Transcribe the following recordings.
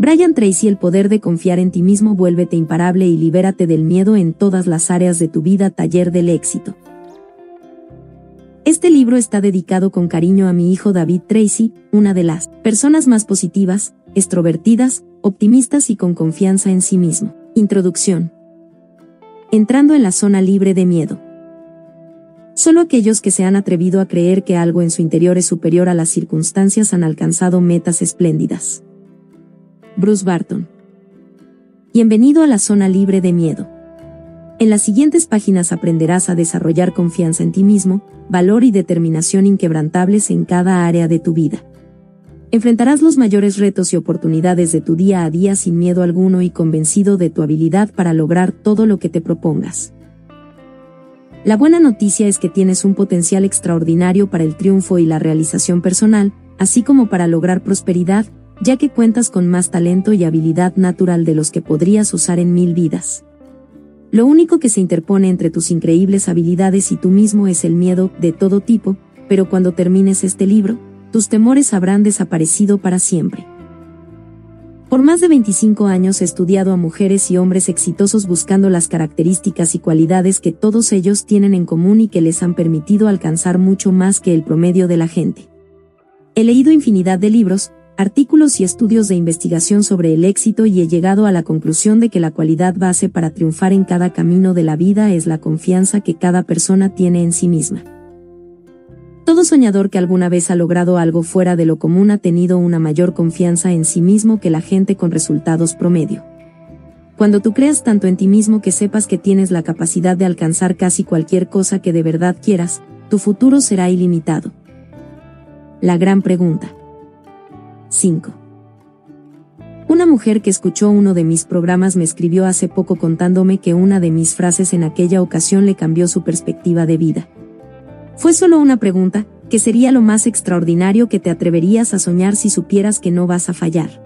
Brian Tracy El poder de confiar en ti mismo vuélvete imparable y libérate del miedo en todas las áreas de tu vida Taller del éxito. Este libro está dedicado con cariño a mi hijo David Tracy, una de las personas más positivas, extrovertidas, optimistas y con confianza en sí mismo. Introducción. Entrando en la zona libre de miedo. Solo aquellos que se han atrevido a creer que algo en su interior es superior a las circunstancias han alcanzado metas espléndidas. Bruce Barton. Bienvenido a la zona libre de miedo. En las siguientes páginas aprenderás a desarrollar confianza en ti mismo, valor y determinación inquebrantables en cada área de tu vida. Enfrentarás los mayores retos y oportunidades de tu día a día sin miedo alguno y convencido de tu habilidad para lograr todo lo que te propongas. La buena noticia es que tienes un potencial extraordinario para el triunfo y la realización personal, así como para lograr prosperidad, ya que cuentas con más talento y habilidad natural de los que podrías usar en mil vidas. Lo único que se interpone entre tus increíbles habilidades y tú mismo es el miedo, de todo tipo, pero cuando termines este libro, tus temores habrán desaparecido para siempre. Por más de 25 años he estudiado a mujeres y hombres exitosos buscando las características y cualidades que todos ellos tienen en común y que les han permitido alcanzar mucho más que el promedio de la gente. He leído infinidad de libros, artículos y estudios de investigación sobre el éxito y he llegado a la conclusión de que la cualidad base para triunfar en cada camino de la vida es la confianza que cada persona tiene en sí misma. Todo soñador que alguna vez ha logrado algo fuera de lo común ha tenido una mayor confianza en sí mismo que la gente con resultados promedio. Cuando tú creas tanto en ti mismo que sepas que tienes la capacidad de alcanzar casi cualquier cosa que de verdad quieras, tu futuro será ilimitado. La gran pregunta. 5. Una mujer que escuchó uno de mis programas me escribió hace poco contándome que una de mis frases en aquella ocasión le cambió su perspectiva de vida. Fue solo una pregunta, que sería lo más extraordinario que te atreverías a soñar si supieras que no vas a fallar.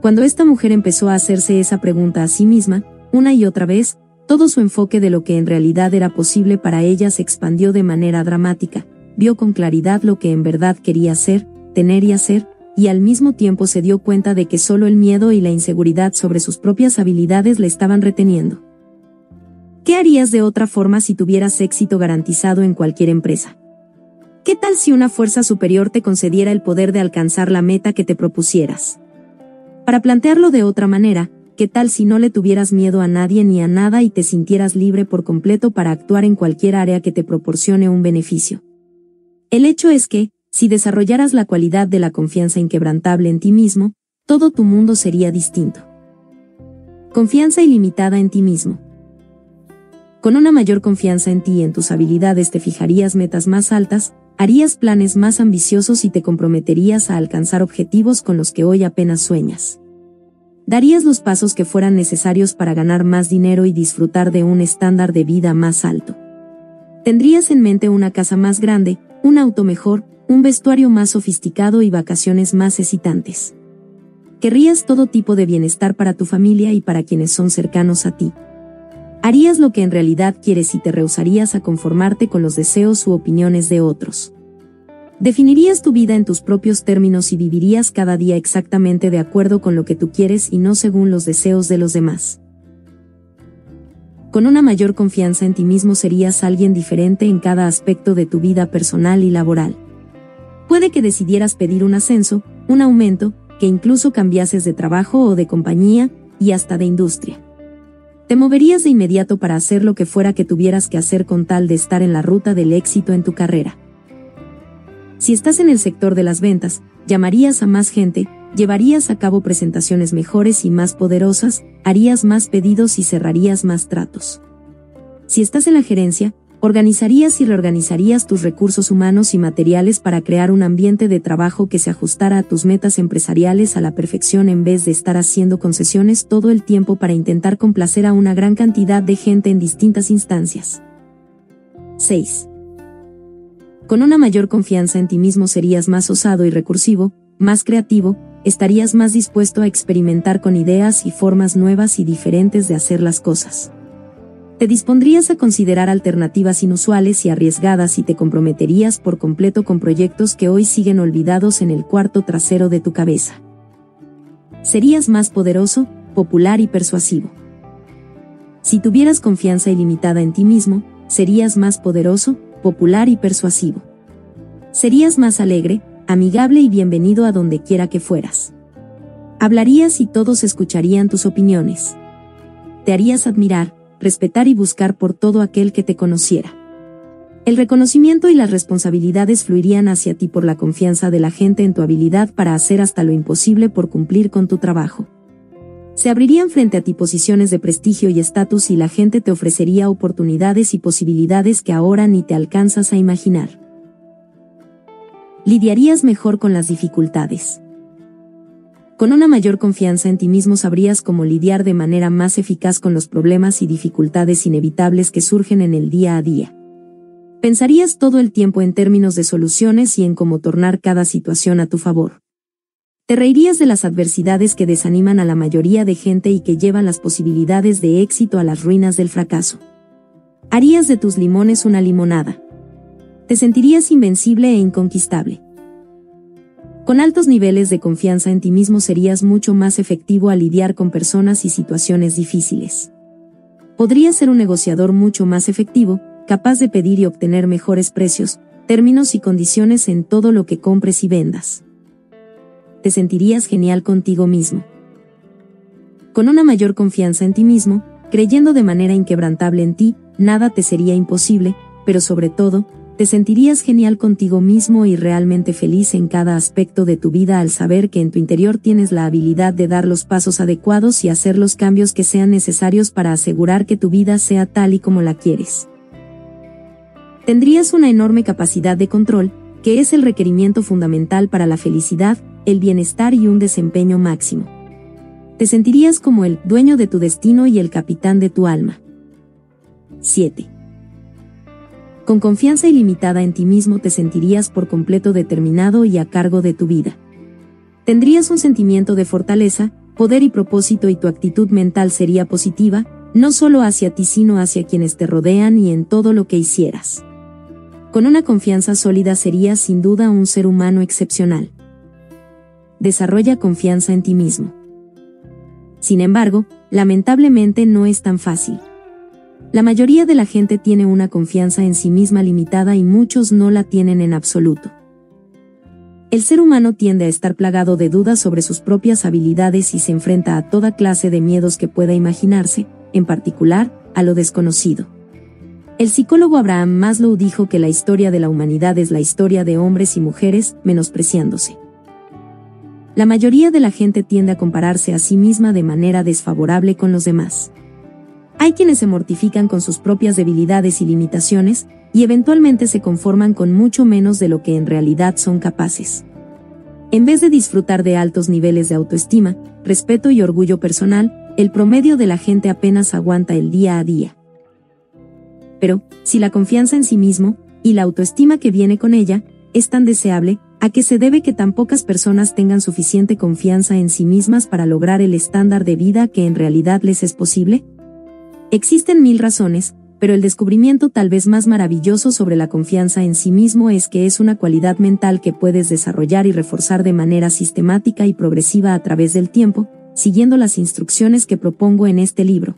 Cuando esta mujer empezó a hacerse esa pregunta a sí misma, una y otra vez, todo su enfoque de lo que en realidad era posible para ella se expandió de manera dramática, vio con claridad lo que en verdad quería ser, tener y hacer, y al mismo tiempo se dio cuenta de que solo el miedo y la inseguridad sobre sus propias habilidades le estaban reteniendo. ¿Qué harías de otra forma si tuvieras éxito garantizado en cualquier empresa? ¿Qué tal si una fuerza superior te concediera el poder de alcanzar la meta que te propusieras? Para plantearlo de otra manera, ¿qué tal si no le tuvieras miedo a nadie ni a nada y te sintieras libre por completo para actuar en cualquier área que te proporcione un beneficio? El hecho es que, si desarrollaras la cualidad de la confianza inquebrantable en ti mismo, todo tu mundo sería distinto. Confianza ilimitada en ti mismo. Con una mayor confianza en ti y en tus habilidades te fijarías metas más altas, harías planes más ambiciosos y te comprometerías a alcanzar objetivos con los que hoy apenas sueñas. Darías los pasos que fueran necesarios para ganar más dinero y disfrutar de un estándar de vida más alto. Tendrías en mente una casa más grande, un auto mejor, un vestuario más sofisticado y vacaciones más excitantes. Querrías todo tipo de bienestar para tu familia y para quienes son cercanos a ti. Harías lo que en realidad quieres y te rehusarías a conformarte con los deseos u opiniones de otros. Definirías tu vida en tus propios términos y vivirías cada día exactamente de acuerdo con lo que tú quieres y no según los deseos de los demás. Con una mayor confianza en ti mismo serías alguien diferente en cada aspecto de tu vida personal y laboral. Puede que decidieras pedir un ascenso, un aumento, que incluso cambiases de trabajo o de compañía, y hasta de industria. Te moverías de inmediato para hacer lo que fuera que tuvieras que hacer con tal de estar en la ruta del éxito en tu carrera. Si estás en el sector de las ventas, llamarías a más gente, llevarías a cabo presentaciones mejores y más poderosas, harías más pedidos y cerrarías más tratos. Si estás en la gerencia, organizarías y reorganizarías tus recursos humanos y materiales para crear un ambiente de trabajo que se ajustara a tus metas empresariales a la perfección en vez de estar haciendo concesiones todo el tiempo para intentar complacer a una gran cantidad de gente en distintas instancias. 6. Con una mayor confianza en ti mismo serías más osado y recursivo, más creativo, estarías más dispuesto a experimentar con ideas y formas nuevas y diferentes de hacer las cosas te dispondrías a considerar alternativas inusuales y arriesgadas y te comprometerías por completo con proyectos que hoy siguen olvidados en el cuarto trasero de tu cabeza. serías más poderoso, popular y persuasivo. Si tuvieras confianza ilimitada en ti mismo, serías más poderoso, popular y persuasivo. Serías más alegre, amigable y bienvenido a donde quiera que fueras. Hablarías y todos escucharían tus opiniones. Te harías admirar, respetar y buscar por todo aquel que te conociera. El reconocimiento y las responsabilidades fluirían hacia ti por la confianza de la gente en tu habilidad para hacer hasta lo imposible por cumplir con tu trabajo. Se abrirían frente a ti posiciones de prestigio y estatus y la gente te ofrecería oportunidades y posibilidades que ahora ni te alcanzas a imaginar lidiarías mejor con las dificultades. Con una mayor confianza en ti mismo sabrías cómo lidiar de manera más eficaz con los problemas y dificultades inevitables que surgen en el día a día. Pensarías todo el tiempo en términos de soluciones y en cómo tornar cada situación a tu favor. Te reirías de las adversidades que desaniman a la mayoría de gente y que llevan las posibilidades de éxito a las ruinas del fracaso. Harías de tus limones una limonada te sentirías invencible e inconquistable. Con altos niveles de confianza en ti mismo serías mucho más efectivo al lidiar con personas y situaciones difíciles. Podrías ser un negociador mucho más efectivo, capaz de pedir y obtener mejores precios, términos y condiciones en todo lo que compres y vendas. Te sentirías genial contigo mismo. Con una mayor confianza en ti mismo, creyendo de manera inquebrantable en ti, nada te sería imposible, pero sobre todo, te sentirías genial contigo mismo y realmente feliz en cada aspecto de tu vida al saber que en tu interior tienes la habilidad de dar los pasos adecuados y hacer los cambios que sean necesarios para asegurar que tu vida sea tal y como la quieres. Tendrías una enorme capacidad de control, que es el requerimiento fundamental para la felicidad, el bienestar y un desempeño máximo. Te sentirías como el dueño de tu destino y el capitán de tu alma. 7. Con confianza ilimitada en ti mismo te sentirías por completo determinado y a cargo de tu vida. Tendrías un sentimiento de fortaleza, poder y propósito y tu actitud mental sería positiva, no solo hacia ti sino hacia quienes te rodean y en todo lo que hicieras. Con una confianza sólida serías sin duda un ser humano excepcional. Desarrolla confianza en ti mismo. Sin embargo, lamentablemente no es tan fácil. La mayoría de la gente tiene una confianza en sí misma limitada y muchos no la tienen en absoluto. El ser humano tiende a estar plagado de dudas sobre sus propias habilidades y se enfrenta a toda clase de miedos que pueda imaginarse, en particular, a lo desconocido. El psicólogo Abraham Maslow dijo que la historia de la humanidad es la historia de hombres y mujeres, menospreciándose. La mayoría de la gente tiende a compararse a sí misma de manera desfavorable con los demás. Hay quienes se mortifican con sus propias debilidades y limitaciones, y eventualmente se conforman con mucho menos de lo que en realidad son capaces. En vez de disfrutar de altos niveles de autoestima, respeto y orgullo personal, el promedio de la gente apenas aguanta el día a día. Pero, si la confianza en sí mismo, y la autoestima que viene con ella, es tan deseable, ¿a qué se debe que tan pocas personas tengan suficiente confianza en sí mismas para lograr el estándar de vida que en realidad les es posible? Existen mil razones, pero el descubrimiento tal vez más maravilloso sobre la confianza en sí mismo es que es una cualidad mental que puedes desarrollar y reforzar de manera sistemática y progresiva a través del tiempo, siguiendo las instrucciones que propongo en este libro.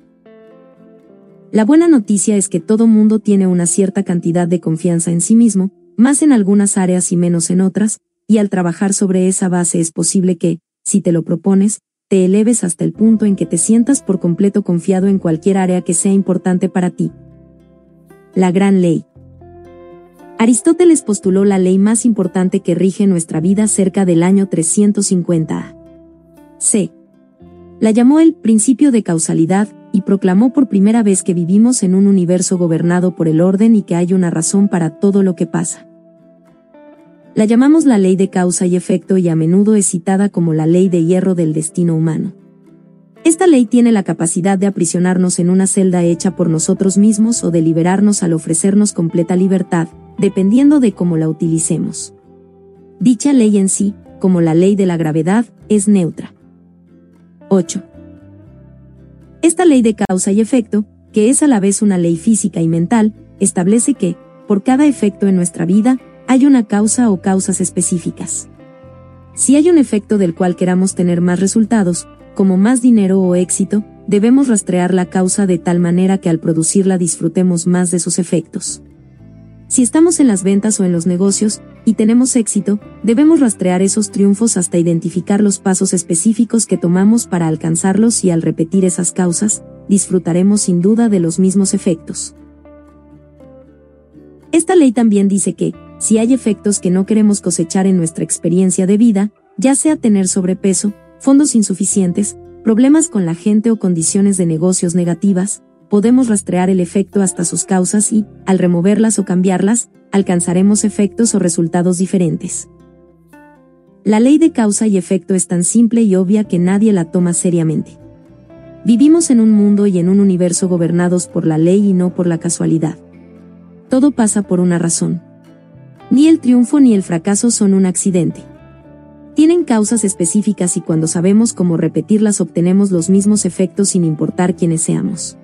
La buena noticia es que todo mundo tiene una cierta cantidad de confianza en sí mismo, más en algunas áreas y menos en otras, y al trabajar sobre esa base es posible que, si te lo propones, te eleves hasta el punto en que te sientas por completo confiado en cualquier área que sea importante para ti. La gran ley. Aristóteles postuló la ley más importante que rige nuestra vida cerca del año 350 C. La llamó el principio de causalidad y proclamó por primera vez que vivimos en un universo gobernado por el orden y que hay una razón para todo lo que pasa. La llamamos la ley de causa y efecto y a menudo es citada como la ley de hierro del destino humano. Esta ley tiene la capacidad de aprisionarnos en una celda hecha por nosotros mismos o de liberarnos al ofrecernos completa libertad, dependiendo de cómo la utilicemos. Dicha ley en sí, como la ley de la gravedad, es neutra. 8. Esta ley de causa y efecto, que es a la vez una ley física y mental, establece que, por cada efecto en nuestra vida, hay una causa o causas específicas. Si hay un efecto del cual queramos tener más resultados, como más dinero o éxito, debemos rastrear la causa de tal manera que al producirla disfrutemos más de sus efectos. Si estamos en las ventas o en los negocios, y tenemos éxito, debemos rastrear esos triunfos hasta identificar los pasos específicos que tomamos para alcanzarlos y al repetir esas causas, disfrutaremos sin duda de los mismos efectos. Esta ley también dice que, si hay efectos que no queremos cosechar en nuestra experiencia de vida, ya sea tener sobrepeso, fondos insuficientes, problemas con la gente o condiciones de negocios negativas, podemos rastrear el efecto hasta sus causas y, al removerlas o cambiarlas, alcanzaremos efectos o resultados diferentes. La ley de causa y efecto es tan simple y obvia que nadie la toma seriamente. Vivimos en un mundo y en un universo gobernados por la ley y no por la casualidad. Todo pasa por una razón. Ni el triunfo ni el fracaso son un accidente. Tienen causas específicas y cuando sabemos cómo repetirlas obtenemos los mismos efectos sin importar quiénes seamos.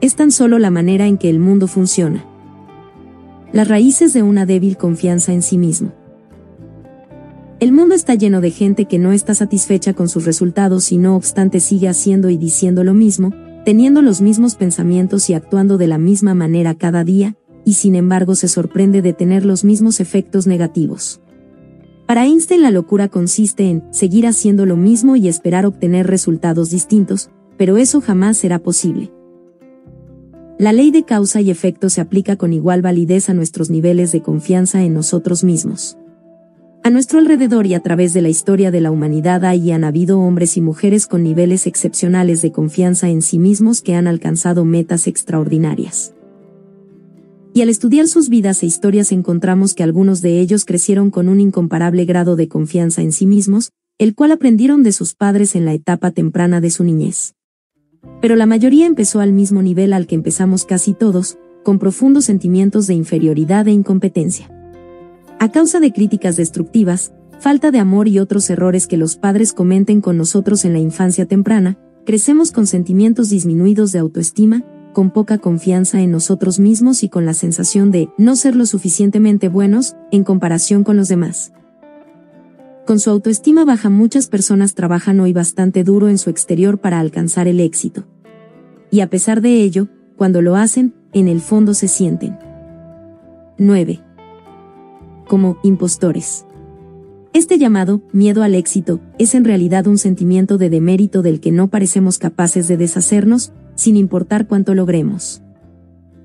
Es tan solo la manera en que el mundo funciona. Las raíces de una débil confianza en sí mismo. El mundo está lleno de gente que no está satisfecha con sus resultados y no obstante sigue haciendo y diciendo lo mismo, teniendo los mismos pensamientos y actuando de la misma manera cada día, y sin embargo se sorprende de tener los mismos efectos negativos. Para Einstein la locura consiste en seguir haciendo lo mismo y esperar obtener resultados distintos, pero eso jamás será posible. La ley de causa y efecto se aplica con igual validez a nuestros niveles de confianza en nosotros mismos. A nuestro alrededor y a través de la historia de la humanidad hay y han habido hombres y mujeres con niveles excepcionales de confianza en sí mismos que han alcanzado metas extraordinarias y al estudiar sus vidas e historias encontramos que algunos de ellos crecieron con un incomparable grado de confianza en sí mismos, el cual aprendieron de sus padres en la etapa temprana de su niñez. Pero la mayoría empezó al mismo nivel al que empezamos casi todos, con profundos sentimientos de inferioridad e incompetencia. A causa de críticas destructivas, falta de amor y otros errores que los padres cometen con nosotros en la infancia temprana, crecemos con sentimientos disminuidos de autoestima, con poca confianza en nosotros mismos y con la sensación de no ser lo suficientemente buenos en comparación con los demás. Con su autoestima baja muchas personas trabajan hoy bastante duro en su exterior para alcanzar el éxito. Y a pesar de ello, cuando lo hacen, en el fondo se sienten 9. Como impostores. Este llamado, miedo al éxito, es en realidad un sentimiento de demérito del que no parecemos capaces de deshacernos, sin importar cuánto logremos.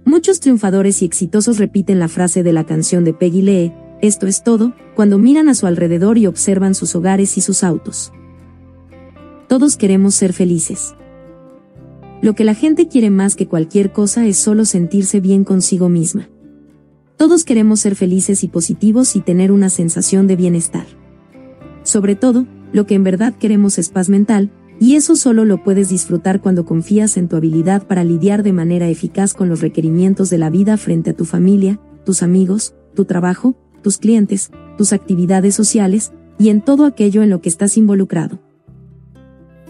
Muchos triunfadores y exitosos repiten la frase de la canción de Peggy Lee, esto es todo, cuando miran a su alrededor y observan sus hogares y sus autos. Todos queremos ser felices. Lo que la gente quiere más que cualquier cosa es solo sentirse bien consigo misma. Todos queremos ser felices y positivos y tener una sensación de bienestar. Sobre todo, lo que en verdad queremos es paz mental, y eso solo lo puedes disfrutar cuando confías en tu habilidad para lidiar de manera eficaz con los requerimientos de la vida frente a tu familia, tus amigos, tu trabajo, tus clientes, tus actividades sociales, y en todo aquello en lo que estás involucrado.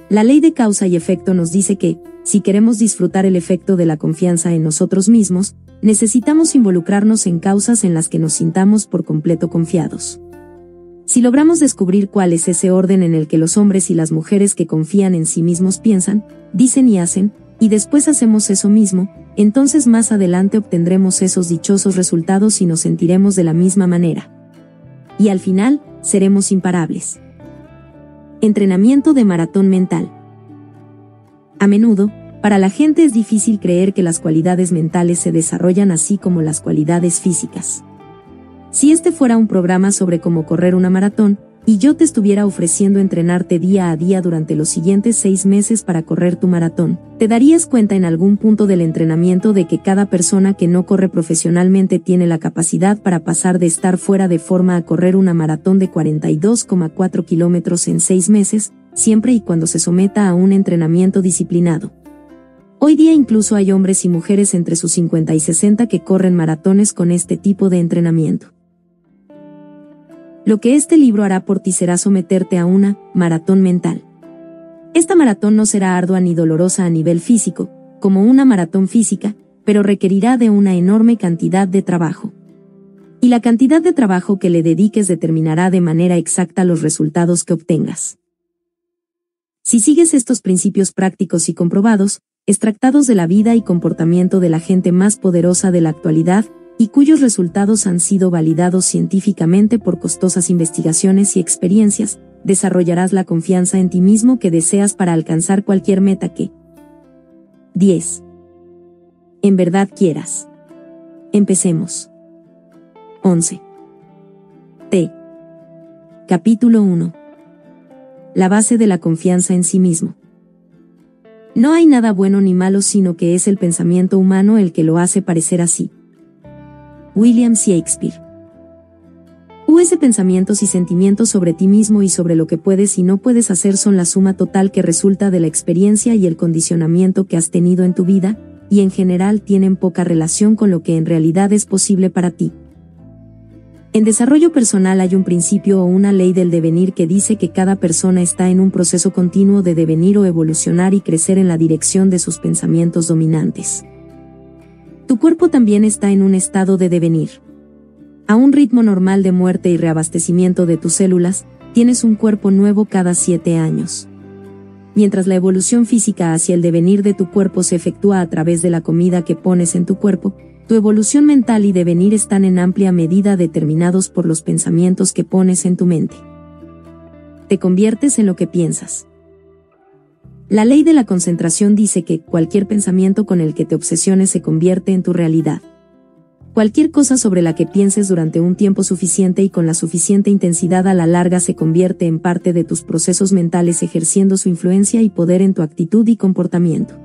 La ley de causa y efecto nos dice que, si queremos disfrutar el efecto de la confianza en nosotros mismos, necesitamos involucrarnos en causas en las que nos sintamos por completo confiados. Si logramos descubrir cuál es ese orden en el que los hombres y las mujeres que confían en sí mismos piensan, dicen y hacen, y después hacemos eso mismo, entonces más adelante obtendremos esos dichosos resultados y nos sentiremos de la misma manera. Y al final, seremos imparables. Entrenamiento de maratón mental. A menudo, para la gente es difícil creer que las cualidades mentales se desarrollan así como las cualidades físicas. Si este fuera un programa sobre cómo correr una maratón, y yo te estuviera ofreciendo entrenarte día a día durante los siguientes seis meses para correr tu maratón, te darías cuenta en algún punto del entrenamiento de que cada persona que no corre profesionalmente tiene la capacidad para pasar de estar fuera de forma a correr una maratón de 42,4 kilómetros en seis meses, siempre y cuando se someta a un entrenamiento disciplinado. Hoy día incluso hay hombres y mujeres entre sus 50 y 60 que corren maratones con este tipo de entrenamiento. Lo que este libro hará por ti será someterte a una maratón mental. Esta maratón no será ardua ni dolorosa a nivel físico, como una maratón física, pero requerirá de una enorme cantidad de trabajo. Y la cantidad de trabajo que le dediques determinará de manera exacta los resultados que obtengas. Si sigues estos principios prácticos y comprobados, extractados de la vida y comportamiento de la gente más poderosa de la actualidad, y cuyos resultados han sido validados científicamente por costosas investigaciones y experiencias, desarrollarás la confianza en ti mismo que deseas para alcanzar cualquier meta que 10. En verdad quieras. Empecemos. 11. T. Capítulo 1. La base de la confianza en sí mismo. No hay nada bueno ni malo sino que es el pensamiento humano el que lo hace parecer así. William Shakespeare. ese pensamientos y sentimientos sobre ti mismo y sobre lo que puedes y no puedes hacer son la suma total que resulta de la experiencia y el condicionamiento que has tenido en tu vida, y en general tienen poca relación con lo que en realidad es posible para ti. En desarrollo personal hay un principio o una ley del devenir que dice que cada persona está en un proceso continuo de devenir o evolucionar y crecer en la dirección de sus pensamientos dominantes. Tu cuerpo también está en un estado de devenir. A un ritmo normal de muerte y reabastecimiento de tus células, tienes un cuerpo nuevo cada siete años. Mientras la evolución física hacia el devenir de tu cuerpo se efectúa a través de la comida que pones en tu cuerpo, tu evolución mental y devenir están en amplia medida determinados por los pensamientos que pones en tu mente. Te conviertes en lo que piensas. La ley de la concentración dice que cualquier pensamiento con el que te obsesiones se convierte en tu realidad. Cualquier cosa sobre la que pienses durante un tiempo suficiente y con la suficiente intensidad a la larga se convierte en parte de tus procesos mentales ejerciendo su influencia y poder en tu actitud y comportamiento.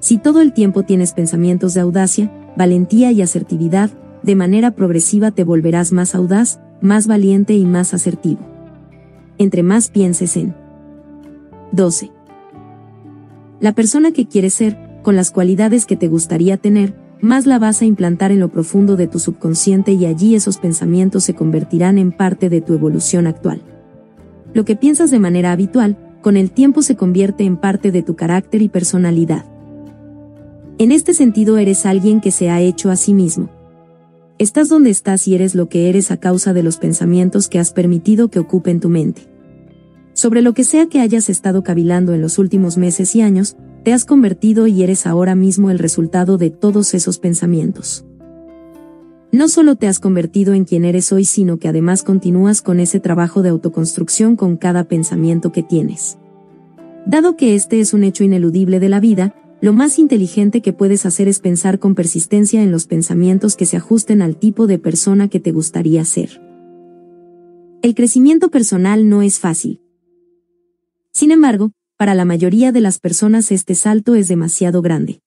Si todo el tiempo tienes pensamientos de audacia, valentía y asertividad, de manera progresiva te volverás más audaz, más valiente y más asertivo. Entre más pienses en 12. La persona que quieres ser, con las cualidades que te gustaría tener, más la vas a implantar en lo profundo de tu subconsciente y allí esos pensamientos se convertirán en parte de tu evolución actual. Lo que piensas de manera habitual, con el tiempo se convierte en parte de tu carácter y personalidad. En este sentido eres alguien que se ha hecho a sí mismo. Estás donde estás y eres lo que eres a causa de los pensamientos que has permitido que ocupen tu mente. Sobre lo que sea que hayas estado cavilando en los últimos meses y años, te has convertido y eres ahora mismo el resultado de todos esos pensamientos. No solo te has convertido en quien eres hoy, sino que además continúas con ese trabajo de autoconstrucción con cada pensamiento que tienes. Dado que este es un hecho ineludible de la vida, lo más inteligente que puedes hacer es pensar con persistencia en los pensamientos que se ajusten al tipo de persona que te gustaría ser. El crecimiento personal no es fácil. Sin embargo, para la mayoría de las personas este salto es demasiado grande.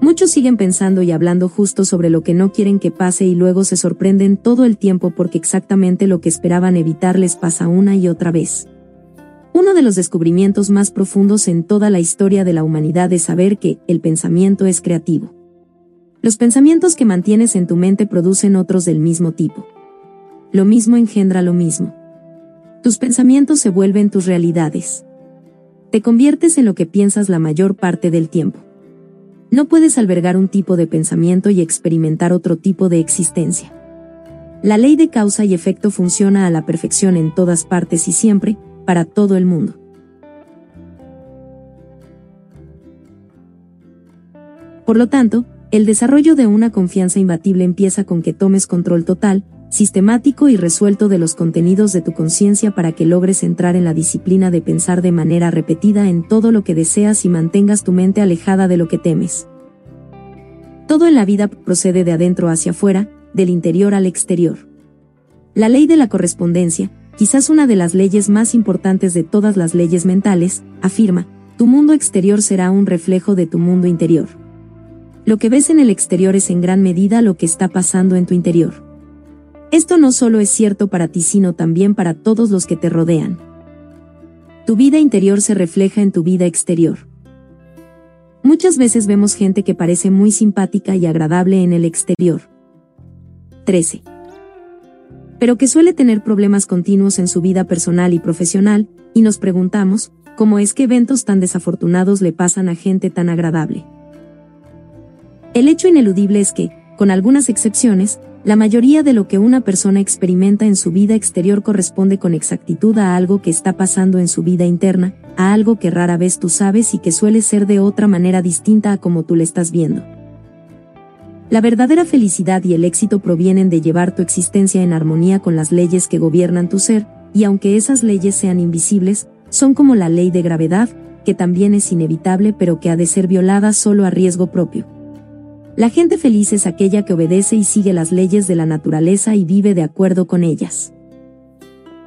Muchos siguen pensando y hablando justo sobre lo que no quieren que pase y luego se sorprenden todo el tiempo porque exactamente lo que esperaban evitar les pasa una y otra vez. Uno de los descubrimientos más profundos en toda la historia de la humanidad es saber que el pensamiento es creativo. Los pensamientos que mantienes en tu mente producen otros del mismo tipo. Lo mismo engendra lo mismo. Tus pensamientos se vuelven tus realidades. Te conviertes en lo que piensas la mayor parte del tiempo. No puedes albergar un tipo de pensamiento y experimentar otro tipo de existencia. La ley de causa y efecto funciona a la perfección en todas partes y siempre, para todo el mundo. Por lo tanto, el desarrollo de una confianza imbatible empieza con que tomes control total, sistemático y resuelto de los contenidos de tu conciencia para que logres entrar en la disciplina de pensar de manera repetida en todo lo que deseas y mantengas tu mente alejada de lo que temes. Todo en la vida procede de adentro hacia afuera, del interior al exterior. La ley de la correspondencia, quizás una de las leyes más importantes de todas las leyes mentales, afirma, tu mundo exterior será un reflejo de tu mundo interior. Lo que ves en el exterior es en gran medida lo que está pasando en tu interior. Esto no solo es cierto para ti, sino también para todos los que te rodean. Tu vida interior se refleja en tu vida exterior. Muchas veces vemos gente que parece muy simpática y agradable en el exterior. 13. Pero que suele tener problemas continuos en su vida personal y profesional, y nos preguntamos, ¿cómo es que eventos tan desafortunados le pasan a gente tan agradable? El hecho ineludible es que, con algunas excepciones, la mayoría de lo que una persona experimenta en su vida exterior corresponde con exactitud a algo que está pasando en su vida interna, a algo que rara vez tú sabes y que suele ser de otra manera distinta a como tú le estás viendo. La verdadera felicidad y el éxito provienen de llevar tu existencia en armonía con las leyes que gobiernan tu ser, y aunque esas leyes sean invisibles, son como la ley de gravedad, que también es inevitable pero que ha de ser violada solo a riesgo propio. La gente feliz es aquella que obedece y sigue las leyes de la naturaleza y vive de acuerdo con ellas.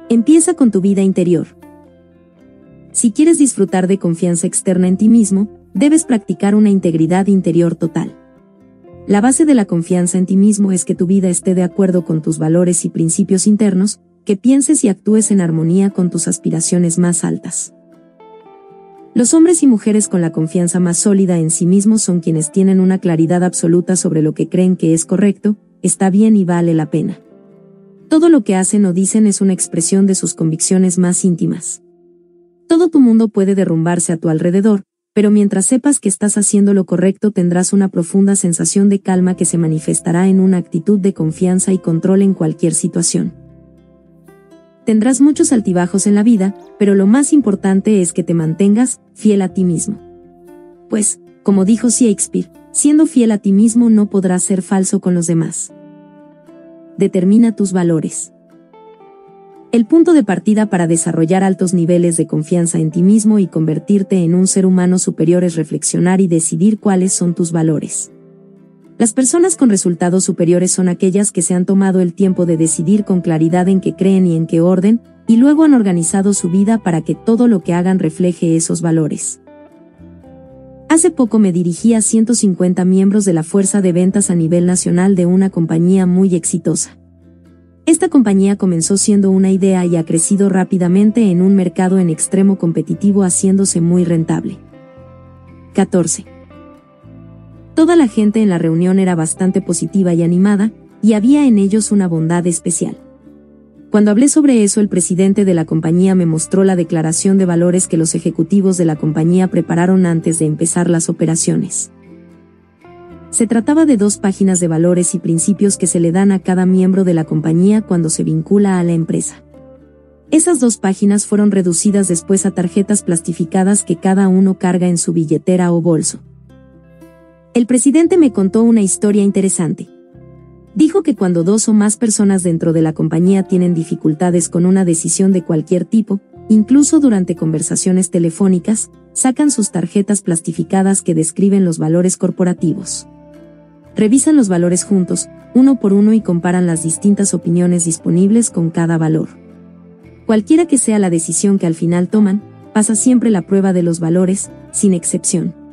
Empieza con tu vida interior. Si quieres disfrutar de confianza externa en ti mismo, debes practicar una integridad interior total. La base de la confianza en ti mismo es que tu vida esté de acuerdo con tus valores y principios internos, que pienses y actúes en armonía con tus aspiraciones más altas. Los hombres y mujeres con la confianza más sólida en sí mismos son quienes tienen una claridad absoluta sobre lo que creen que es correcto, está bien y vale la pena. Todo lo que hacen o dicen es una expresión de sus convicciones más íntimas. Todo tu mundo puede derrumbarse a tu alrededor, pero mientras sepas que estás haciendo lo correcto tendrás una profunda sensación de calma que se manifestará en una actitud de confianza y control en cualquier situación. Tendrás muchos altibajos en la vida, pero lo más importante es que te mantengas fiel a ti mismo. Pues, como dijo Shakespeare, siendo fiel a ti mismo no podrás ser falso con los demás. Determina tus valores. El punto de partida para desarrollar altos niveles de confianza en ti mismo y convertirte en un ser humano superior es reflexionar y decidir cuáles son tus valores. Las personas con resultados superiores son aquellas que se han tomado el tiempo de decidir con claridad en qué creen y en qué orden, y luego han organizado su vida para que todo lo que hagan refleje esos valores. Hace poco me dirigí a 150 miembros de la fuerza de ventas a nivel nacional de una compañía muy exitosa. Esta compañía comenzó siendo una idea y ha crecido rápidamente en un mercado en extremo competitivo haciéndose muy rentable. 14. Toda la gente en la reunión era bastante positiva y animada, y había en ellos una bondad especial. Cuando hablé sobre eso el presidente de la compañía me mostró la declaración de valores que los ejecutivos de la compañía prepararon antes de empezar las operaciones. Se trataba de dos páginas de valores y principios que se le dan a cada miembro de la compañía cuando se vincula a la empresa. Esas dos páginas fueron reducidas después a tarjetas plastificadas que cada uno carga en su billetera o bolso. El presidente me contó una historia interesante. Dijo que cuando dos o más personas dentro de la compañía tienen dificultades con una decisión de cualquier tipo, incluso durante conversaciones telefónicas, sacan sus tarjetas plastificadas que describen los valores corporativos. Revisan los valores juntos, uno por uno y comparan las distintas opiniones disponibles con cada valor. Cualquiera que sea la decisión que al final toman, pasa siempre la prueba de los valores, sin excepción.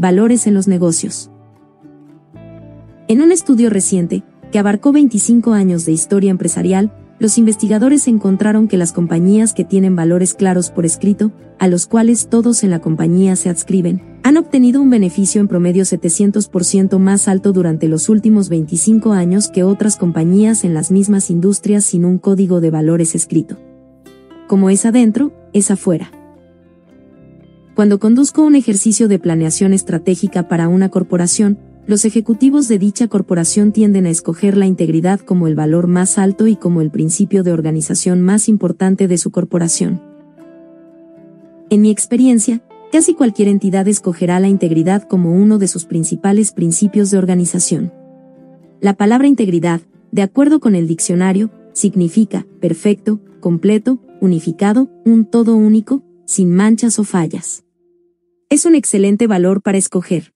Valores en los negocios. En un estudio reciente, que abarcó 25 años de historia empresarial, los investigadores encontraron que las compañías que tienen valores claros por escrito, a los cuales todos en la compañía se adscriben, han obtenido un beneficio en promedio 700% más alto durante los últimos 25 años que otras compañías en las mismas industrias sin un código de valores escrito. Como es adentro, es afuera. Cuando conduzco un ejercicio de planeación estratégica para una corporación, los ejecutivos de dicha corporación tienden a escoger la integridad como el valor más alto y como el principio de organización más importante de su corporación. En mi experiencia, casi cualquier entidad escogerá la integridad como uno de sus principales principios de organización. La palabra integridad, de acuerdo con el diccionario, significa perfecto, completo, unificado, un todo único, sin manchas o fallas. Es un excelente valor para escoger.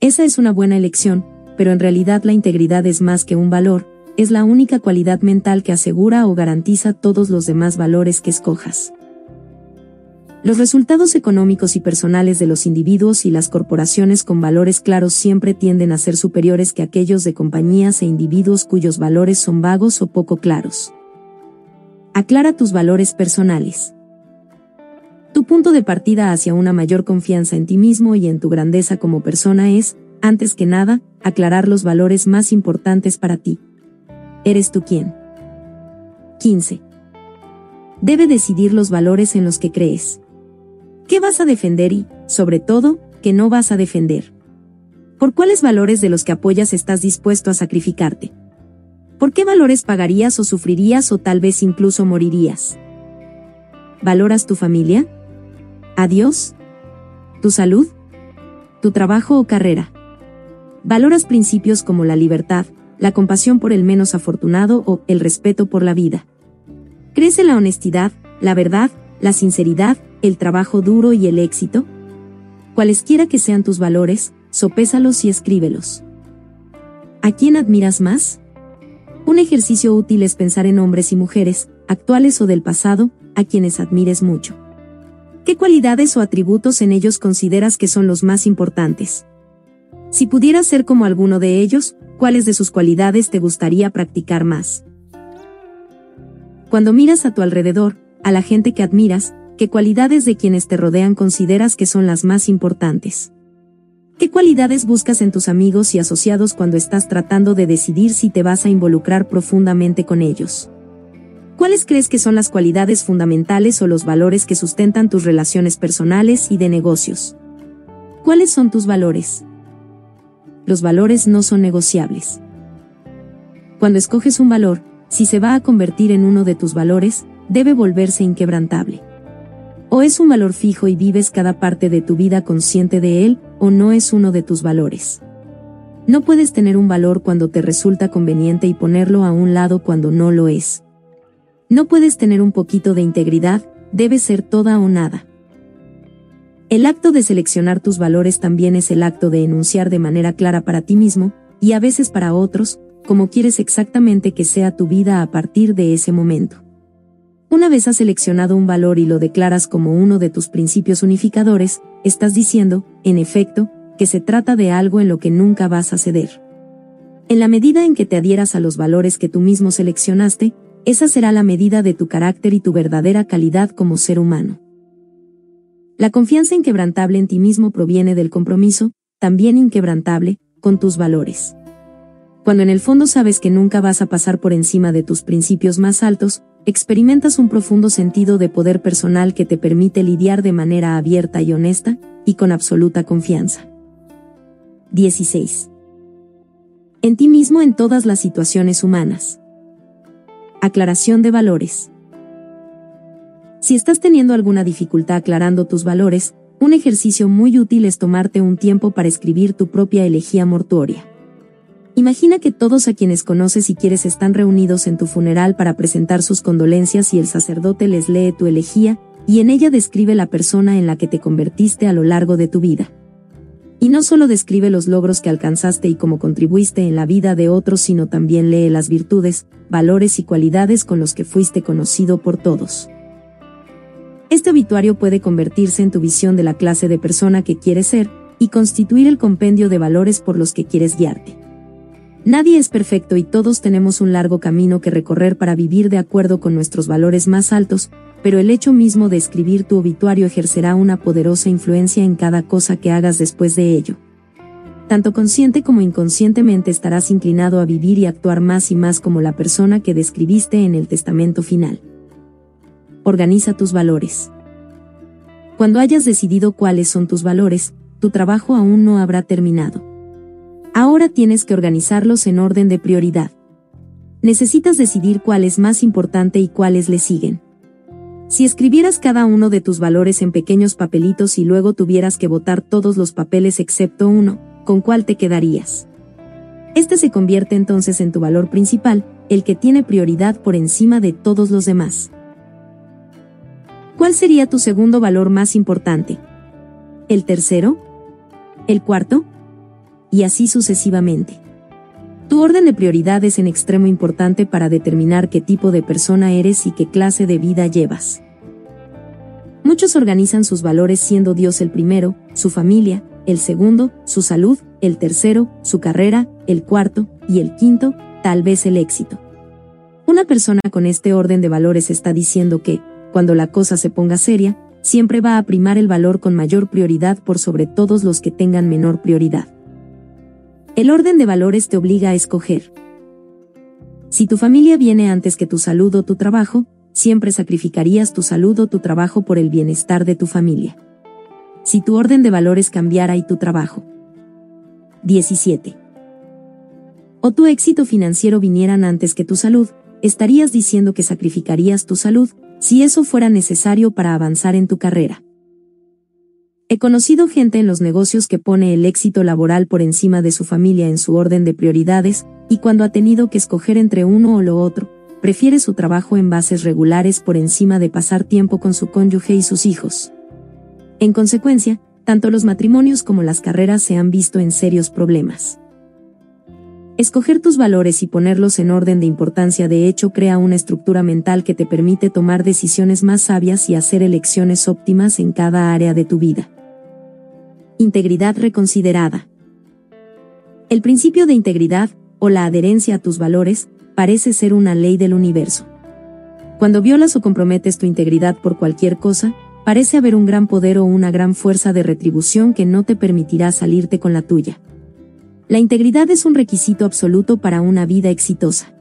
Esa es una buena elección, pero en realidad la integridad es más que un valor, es la única cualidad mental que asegura o garantiza todos los demás valores que escojas. Los resultados económicos y personales de los individuos y las corporaciones con valores claros siempre tienden a ser superiores que aquellos de compañías e individuos cuyos valores son vagos o poco claros. Aclara tus valores personales. Tu punto de partida hacia una mayor confianza en ti mismo y en tu grandeza como persona es, antes que nada, aclarar los valores más importantes para ti. ¿Eres tú quién? 15. Debe decidir los valores en los que crees. ¿Qué vas a defender y, sobre todo, qué no vas a defender? ¿Por cuáles valores de los que apoyas estás dispuesto a sacrificarte? ¿Por qué valores pagarías o sufrirías o tal vez incluso morirías? ¿Valoras tu familia? ¿A Dios? ¿Tu salud? ¿Tu trabajo o carrera? ¿Valoras principios como la libertad, la compasión por el menos afortunado o el respeto por la vida? ¿Crees en la honestidad, la verdad, la sinceridad, el trabajo duro y el éxito? Cualesquiera que sean tus valores, sopésalos y escríbelos. ¿A quién admiras más? Un ejercicio útil es pensar en hombres y mujeres, actuales o del pasado, a quienes admires mucho. ¿Qué cualidades o atributos en ellos consideras que son los más importantes? Si pudieras ser como alguno de ellos, ¿cuáles de sus cualidades te gustaría practicar más? Cuando miras a tu alrededor, a la gente que admiras, ¿qué cualidades de quienes te rodean consideras que son las más importantes? ¿Qué cualidades buscas en tus amigos y asociados cuando estás tratando de decidir si te vas a involucrar profundamente con ellos? ¿Cuáles crees que son las cualidades fundamentales o los valores que sustentan tus relaciones personales y de negocios? ¿Cuáles son tus valores? Los valores no son negociables. Cuando escoges un valor, si se va a convertir en uno de tus valores, debe volverse inquebrantable. O es un valor fijo y vives cada parte de tu vida consciente de él, o no es uno de tus valores. No puedes tener un valor cuando te resulta conveniente y ponerlo a un lado cuando no lo es. No puedes tener un poquito de integridad, debe ser toda o nada. El acto de seleccionar tus valores también es el acto de enunciar de manera clara para ti mismo, y a veces para otros, como quieres exactamente que sea tu vida a partir de ese momento. Una vez has seleccionado un valor y lo declaras como uno de tus principios unificadores, estás diciendo, en efecto, que se trata de algo en lo que nunca vas a ceder. En la medida en que te adhieras a los valores que tú mismo seleccionaste, esa será la medida de tu carácter y tu verdadera calidad como ser humano. La confianza inquebrantable en ti mismo proviene del compromiso, también inquebrantable, con tus valores. Cuando en el fondo sabes que nunca vas a pasar por encima de tus principios más altos, experimentas un profundo sentido de poder personal que te permite lidiar de manera abierta y honesta, y con absoluta confianza. 16. En ti mismo en todas las situaciones humanas. Aclaración de valores. Si estás teniendo alguna dificultad aclarando tus valores, un ejercicio muy útil es tomarte un tiempo para escribir tu propia elegía mortuoria. Imagina que todos a quienes conoces y quieres están reunidos en tu funeral para presentar sus condolencias y el sacerdote les lee tu elegía, y en ella describe la persona en la que te convertiste a lo largo de tu vida. Y no solo describe los logros que alcanzaste y cómo contribuiste en la vida de otros, sino también lee las virtudes, valores y cualidades con los que fuiste conocido por todos. Este obituario puede convertirse en tu visión de la clase de persona que quieres ser, y constituir el compendio de valores por los que quieres guiarte. Nadie es perfecto y todos tenemos un largo camino que recorrer para vivir de acuerdo con nuestros valores más altos, pero el hecho mismo de escribir tu obituario ejercerá una poderosa influencia en cada cosa que hagas después de ello. Tanto consciente como inconscientemente estarás inclinado a vivir y actuar más y más como la persona que describiste en el testamento final. Organiza tus valores. Cuando hayas decidido cuáles son tus valores, tu trabajo aún no habrá terminado. Ahora tienes que organizarlos en orden de prioridad. Necesitas decidir cuál es más importante y cuáles le siguen. Si escribieras cada uno de tus valores en pequeños papelitos y luego tuvieras que votar todos los papeles excepto uno, ¿con cuál te quedarías? Este se convierte entonces en tu valor principal, el que tiene prioridad por encima de todos los demás. ¿Cuál sería tu segundo valor más importante? ¿El tercero? ¿El cuarto? y así sucesivamente. Tu orden de prioridad es en extremo importante para determinar qué tipo de persona eres y qué clase de vida llevas. Muchos organizan sus valores siendo Dios el primero, su familia, el segundo, su salud, el tercero, su carrera, el cuarto, y el quinto, tal vez el éxito. Una persona con este orden de valores está diciendo que, cuando la cosa se ponga seria, siempre va a primar el valor con mayor prioridad por sobre todos los que tengan menor prioridad. El orden de valores te obliga a escoger. Si tu familia viene antes que tu salud o tu trabajo, siempre sacrificarías tu salud o tu trabajo por el bienestar de tu familia. Si tu orden de valores cambiara y tu trabajo 17. O tu éxito financiero vinieran antes que tu salud, estarías diciendo que sacrificarías tu salud, si eso fuera necesario para avanzar en tu carrera. He conocido gente en los negocios que pone el éxito laboral por encima de su familia en su orden de prioridades, y cuando ha tenido que escoger entre uno o lo otro, prefiere su trabajo en bases regulares por encima de pasar tiempo con su cónyuge y sus hijos. En consecuencia, tanto los matrimonios como las carreras se han visto en serios problemas. Escoger tus valores y ponerlos en orden de importancia de hecho crea una estructura mental que te permite tomar decisiones más sabias y hacer elecciones óptimas en cada área de tu vida. Integridad reconsiderada. El principio de integridad, o la adherencia a tus valores, parece ser una ley del universo. Cuando violas o comprometes tu integridad por cualquier cosa, parece haber un gran poder o una gran fuerza de retribución que no te permitirá salirte con la tuya. La integridad es un requisito absoluto para una vida exitosa.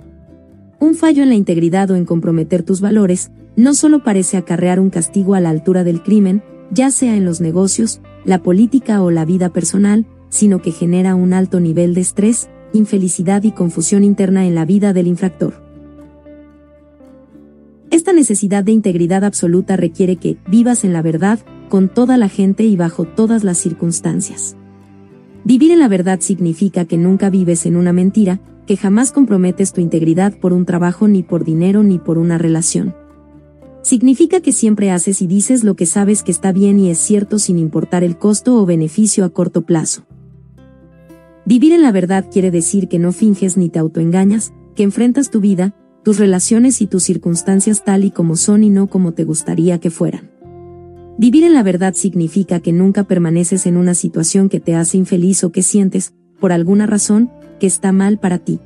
Un fallo en la integridad o en comprometer tus valores, no solo parece acarrear un castigo a la altura del crimen, ya sea en los negocios, la política o la vida personal, sino que genera un alto nivel de estrés, infelicidad y confusión interna en la vida del infractor. Esta necesidad de integridad absoluta requiere que vivas en la verdad, con toda la gente y bajo todas las circunstancias. Vivir en la verdad significa que nunca vives en una mentira, que jamás comprometes tu integridad por un trabajo ni por dinero ni por una relación. Significa que siempre haces y dices lo que sabes que está bien y es cierto sin importar el costo o beneficio a corto plazo. Vivir en la verdad quiere decir que no finges ni te autoengañas, que enfrentas tu vida, tus relaciones y tus circunstancias tal y como son y no como te gustaría que fueran. Vivir en la verdad significa que nunca permaneces en una situación que te hace infeliz o que sientes, por alguna razón, que está mal para ti.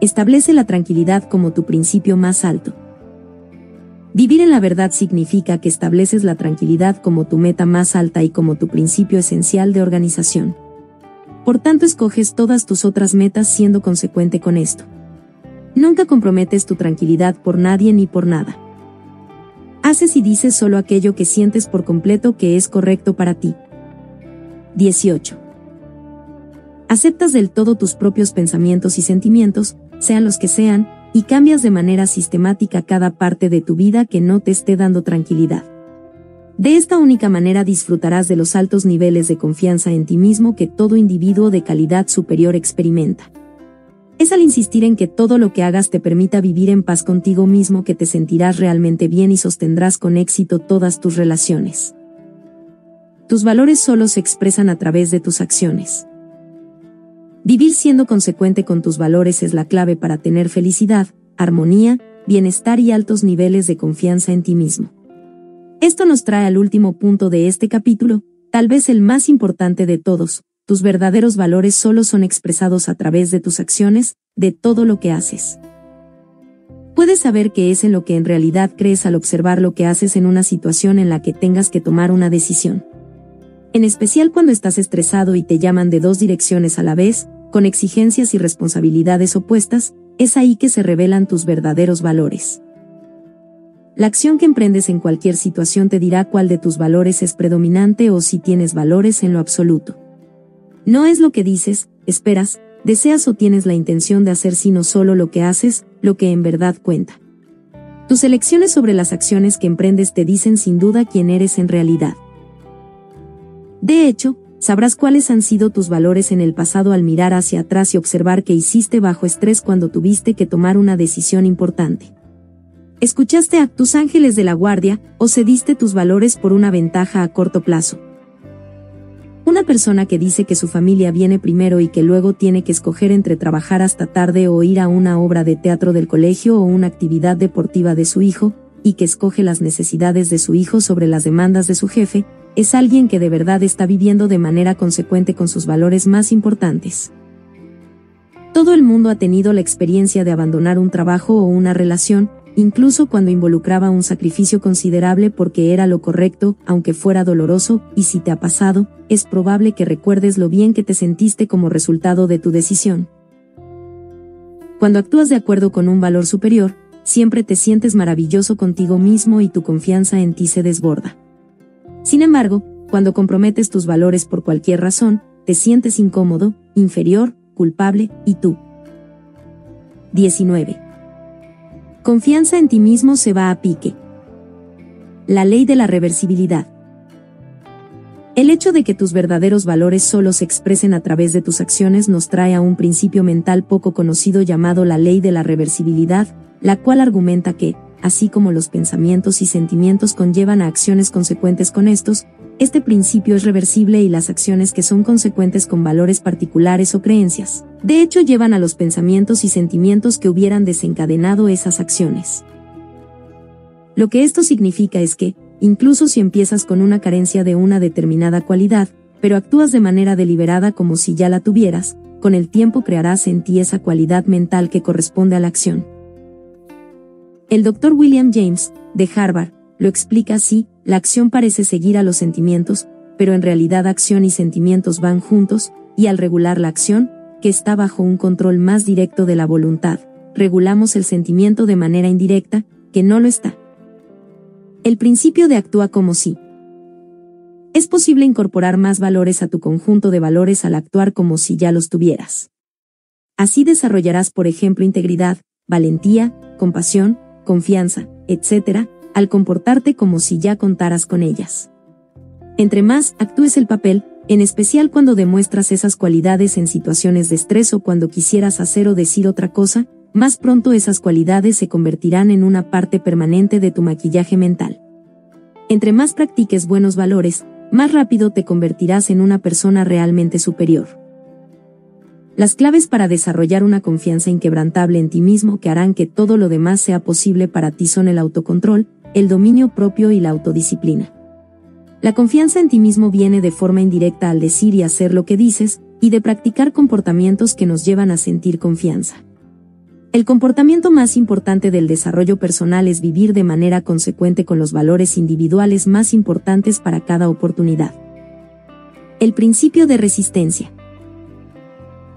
Establece la tranquilidad como tu principio más alto. Vivir en la verdad significa que estableces la tranquilidad como tu meta más alta y como tu principio esencial de organización. Por tanto, escoges todas tus otras metas siendo consecuente con esto. Nunca comprometes tu tranquilidad por nadie ni por nada. Haces y dices solo aquello que sientes por completo que es correcto para ti. 18. Aceptas del todo tus propios pensamientos y sentimientos, sean los que sean, y cambias de manera sistemática cada parte de tu vida que no te esté dando tranquilidad. De esta única manera disfrutarás de los altos niveles de confianza en ti mismo que todo individuo de calidad superior experimenta. Es al insistir en que todo lo que hagas te permita vivir en paz contigo mismo que te sentirás realmente bien y sostendrás con éxito todas tus relaciones. Tus valores solo se expresan a través de tus acciones. Vivir siendo consecuente con tus valores es la clave para tener felicidad, armonía, bienestar y altos niveles de confianza en ti mismo. Esto nos trae al último punto de este capítulo, tal vez el más importante de todos, tus verdaderos valores solo son expresados a través de tus acciones, de todo lo que haces. Puedes saber qué es en lo que en realidad crees al observar lo que haces en una situación en la que tengas que tomar una decisión. En especial cuando estás estresado y te llaman de dos direcciones a la vez, con exigencias y responsabilidades opuestas, es ahí que se revelan tus verdaderos valores. La acción que emprendes en cualquier situación te dirá cuál de tus valores es predominante o si tienes valores en lo absoluto. No es lo que dices, esperas, deseas o tienes la intención de hacer sino solo lo que haces, lo que en verdad cuenta. Tus elecciones sobre las acciones que emprendes te dicen sin duda quién eres en realidad. De hecho, sabrás cuáles han sido tus valores en el pasado al mirar hacia atrás y observar qué hiciste bajo estrés cuando tuviste que tomar una decisión importante. ¿Escuchaste a tus ángeles de la guardia o cediste tus valores por una ventaja a corto plazo? Una persona que dice que su familia viene primero y que luego tiene que escoger entre trabajar hasta tarde o ir a una obra de teatro del colegio o una actividad deportiva de su hijo, y que escoge las necesidades de su hijo sobre las demandas de su jefe, es alguien que de verdad está viviendo de manera consecuente con sus valores más importantes. Todo el mundo ha tenido la experiencia de abandonar un trabajo o una relación, incluso cuando involucraba un sacrificio considerable porque era lo correcto, aunque fuera doloroso, y si te ha pasado, es probable que recuerdes lo bien que te sentiste como resultado de tu decisión. Cuando actúas de acuerdo con un valor superior, siempre te sientes maravilloso contigo mismo y tu confianza en ti se desborda. Sin embargo, cuando comprometes tus valores por cualquier razón, te sientes incómodo, inferior, culpable, y tú. 19. Confianza en ti mismo se va a pique. La ley de la reversibilidad. El hecho de que tus verdaderos valores solo se expresen a través de tus acciones nos trae a un principio mental poco conocido llamado la ley de la reversibilidad, la cual argumenta que, así como los pensamientos y sentimientos conllevan a acciones consecuentes con estos, este principio es reversible y las acciones que son consecuentes con valores particulares o creencias, de hecho llevan a los pensamientos y sentimientos que hubieran desencadenado esas acciones. Lo que esto significa es que, incluso si empiezas con una carencia de una determinada cualidad, pero actúas de manera deliberada como si ya la tuvieras, con el tiempo crearás en ti esa cualidad mental que corresponde a la acción. El Dr. William James, de Harvard, lo explica así, la acción parece seguir a los sentimientos, pero en realidad acción y sentimientos van juntos, y al regular la acción, que está bajo un control más directo de la voluntad, regulamos el sentimiento de manera indirecta, que no lo está. El principio de actúa como si. Es posible incorporar más valores a tu conjunto de valores al actuar como si ya los tuvieras. Así desarrollarás, por ejemplo, integridad, valentía, compasión, confianza, etc., al comportarte como si ya contaras con ellas. Entre más actúes el papel, en especial cuando demuestras esas cualidades en situaciones de estrés o cuando quisieras hacer o decir otra cosa, más pronto esas cualidades se convertirán en una parte permanente de tu maquillaje mental. Entre más practiques buenos valores, más rápido te convertirás en una persona realmente superior. Las claves para desarrollar una confianza inquebrantable en ti mismo que harán que todo lo demás sea posible para ti son el autocontrol, el dominio propio y la autodisciplina. La confianza en ti mismo viene de forma indirecta al decir y hacer lo que dices, y de practicar comportamientos que nos llevan a sentir confianza. El comportamiento más importante del desarrollo personal es vivir de manera consecuente con los valores individuales más importantes para cada oportunidad. El principio de resistencia.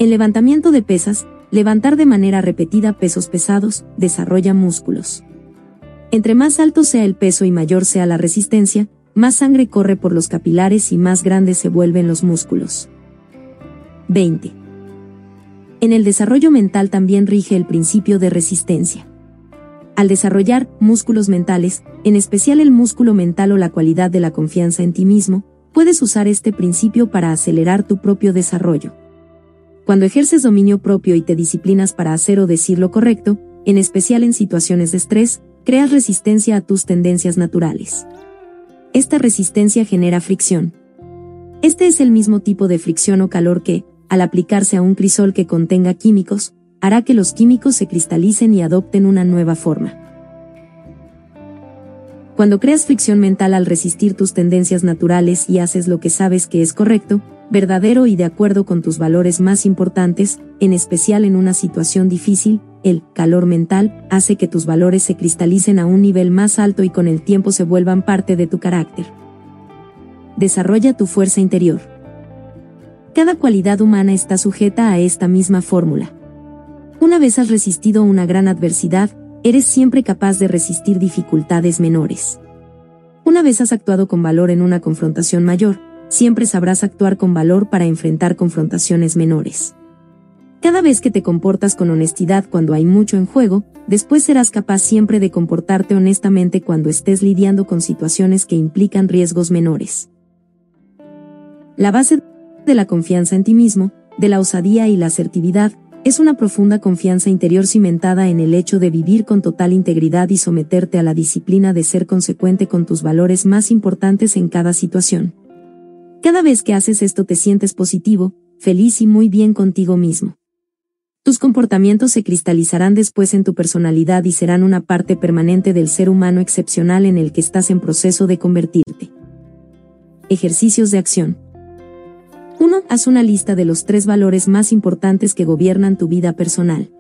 El levantamiento de pesas, levantar de manera repetida pesos pesados, desarrolla músculos. Entre más alto sea el peso y mayor sea la resistencia, más sangre corre por los capilares y más grandes se vuelven los músculos. 20. En el desarrollo mental también rige el principio de resistencia. Al desarrollar músculos mentales, en especial el músculo mental o la cualidad de la confianza en ti mismo, puedes usar este principio para acelerar tu propio desarrollo. Cuando ejerces dominio propio y te disciplinas para hacer o decir lo correcto, en especial en situaciones de estrés, creas resistencia a tus tendencias naturales. Esta resistencia genera fricción. Este es el mismo tipo de fricción o calor que, al aplicarse a un crisol que contenga químicos, hará que los químicos se cristalicen y adopten una nueva forma. Cuando creas fricción mental al resistir tus tendencias naturales y haces lo que sabes que es correcto, verdadero y de acuerdo con tus valores más importantes, en especial en una situación difícil, el calor mental hace que tus valores se cristalicen a un nivel más alto y con el tiempo se vuelvan parte de tu carácter. Desarrolla tu fuerza interior. Cada cualidad humana está sujeta a esta misma fórmula. Una vez has resistido una gran adversidad, eres siempre capaz de resistir dificultades menores. Una vez has actuado con valor en una confrontación mayor, siempre sabrás actuar con valor para enfrentar confrontaciones menores. Cada vez que te comportas con honestidad cuando hay mucho en juego, después serás capaz siempre de comportarte honestamente cuando estés lidiando con situaciones que implican riesgos menores. La base de la confianza en ti mismo, de la osadía y la asertividad, es una profunda confianza interior cimentada en el hecho de vivir con total integridad y someterte a la disciplina de ser consecuente con tus valores más importantes en cada situación. Cada vez que haces esto te sientes positivo, feliz y muy bien contigo mismo. Tus comportamientos se cristalizarán después en tu personalidad y serán una parte permanente del ser humano excepcional en el que estás en proceso de convertirte. Ejercicios de acción. 1. Haz una lista de los tres valores más importantes que gobiernan tu vida personal.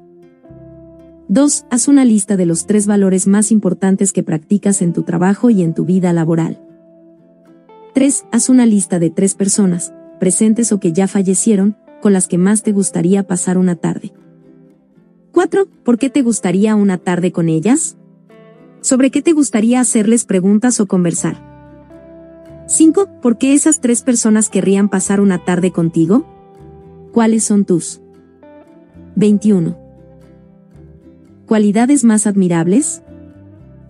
2. Haz una lista de los tres valores más importantes que practicas en tu trabajo y en tu vida laboral. 3. Haz una lista de tres personas, presentes o que ya fallecieron, con las que más te gustaría pasar una tarde. 4. ¿Por qué te gustaría una tarde con ellas? ¿Sobre qué te gustaría hacerles preguntas o conversar? 5. ¿Por qué esas tres personas querrían pasar una tarde contigo? ¿Cuáles son tus? 21. ¿Cualidades más admirables?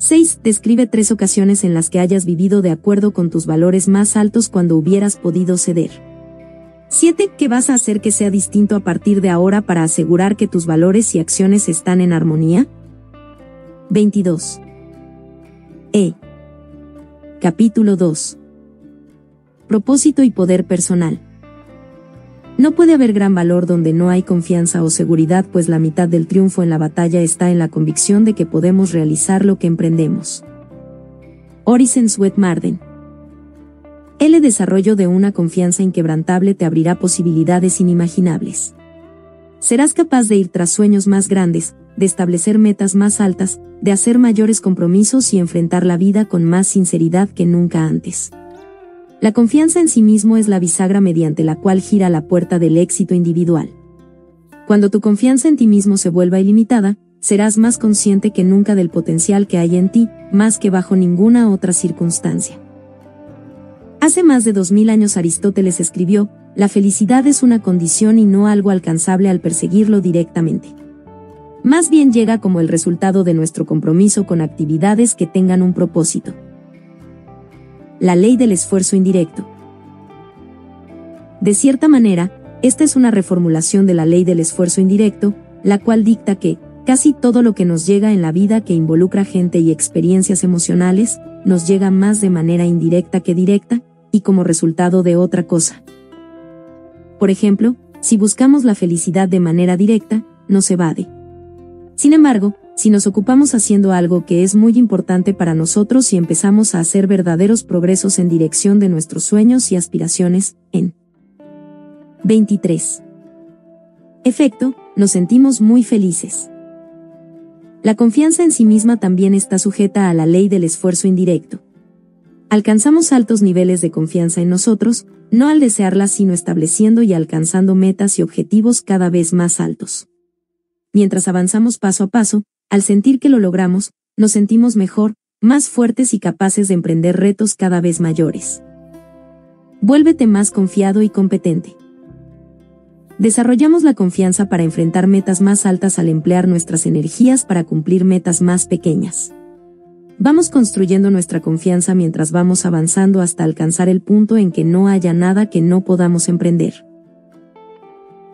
6. Describe tres ocasiones en las que hayas vivido de acuerdo con tus valores más altos cuando hubieras podido ceder. 7. ¿Qué vas a hacer que sea distinto a partir de ahora para asegurar que tus valores y acciones están en armonía? 22. E. Capítulo 2. Propósito y poder personal. No puede haber gran valor donde no hay confianza o seguridad, pues la mitad del triunfo en la batalla está en la convicción de que podemos realizar lo que emprendemos. Sweat Marden. El desarrollo de una confianza inquebrantable te abrirá posibilidades inimaginables. Serás capaz de ir tras sueños más grandes, de establecer metas más altas, de hacer mayores compromisos y enfrentar la vida con más sinceridad que nunca antes. La confianza en sí mismo es la bisagra mediante la cual gira la puerta del éxito individual. Cuando tu confianza en ti mismo se vuelva ilimitada, serás más consciente que nunca del potencial que hay en ti, más que bajo ninguna otra circunstancia. Hace más de dos mil años Aristóteles escribió, la felicidad es una condición y no algo alcanzable al perseguirlo directamente. Más bien llega como el resultado de nuestro compromiso con actividades que tengan un propósito la ley del esfuerzo indirecto. De cierta manera, esta es una reformulación de la ley del esfuerzo indirecto, la cual dicta que, casi todo lo que nos llega en la vida que involucra gente y experiencias emocionales, nos llega más de manera indirecta que directa, y como resultado de otra cosa. Por ejemplo, si buscamos la felicidad de manera directa, nos evade. Sin embargo, si nos ocupamos haciendo algo que es muy importante para nosotros y empezamos a hacer verdaderos progresos en dirección de nuestros sueños y aspiraciones, en 23. Efecto, nos sentimos muy felices. La confianza en sí misma también está sujeta a la ley del esfuerzo indirecto. Alcanzamos altos niveles de confianza en nosotros, no al desearla sino estableciendo y alcanzando metas y objetivos cada vez más altos. Mientras avanzamos paso a paso, al sentir que lo logramos, nos sentimos mejor, más fuertes y capaces de emprender retos cada vez mayores. Vuélvete más confiado y competente. Desarrollamos la confianza para enfrentar metas más altas al emplear nuestras energías para cumplir metas más pequeñas. Vamos construyendo nuestra confianza mientras vamos avanzando hasta alcanzar el punto en que no haya nada que no podamos emprender.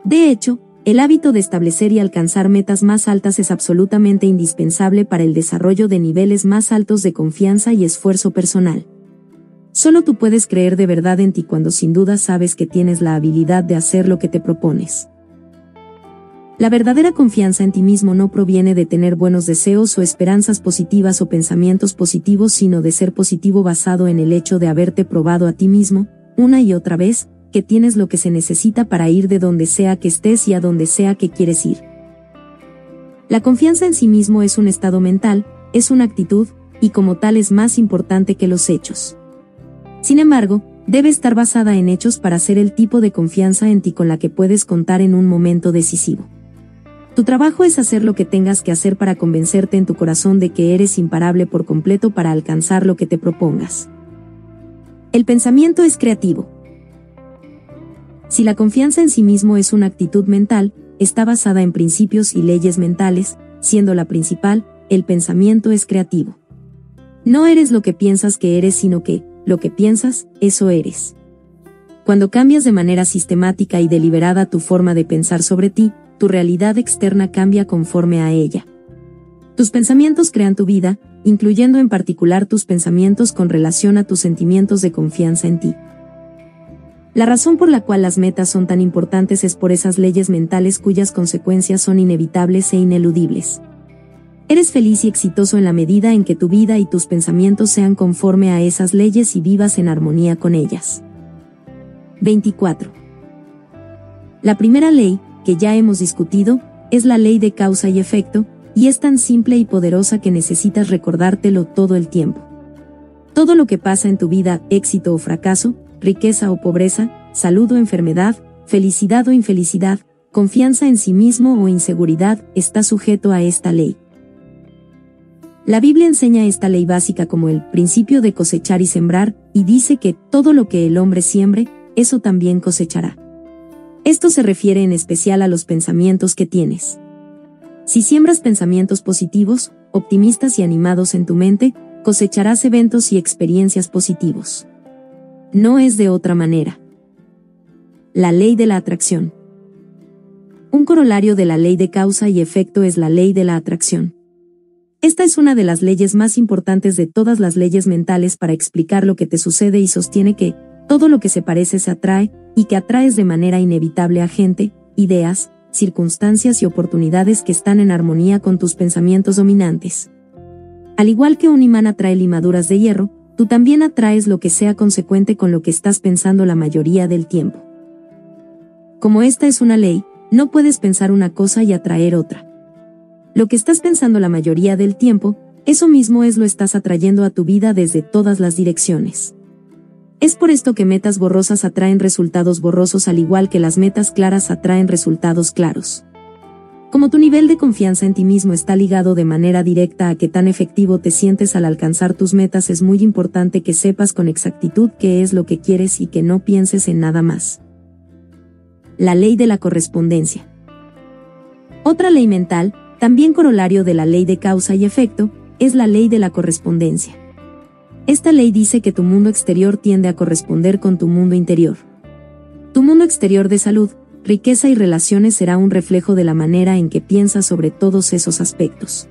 De hecho, el hábito de establecer y alcanzar metas más altas es absolutamente indispensable para el desarrollo de niveles más altos de confianza y esfuerzo personal. Solo tú puedes creer de verdad en ti cuando sin duda sabes que tienes la habilidad de hacer lo que te propones. La verdadera confianza en ti mismo no proviene de tener buenos deseos o esperanzas positivas o pensamientos positivos, sino de ser positivo basado en el hecho de haberte probado a ti mismo, una y otra vez, que tienes lo que se necesita para ir de donde sea que estés y a donde sea que quieres ir. La confianza en sí mismo es un estado mental, es una actitud, y como tal es más importante que los hechos. Sin embargo, debe estar basada en hechos para ser el tipo de confianza en ti con la que puedes contar en un momento decisivo. Tu trabajo es hacer lo que tengas que hacer para convencerte en tu corazón de que eres imparable por completo para alcanzar lo que te propongas. El pensamiento es creativo. Si la confianza en sí mismo es una actitud mental, está basada en principios y leyes mentales, siendo la principal, el pensamiento es creativo. No eres lo que piensas que eres, sino que, lo que piensas, eso eres. Cuando cambias de manera sistemática y deliberada tu forma de pensar sobre ti, tu realidad externa cambia conforme a ella. Tus pensamientos crean tu vida, incluyendo en particular tus pensamientos con relación a tus sentimientos de confianza en ti. La razón por la cual las metas son tan importantes es por esas leyes mentales cuyas consecuencias son inevitables e ineludibles. Eres feliz y exitoso en la medida en que tu vida y tus pensamientos sean conforme a esas leyes y vivas en armonía con ellas. 24. La primera ley, que ya hemos discutido, es la ley de causa y efecto, y es tan simple y poderosa que necesitas recordártelo todo el tiempo. Todo lo que pasa en tu vida, éxito o fracaso, riqueza o pobreza, salud o enfermedad, felicidad o infelicidad, confianza en sí mismo o inseguridad, está sujeto a esta ley. La Biblia enseña esta ley básica como el principio de cosechar y sembrar, y dice que todo lo que el hombre siembre, eso también cosechará. Esto se refiere en especial a los pensamientos que tienes. Si siembras pensamientos positivos, optimistas y animados en tu mente, cosecharás eventos y experiencias positivos. No es de otra manera. La ley de la atracción. Un corolario de la ley de causa y efecto es la ley de la atracción. Esta es una de las leyes más importantes de todas las leyes mentales para explicar lo que te sucede y sostiene que, todo lo que se parece se atrae, y que atraes de manera inevitable a gente, ideas, circunstancias y oportunidades que están en armonía con tus pensamientos dominantes. Al igual que un imán atrae limaduras de hierro, tú también atraes lo que sea consecuente con lo que estás pensando la mayoría del tiempo. Como esta es una ley, no puedes pensar una cosa y atraer otra. Lo que estás pensando la mayoría del tiempo, eso mismo es lo estás atrayendo a tu vida desde todas las direcciones. Es por esto que metas borrosas atraen resultados borrosos al igual que las metas claras atraen resultados claros. Como tu nivel de confianza en ti mismo está ligado de manera directa a qué tan efectivo te sientes al alcanzar tus metas, es muy importante que sepas con exactitud qué es lo que quieres y que no pienses en nada más. La ley de la correspondencia. Otra ley mental, también corolario de la ley de causa y efecto, es la ley de la correspondencia. Esta ley dice que tu mundo exterior tiende a corresponder con tu mundo interior. Tu mundo exterior de salud, riqueza y relaciones será un reflejo de la manera en que piensas sobre todos esos aspectos.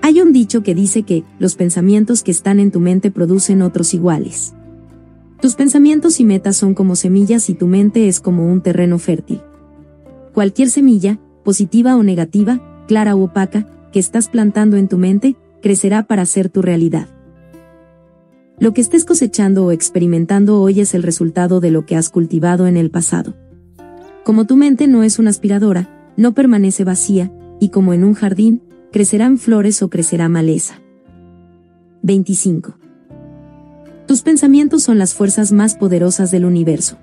Hay un dicho que dice que los pensamientos que están en tu mente producen otros iguales. Tus pensamientos y metas son como semillas y tu mente es como un terreno fértil. Cualquier semilla, positiva o negativa, clara o opaca, que estás plantando en tu mente, crecerá para ser tu realidad. Lo que estés cosechando o experimentando hoy es el resultado de lo que has cultivado en el pasado. Como tu mente no es una aspiradora, no permanece vacía, y como en un jardín, crecerán flores o crecerá maleza. 25. Tus pensamientos son las fuerzas más poderosas del universo.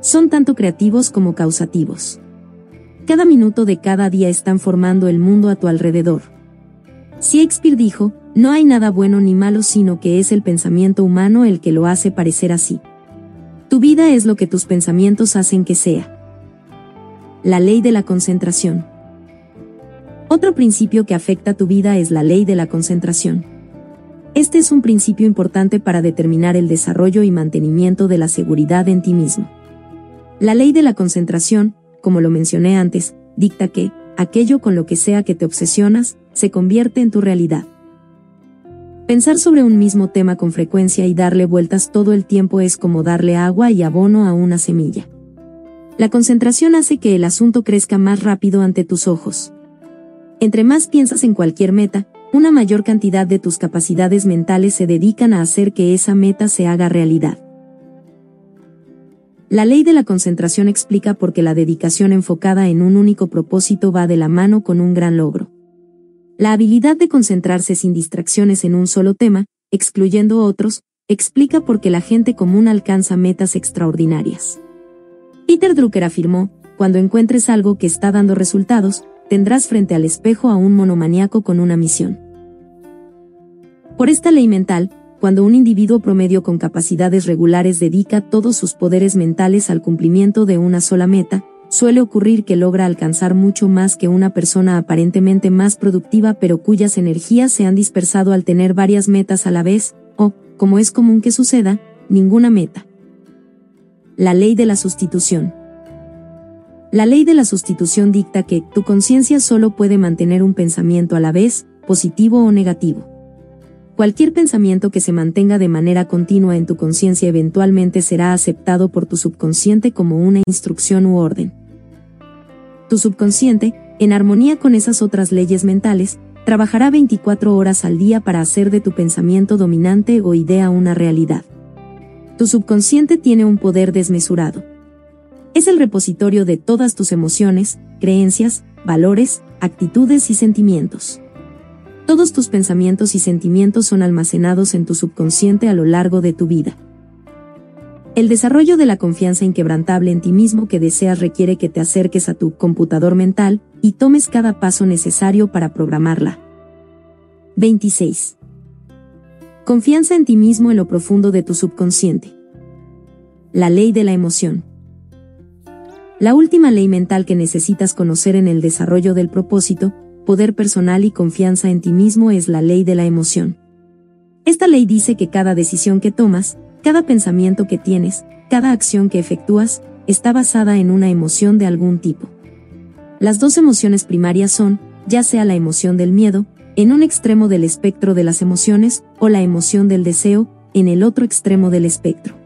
Son tanto creativos como causativos. Cada minuto de cada día están formando el mundo a tu alrededor. Shakespeare dijo, no hay nada bueno ni malo sino que es el pensamiento humano el que lo hace parecer así. Tu vida es lo que tus pensamientos hacen que sea. La ley de la concentración. Otro principio que afecta tu vida es la ley de la concentración. Este es un principio importante para determinar el desarrollo y mantenimiento de la seguridad en ti mismo. La ley de la concentración, como lo mencioné antes, dicta que, aquello con lo que sea que te obsesionas, se convierte en tu realidad. Pensar sobre un mismo tema con frecuencia y darle vueltas todo el tiempo es como darle agua y abono a una semilla. La concentración hace que el asunto crezca más rápido ante tus ojos. Entre más piensas en cualquier meta, una mayor cantidad de tus capacidades mentales se dedican a hacer que esa meta se haga realidad. La ley de la concentración explica por qué la dedicación enfocada en un único propósito va de la mano con un gran logro. La habilidad de concentrarse sin distracciones en un solo tema, excluyendo otros, explica por qué la gente común alcanza metas extraordinarias. Peter Drucker afirmó, cuando encuentres algo que está dando resultados, tendrás frente al espejo a un monomaniaco con una misión. Por esta ley mental, cuando un individuo promedio con capacidades regulares dedica todos sus poderes mentales al cumplimiento de una sola meta, suele ocurrir que logra alcanzar mucho más que una persona aparentemente más productiva pero cuyas energías se han dispersado al tener varias metas a la vez, o, como es común que suceda, ninguna meta. La ley de la sustitución. La ley de la sustitución dicta que tu conciencia solo puede mantener un pensamiento a la vez, positivo o negativo. Cualquier pensamiento que se mantenga de manera continua en tu conciencia eventualmente será aceptado por tu subconsciente como una instrucción u orden. Tu subconsciente, en armonía con esas otras leyes mentales, trabajará 24 horas al día para hacer de tu pensamiento dominante o idea una realidad. Tu subconsciente tiene un poder desmesurado es el repositorio de todas tus emociones, creencias, valores, actitudes y sentimientos. Todos tus pensamientos y sentimientos son almacenados en tu subconsciente a lo largo de tu vida. El desarrollo de la confianza inquebrantable en ti mismo que deseas requiere que te acerques a tu computador mental y tomes cada paso necesario para programarla. 26. Confianza en ti mismo en lo profundo de tu subconsciente. La ley de la emoción. La última ley mental que necesitas conocer en el desarrollo del propósito, poder personal y confianza en ti mismo es la ley de la emoción. Esta ley dice que cada decisión que tomas, cada pensamiento que tienes, cada acción que efectúas, está basada en una emoción de algún tipo. Las dos emociones primarias son, ya sea la emoción del miedo, en un extremo del espectro de las emociones, o la emoción del deseo, en el otro extremo del espectro.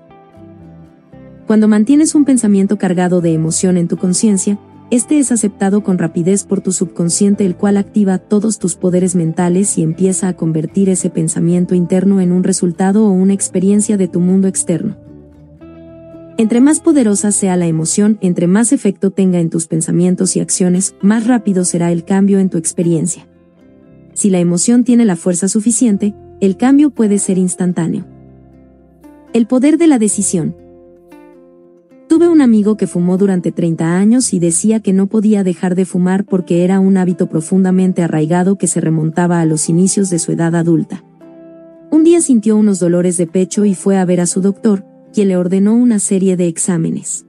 Cuando mantienes un pensamiento cargado de emoción en tu conciencia, este es aceptado con rapidez por tu subconsciente el cual activa todos tus poderes mentales y empieza a convertir ese pensamiento interno en un resultado o una experiencia de tu mundo externo. Entre más poderosa sea la emoción, entre más efecto tenga en tus pensamientos y acciones, más rápido será el cambio en tu experiencia. Si la emoción tiene la fuerza suficiente, el cambio puede ser instantáneo. El poder de la decisión. Tuve un amigo que fumó durante 30 años y decía que no podía dejar de fumar porque era un hábito profundamente arraigado que se remontaba a los inicios de su edad adulta. Un día sintió unos dolores de pecho y fue a ver a su doctor, quien le ordenó una serie de exámenes.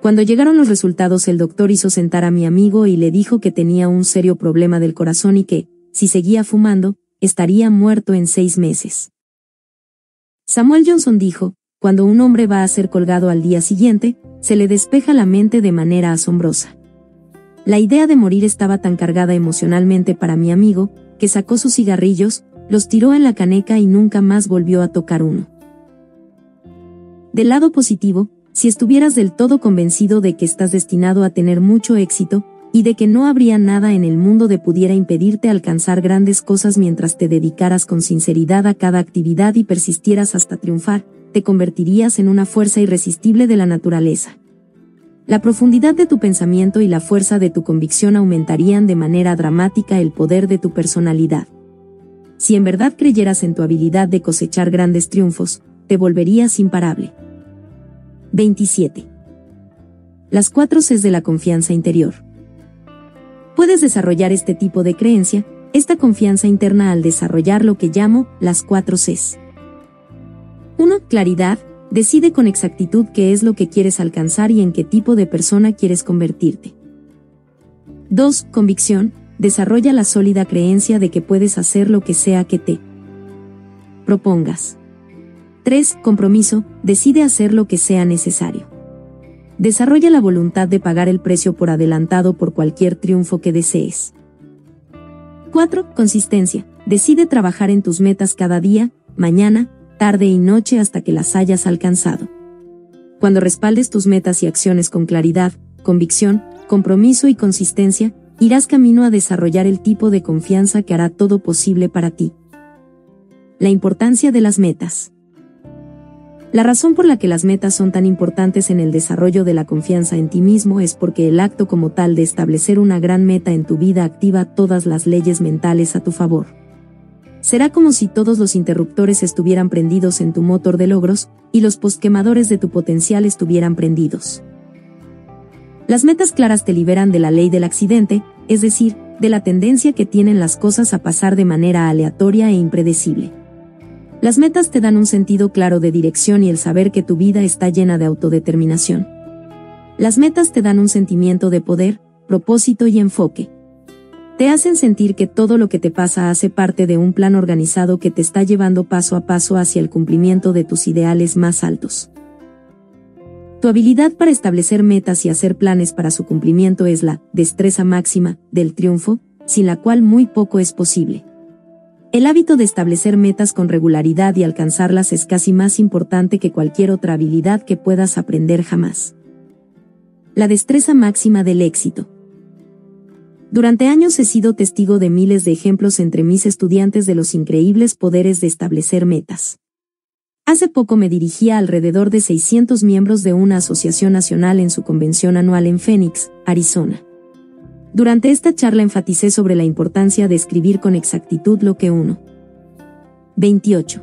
Cuando llegaron los resultados el doctor hizo sentar a mi amigo y le dijo que tenía un serio problema del corazón y que, si seguía fumando, estaría muerto en seis meses. Samuel Johnson dijo, cuando un hombre va a ser colgado al día siguiente, se le despeja la mente de manera asombrosa. La idea de morir estaba tan cargada emocionalmente para mi amigo, que sacó sus cigarrillos, los tiró en la caneca y nunca más volvió a tocar uno. Del lado positivo, si estuvieras del todo convencido de que estás destinado a tener mucho éxito, y de que no habría nada en el mundo de pudiera impedirte alcanzar grandes cosas mientras te dedicaras con sinceridad a cada actividad y persistieras hasta triunfar, te convertirías en una fuerza irresistible de la naturaleza. La profundidad de tu pensamiento y la fuerza de tu convicción aumentarían de manera dramática el poder de tu personalidad. Si en verdad creyeras en tu habilidad de cosechar grandes triunfos, te volverías imparable. 27. Las cuatro Cs de la confianza interior. Puedes desarrollar este tipo de creencia, esta confianza interna al desarrollar lo que llamo las cuatro Cs. 1. Claridad. Decide con exactitud qué es lo que quieres alcanzar y en qué tipo de persona quieres convertirte. 2. Convicción. Desarrolla la sólida creencia de que puedes hacer lo que sea que te propongas. 3. Compromiso. Decide hacer lo que sea necesario. Desarrolla la voluntad de pagar el precio por adelantado por cualquier triunfo que desees. 4. Consistencia. Decide trabajar en tus metas cada día, mañana, tarde y noche hasta que las hayas alcanzado. Cuando respaldes tus metas y acciones con claridad, convicción, compromiso y consistencia, irás camino a desarrollar el tipo de confianza que hará todo posible para ti. La importancia de las metas. La razón por la que las metas son tan importantes en el desarrollo de la confianza en ti mismo es porque el acto como tal de establecer una gran meta en tu vida activa todas las leyes mentales a tu favor. Será como si todos los interruptores estuvieran prendidos en tu motor de logros, y los postquemadores de tu potencial estuvieran prendidos. Las metas claras te liberan de la ley del accidente, es decir, de la tendencia que tienen las cosas a pasar de manera aleatoria e impredecible. Las metas te dan un sentido claro de dirección y el saber que tu vida está llena de autodeterminación. Las metas te dan un sentimiento de poder, propósito y enfoque te hacen sentir que todo lo que te pasa hace parte de un plan organizado que te está llevando paso a paso hacia el cumplimiento de tus ideales más altos. Tu habilidad para establecer metas y hacer planes para su cumplimiento es la destreza máxima del triunfo, sin la cual muy poco es posible. El hábito de establecer metas con regularidad y alcanzarlas es casi más importante que cualquier otra habilidad que puedas aprender jamás. La destreza máxima del éxito. Durante años he sido testigo de miles de ejemplos entre mis estudiantes de los increíbles poderes de establecer metas. Hace poco me dirigí a alrededor de 600 miembros de una asociación nacional en su convención anual en Phoenix, Arizona. Durante esta charla enfaticé sobre la importancia de escribir con exactitud lo que uno 28.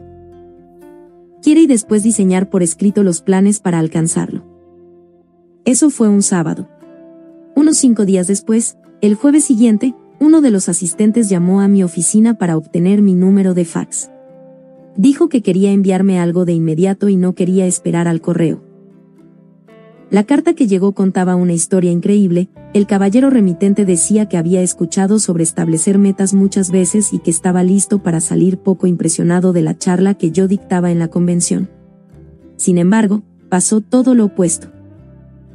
Quiere y después diseñar por escrito los planes para alcanzarlo. Eso fue un sábado. Unos cinco días después, el jueves siguiente, uno de los asistentes llamó a mi oficina para obtener mi número de fax. Dijo que quería enviarme algo de inmediato y no quería esperar al correo. La carta que llegó contaba una historia increíble, el caballero remitente decía que había escuchado sobre establecer metas muchas veces y que estaba listo para salir poco impresionado de la charla que yo dictaba en la convención. Sin embargo, pasó todo lo opuesto.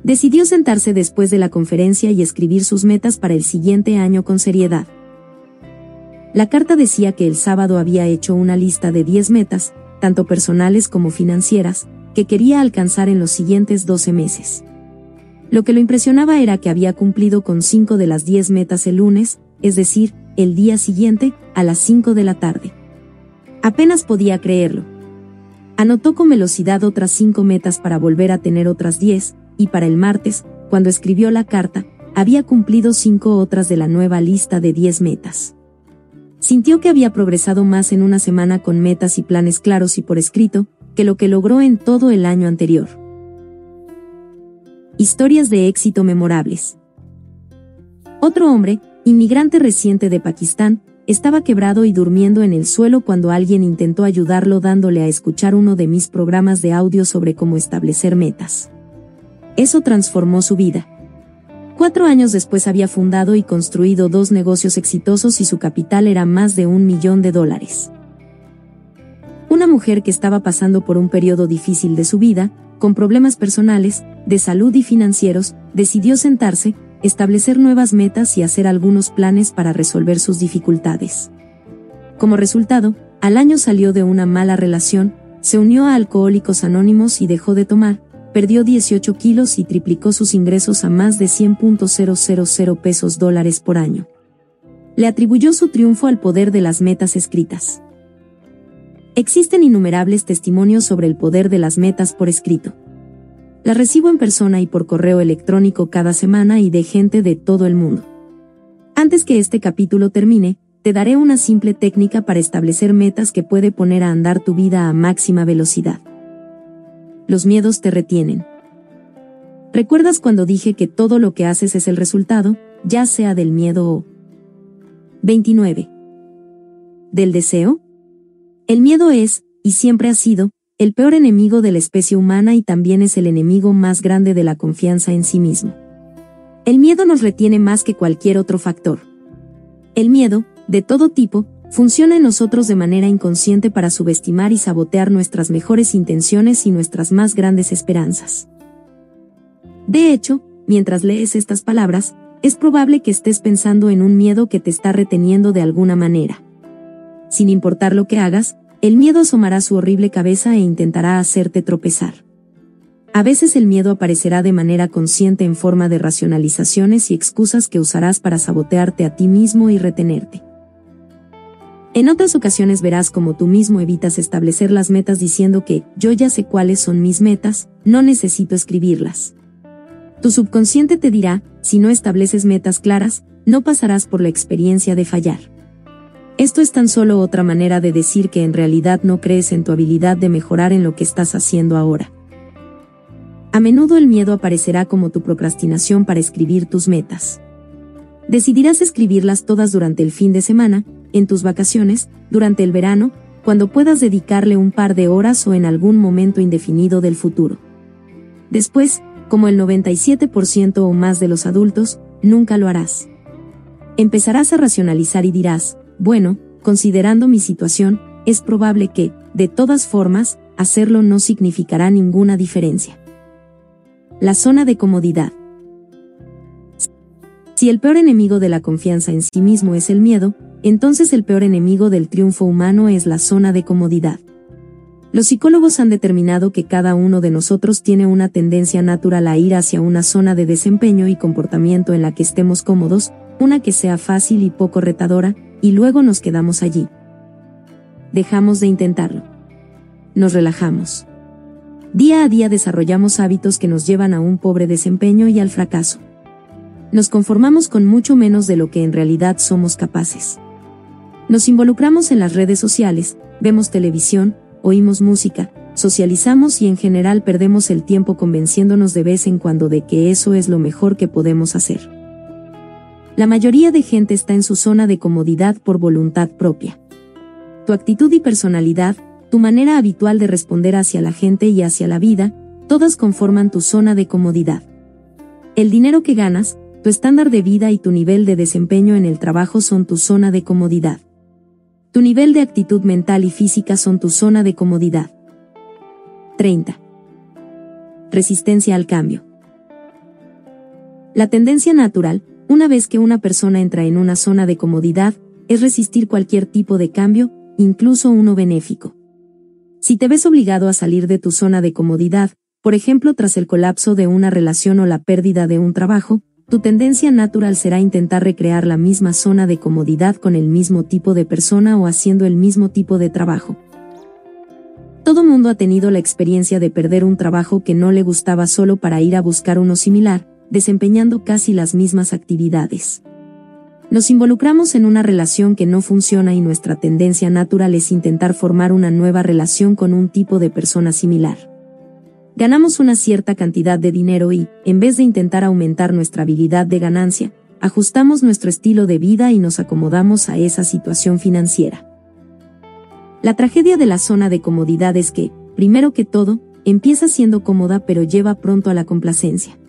Decidió sentarse después de la conferencia y escribir sus metas para el siguiente año con seriedad. La carta decía que el sábado había hecho una lista de 10 metas, tanto personales como financieras, que quería alcanzar en los siguientes 12 meses. Lo que lo impresionaba era que había cumplido con 5 de las 10 metas el lunes, es decir, el día siguiente, a las 5 de la tarde. Apenas podía creerlo. Anotó con velocidad otras 5 metas para volver a tener otras 10, y para el martes, cuando escribió la carta, había cumplido 5 otras de la nueva lista de 10 metas. Sintió que había progresado más en una semana con metas y planes claros y por escrito, lo que logró en todo el año anterior. Historias de éxito memorables. Otro hombre, inmigrante reciente de Pakistán, estaba quebrado y durmiendo en el suelo cuando alguien intentó ayudarlo dándole a escuchar uno de mis programas de audio sobre cómo establecer metas. Eso transformó su vida. Cuatro años después había fundado y construido dos negocios exitosos y su capital era más de un millón de dólares. Una mujer que estaba pasando por un periodo difícil de su vida, con problemas personales, de salud y financieros, decidió sentarse, establecer nuevas metas y hacer algunos planes para resolver sus dificultades. Como resultado, al año salió de una mala relación, se unió a Alcohólicos Anónimos y dejó de tomar, perdió 18 kilos y triplicó sus ingresos a más de 100.000 pesos dólares por año. Le atribuyó su triunfo al poder de las metas escritas. Existen innumerables testimonios sobre el poder de las metas por escrito. Las recibo en persona y por correo electrónico cada semana y de gente de todo el mundo. Antes que este capítulo termine, te daré una simple técnica para establecer metas que puede poner a andar tu vida a máxima velocidad los miedos te retienen. ¿Recuerdas cuando dije que todo lo que haces es el resultado, ya sea del miedo o 29. ¿Del deseo? El miedo es, y siempre ha sido, el peor enemigo de la especie humana y también es el enemigo más grande de la confianza en sí mismo. El miedo nos retiene más que cualquier otro factor. El miedo, de todo tipo, funciona en nosotros de manera inconsciente para subestimar y sabotear nuestras mejores intenciones y nuestras más grandes esperanzas. De hecho, mientras lees estas palabras, es probable que estés pensando en un miedo que te está reteniendo de alguna manera. Sin importar lo que hagas, el miedo asomará su horrible cabeza e intentará hacerte tropezar. A veces el miedo aparecerá de manera consciente en forma de racionalizaciones y excusas que usarás para sabotearte a ti mismo y retenerte. En otras ocasiones verás como tú mismo evitas establecer las metas diciendo que, yo ya sé cuáles son mis metas, no necesito escribirlas. Tu subconsciente te dirá, si no estableces metas claras, no pasarás por la experiencia de fallar. Esto es tan solo otra manera de decir que en realidad no crees en tu habilidad de mejorar en lo que estás haciendo ahora. A menudo el miedo aparecerá como tu procrastinación para escribir tus metas. Decidirás escribirlas todas durante el fin de semana, en tus vacaciones, durante el verano, cuando puedas dedicarle un par de horas o en algún momento indefinido del futuro. Después, como el 97% o más de los adultos, nunca lo harás. Empezarás a racionalizar y dirás, bueno, considerando mi situación, es probable que, de todas formas, hacerlo no significará ninguna diferencia. La zona de comodidad. Si el peor enemigo de la confianza en sí mismo es el miedo, entonces el peor enemigo del triunfo humano es la zona de comodidad. Los psicólogos han determinado que cada uno de nosotros tiene una tendencia natural a ir hacia una zona de desempeño y comportamiento en la que estemos cómodos, una que sea fácil y poco retadora, y luego nos quedamos allí. Dejamos de intentarlo. Nos relajamos. Día a día desarrollamos hábitos que nos llevan a un pobre desempeño y al fracaso nos conformamos con mucho menos de lo que en realidad somos capaces. Nos involucramos en las redes sociales, vemos televisión, oímos música, socializamos y en general perdemos el tiempo convenciéndonos de vez en cuando de que eso es lo mejor que podemos hacer. La mayoría de gente está en su zona de comodidad por voluntad propia. Tu actitud y personalidad, tu manera habitual de responder hacia la gente y hacia la vida, todas conforman tu zona de comodidad. El dinero que ganas, tu estándar de vida y tu nivel de desempeño en el trabajo son tu zona de comodidad. Tu nivel de actitud mental y física son tu zona de comodidad. 30. Resistencia al cambio. La tendencia natural, una vez que una persona entra en una zona de comodidad, es resistir cualquier tipo de cambio, incluso uno benéfico. Si te ves obligado a salir de tu zona de comodidad, por ejemplo tras el colapso de una relación o la pérdida de un trabajo, tu tendencia natural será intentar recrear la misma zona de comodidad con el mismo tipo de persona o haciendo el mismo tipo de trabajo. Todo mundo ha tenido la experiencia de perder un trabajo que no le gustaba solo para ir a buscar uno similar, desempeñando casi las mismas actividades. Nos involucramos en una relación que no funciona y nuestra tendencia natural es intentar formar una nueva relación con un tipo de persona similar. Ganamos una cierta cantidad de dinero y, en vez de intentar aumentar nuestra habilidad de ganancia, ajustamos nuestro estilo de vida y nos acomodamos a esa situación financiera. La tragedia de la zona de comodidad es que, primero que todo, empieza siendo cómoda pero lleva pronto a la complacencia.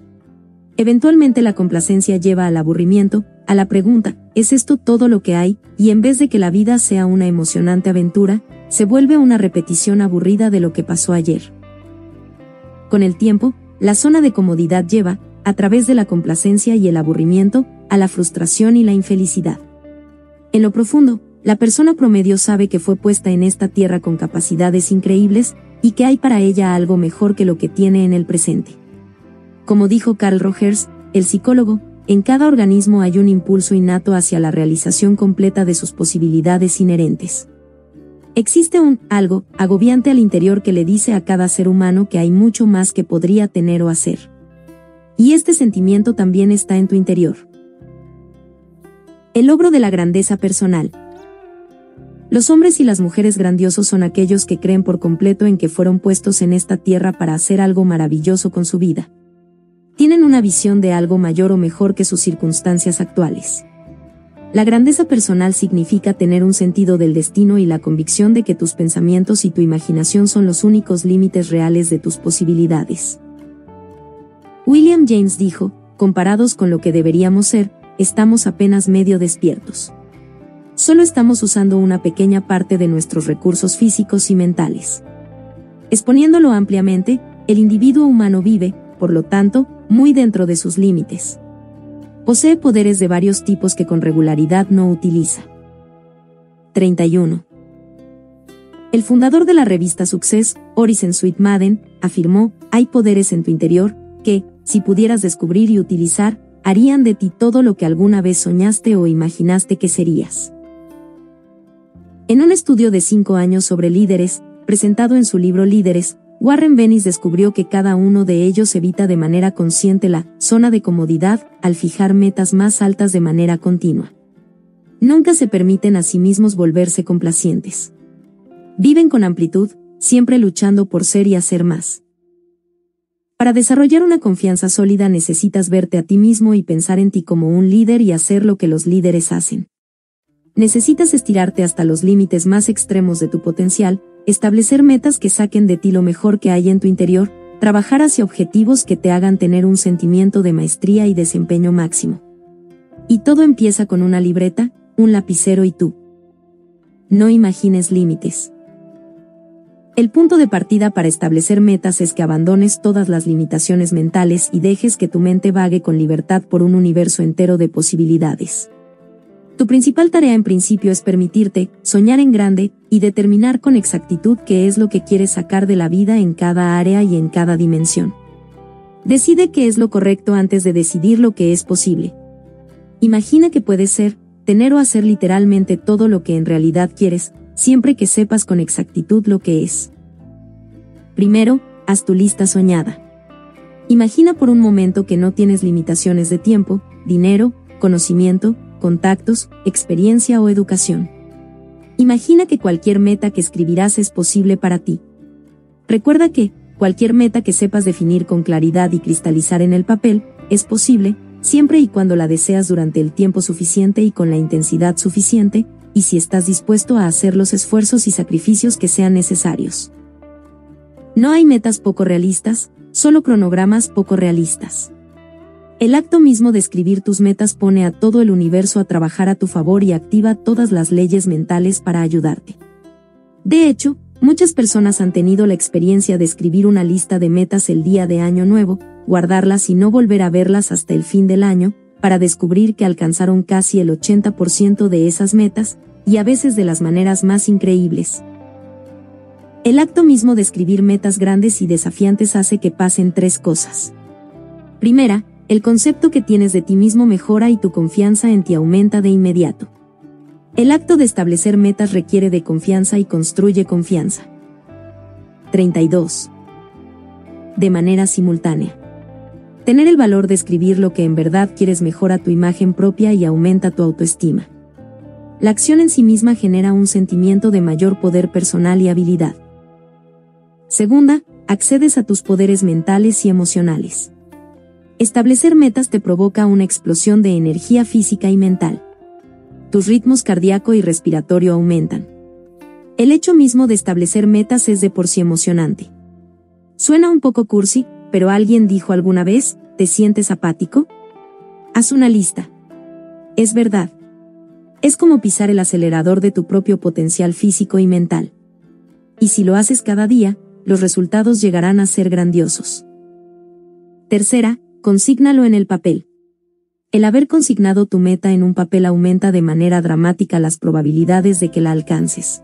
Eventualmente la complacencia lleva al aburrimiento, a la pregunta, ¿es esto todo lo que hay? Y en vez de que la vida sea una emocionante aventura, se vuelve una repetición aburrida de lo que pasó ayer. Con el tiempo, la zona de comodidad lleva, a través de la complacencia y el aburrimiento, a la frustración y la infelicidad. En lo profundo, la persona promedio sabe que fue puesta en esta tierra con capacidades increíbles, y que hay para ella algo mejor que lo que tiene en el presente. Como dijo Carl Rogers, el psicólogo, en cada organismo hay un impulso innato hacia la realización completa de sus posibilidades inherentes. Existe un algo agobiante al interior que le dice a cada ser humano que hay mucho más que podría tener o hacer. Y este sentimiento también está en tu interior. El logro de la grandeza personal. Los hombres y las mujeres grandiosos son aquellos que creen por completo en que fueron puestos en esta tierra para hacer algo maravilloso con su vida tienen una visión de algo mayor o mejor que sus circunstancias actuales. La grandeza personal significa tener un sentido del destino y la convicción de que tus pensamientos y tu imaginación son los únicos límites reales de tus posibilidades. William James dijo, comparados con lo que deberíamos ser, estamos apenas medio despiertos. Solo estamos usando una pequeña parte de nuestros recursos físicos y mentales. Exponiéndolo ampliamente, el individuo humano vive, por lo tanto, muy dentro de sus límites. Posee poderes de varios tipos que con regularidad no utiliza. 31. El fundador de la revista Success, Orison Sweet Madden, afirmó, hay poderes en tu interior, que, si pudieras descubrir y utilizar, harían de ti todo lo que alguna vez soñaste o imaginaste que serías. En un estudio de cinco años sobre líderes, presentado en su libro Líderes, Warren Bennis descubrió que cada uno de ellos evita de manera consciente la zona de comodidad al fijar metas más altas de manera continua. Nunca se permiten a sí mismos volverse complacientes. Viven con amplitud, siempre luchando por ser y hacer más. Para desarrollar una confianza sólida necesitas verte a ti mismo y pensar en ti como un líder y hacer lo que los líderes hacen. Necesitas estirarte hasta los límites más extremos de tu potencial, establecer metas que saquen de ti lo mejor que hay en tu interior, trabajar hacia objetivos que te hagan tener un sentimiento de maestría y desempeño máximo. Y todo empieza con una libreta, un lapicero y tú. No imagines límites. El punto de partida para establecer metas es que abandones todas las limitaciones mentales y dejes que tu mente vague con libertad por un universo entero de posibilidades. Tu principal tarea en principio es permitirte soñar en grande y determinar con exactitud qué es lo que quieres sacar de la vida en cada área y en cada dimensión. Decide qué es lo correcto antes de decidir lo que es posible. Imagina que puedes ser, tener o hacer literalmente todo lo que en realidad quieres, siempre que sepas con exactitud lo que es. Primero, haz tu lista soñada. Imagina por un momento que no tienes limitaciones de tiempo, dinero, conocimiento, contactos, experiencia o educación. Imagina que cualquier meta que escribirás es posible para ti. Recuerda que, cualquier meta que sepas definir con claridad y cristalizar en el papel, es posible, siempre y cuando la deseas durante el tiempo suficiente y con la intensidad suficiente, y si estás dispuesto a hacer los esfuerzos y sacrificios que sean necesarios. No hay metas poco realistas, solo cronogramas poco realistas. El acto mismo de escribir tus metas pone a todo el universo a trabajar a tu favor y activa todas las leyes mentales para ayudarte. De hecho, muchas personas han tenido la experiencia de escribir una lista de metas el día de Año Nuevo, guardarlas y no volver a verlas hasta el fin del año, para descubrir que alcanzaron casi el 80% de esas metas, y a veces de las maneras más increíbles. El acto mismo de escribir metas grandes y desafiantes hace que pasen tres cosas. Primera, el concepto que tienes de ti mismo mejora y tu confianza en ti aumenta de inmediato. El acto de establecer metas requiere de confianza y construye confianza. 32. De manera simultánea. Tener el valor de escribir lo que en verdad quieres mejora tu imagen propia y aumenta tu autoestima. La acción en sí misma genera un sentimiento de mayor poder personal y habilidad. Segunda, accedes a tus poderes mentales y emocionales. Establecer metas te provoca una explosión de energía física y mental. Tus ritmos cardíaco y respiratorio aumentan. El hecho mismo de establecer metas es de por sí emocionante. Suena un poco cursi, pero alguien dijo alguna vez, ¿te sientes apático? Haz una lista. Es verdad. Es como pisar el acelerador de tu propio potencial físico y mental. Y si lo haces cada día, los resultados llegarán a ser grandiosos. Tercera, consígnalo en el papel. El haber consignado tu meta en un papel aumenta de manera dramática las probabilidades de que la alcances.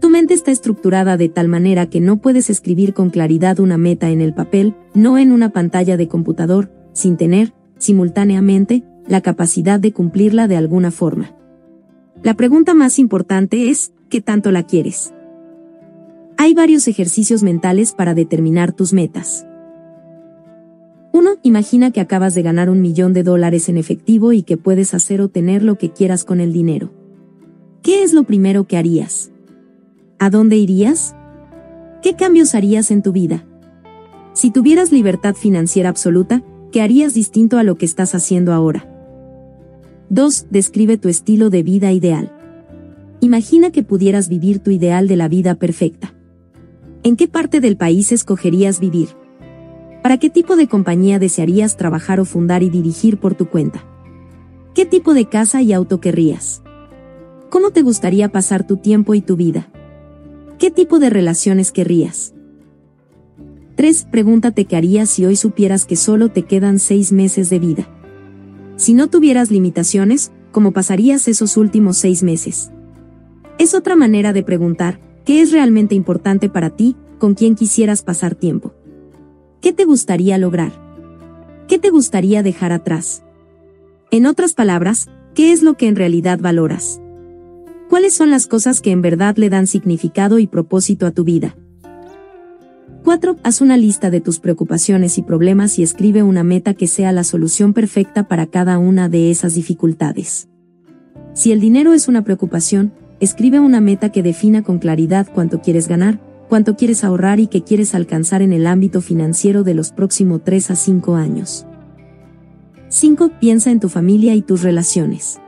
Tu mente está estructurada de tal manera que no puedes escribir con claridad una meta en el papel, no en una pantalla de computador, sin tener, simultáneamente, la capacidad de cumplirla de alguna forma. La pregunta más importante es, ¿qué tanto la quieres? Hay varios ejercicios mentales para determinar tus metas. 1. Imagina que acabas de ganar un millón de dólares en efectivo y que puedes hacer o tener lo que quieras con el dinero. ¿Qué es lo primero que harías? ¿A dónde irías? ¿Qué cambios harías en tu vida? Si tuvieras libertad financiera absoluta, ¿qué harías distinto a lo que estás haciendo ahora? 2. Describe tu estilo de vida ideal. Imagina que pudieras vivir tu ideal de la vida perfecta. ¿En qué parte del país escogerías vivir? ¿Para qué tipo de compañía desearías trabajar o fundar y dirigir por tu cuenta? ¿Qué tipo de casa y auto querrías? ¿Cómo te gustaría pasar tu tiempo y tu vida? ¿Qué tipo de relaciones querrías? 3. Pregúntate qué harías si hoy supieras que solo te quedan 6 meses de vida. Si no tuvieras limitaciones, ¿cómo pasarías esos últimos 6 meses? Es otra manera de preguntar, ¿Qué es realmente importante para ti, con quién quisieras pasar tiempo? ¿Qué te gustaría lograr? ¿Qué te gustaría dejar atrás? En otras palabras, ¿qué es lo que en realidad valoras? ¿Cuáles son las cosas que en verdad le dan significado y propósito a tu vida? 4. Haz una lista de tus preocupaciones y problemas y escribe una meta que sea la solución perfecta para cada una de esas dificultades. Si el dinero es una preocupación, Escribe una meta que defina con claridad cuánto quieres ganar, cuánto quieres ahorrar y qué quieres alcanzar en el ámbito financiero de los próximos 3 a 5 años. 5. Piensa en tu familia y tus relaciones.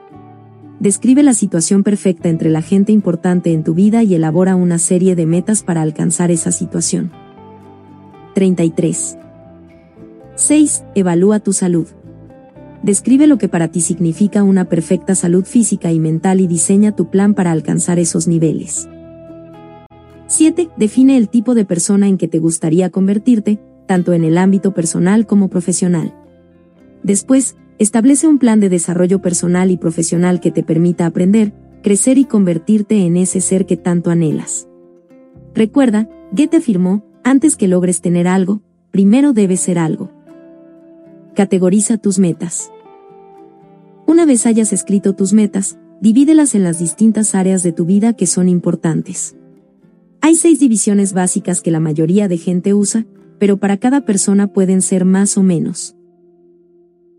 Describe la situación perfecta entre la gente importante en tu vida y elabora una serie de metas para alcanzar esa situación. 33. 6. Evalúa tu salud. Describe lo que para ti significa una perfecta salud física y mental y diseña tu plan para alcanzar esos niveles. 7. Define el tipo de persona en que te gustaría convertirte, tanto en el ámbito personal como profesional. Después, establece un plan de desarrollo personal y profesional que te permita aprender, crecer y convertirte en ese ser que tanto anhelas. Recuerda, Goethe afirmó, antes que logres tener algo, primero debes ser algo. Categoriza tus metas. Una vez hayas escrito tus metas, divídelas en las distintas áreas de tu vida que son importantes. Hay seis divisiones básicas que la mayoría de gente usa, pero para cada persona pueden ser más o menos.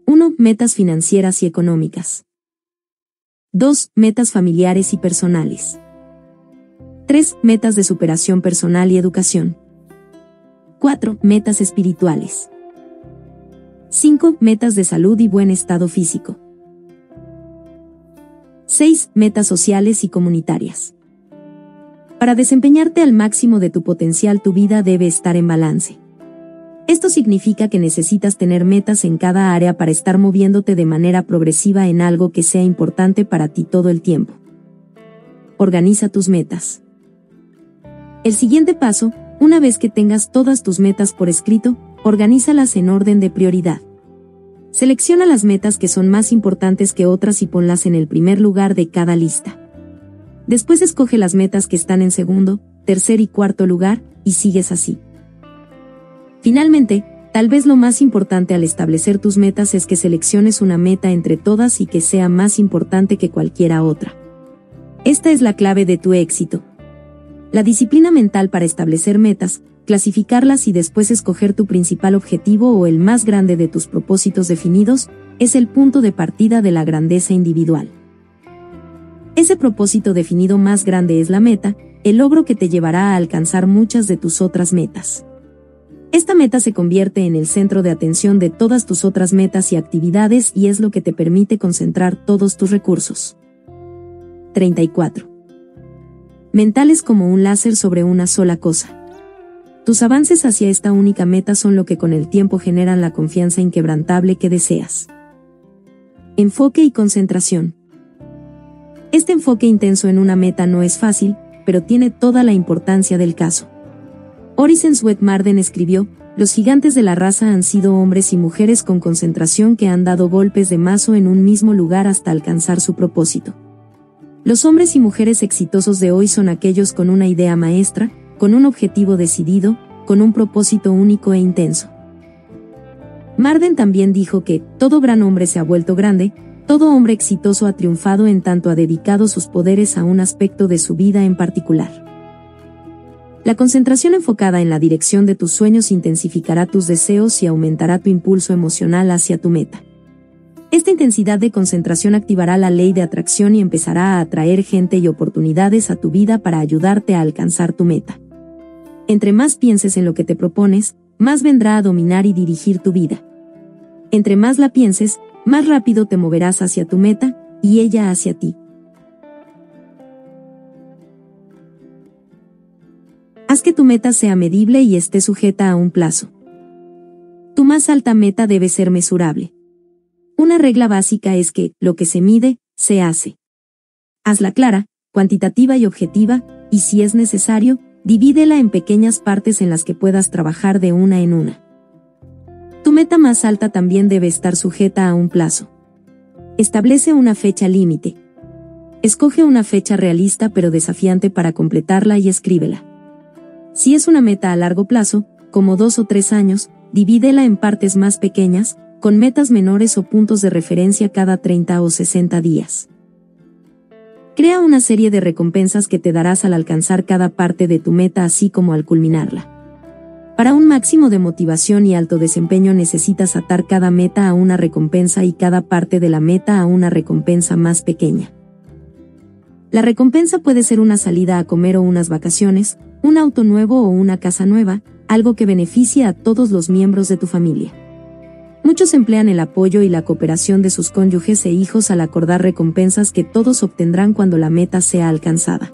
1. Metas financieras y económicas. 2. Metas familiares y personales. 3. Metas de superación personal y educación. 4. Metas espirituales. 5. Metas de salud y buen estado físico. 6. Metas sociales y comunitarias. Para desempeñarte al máximo de tu potencial tu vida debe estar en balance. Esto significa que necesitas tener metas en cada área para estar moviéndote de manera progresiva en algo que sea importante para ti todo el tiempo. Organiza tus metas. El siguiente paso, una vez que tengas todas tus metas por escrito, organízalas en orden de prioridad. Selecciona las metas que son más importantes que otras y ponlas en el primer lugar de cada lista. Después escoge las metas que están en segundo, tercer y cuarto lugar, y sigues así. Finalmente, tal vez lo más importante al establecer tus metas es que selecciones una meta entre todas y que sea más importante que cualquiera otra. Esta es la clave de tu éxito. La disciplina mental para establecer metas, clasificarlas y después escoger tu principal objetivo o el más grande de tus propósitos definidos, es el punto de partida de la grandeza individual. Ese propósito definido más grande es la meta, el logro que te llevará a alcanzar muchas de tus otras metas. Esta meta se convierte en el centro de atención de todas tus otras metas y actividades y es lo que te permite concentrar todos tus recursos. 34. Mentales como un láser sobre una sola cosa. Tus avances hacia esta única meta son lo que con el tiempo generan la confianza inquebrantable que deseas. Enfoque y concentración. Este enfoque intenso en una meta no es fácil, pero tiene toda la importancia del caso. Orisen Marden escribió, los gigantes de la raza han sido hombres y mujeres con concentración que han dado golpes de mazo en un mismo lugar hasta alcanzar su propósito. Los hombres y mujeres exitosos de hoy son aquellos con una idea maestra, con un objetivo decidido, con un propósito único e intenso. Marden también dijo que, todo gran hombre se ha vuelto grande, todo hombre exitoso ha triunfado en tanto ha dedicado sus poderes a un aspecto de su vida en particular. La concentración enfocada en la dirección de tus sueños intensificará tus deseos y aumentará tu impulso emocional hacia tu meta. Esta intensidad de concentración activará la ley de atracción y empezará a atraer gente y oportunidades a tu vida para ayudarte a alcanzar tu meta. Entre más pienses en lo que te propones, más vendrá a dominar y dirigir tu vida. Entre más la pienses, más rápido te moverás hacia tu meta, y ella hacia ti. Haz que tu meta sea medible y esté sujeta a un plazo. Tu más alta meta debe ser mesurable. Una regla básica es que, lo que se mide, se hace. Hazla clara, cuantitativa y objetiva, y si es necesario, divídela en pequeñas partes en las que puedas trabajar de una en una. Tu meta más alta también debe estar sujeta a un plazo. Establece una fecha límite. Escoge una fecha realista pero desafiante para completarla y escríbela. Si es una meta a largo plazo, como dos o tres años, divídela en partes más pequeñas, con metas menores o puntos de referencia cada 30 o 60 días. Crea una serie de recompensas que te darás al alcanzar cada parte de tu meta así como al culminarla. Para un máximo de motivación y alto desempeño necesitas atar cada meta a una recompensa y cada parte de la meta a una recompensa más pequeña. La recompensa puede ser una salida a comer o unas vacaciones, un auto nuevo o una casa nueva, algo que beneficie a todos los miembros de tu familia. Muchos emplean el apoyo y la cooperación de sus cónyuges e hijos al acordar recompensas que todos obtendrán cuando la meta sea alcanzada.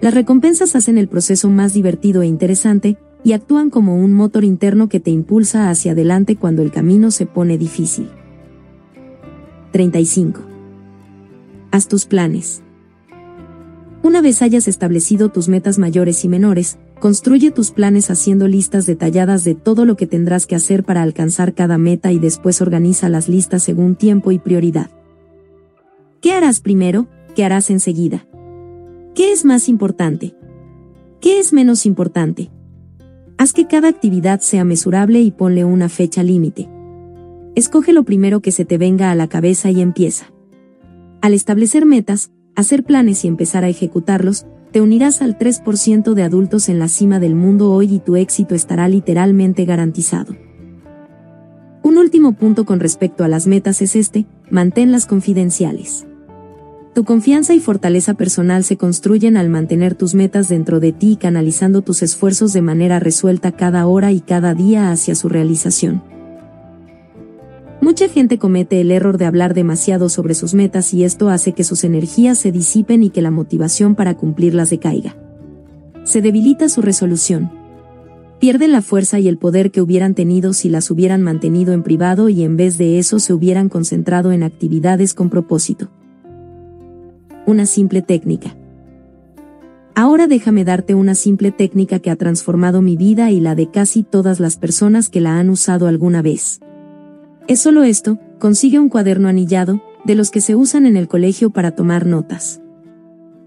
Las recompensas hacen el proceso más divertido e interesante, y actúan como un motor interno que te impulsa hacia adelante cuando el camino se pone difícil. 35. Haz tus planes. Una vez hayas establecido tus metas mayores y menores, construye tus planes haciendo listas detalladas de todo lo que tendrás que hacer para alcanzar cada meta y después organiza las listas según tiempo y prioridad. ¿Qué harás primero? ¿Qué harás enseguida? ¿Qué es más importante? ¿Qué es menos importante? Haz que cada actividad sea mesurable y ponle una fecha límite. Escoge lo primero que se te venga a la cabeza y empieza. Al establecer metas, hacer planes y empezar a ejecutarlos, te unirás al 3% de adultos en la cima del mundo hoy y tu éxito estará literalmente garantizado. Un último punto con respecto a las metas es este, manténlas confidenciales. Tu confianza y fortaleza personal se construyen al mantener tus metas dentro de ti y canalizando tus esfuerzos de manera resuelta cada hora y cada día hacia su realización. Mucha gente comete el error de hablar demasiado sobre sus metas y esto hace que sus energías se disipen y que la motivación para cumplirlas decaiga. Se debilita su resolución. Pierden la fuerza y el poder que hubieran tenido si las hubieran mantenido en privado y en vez de eso se hubieran concentrado en actividades con propósito. Una simple técnica. Ahora déjame darte una simple técnica que ha transformado mi vida y la de casi todas las personas que la han usado alguna vez. Es solo esto, consigue un cuaderno anillado, de los que se usan en el colegio para tomar notas.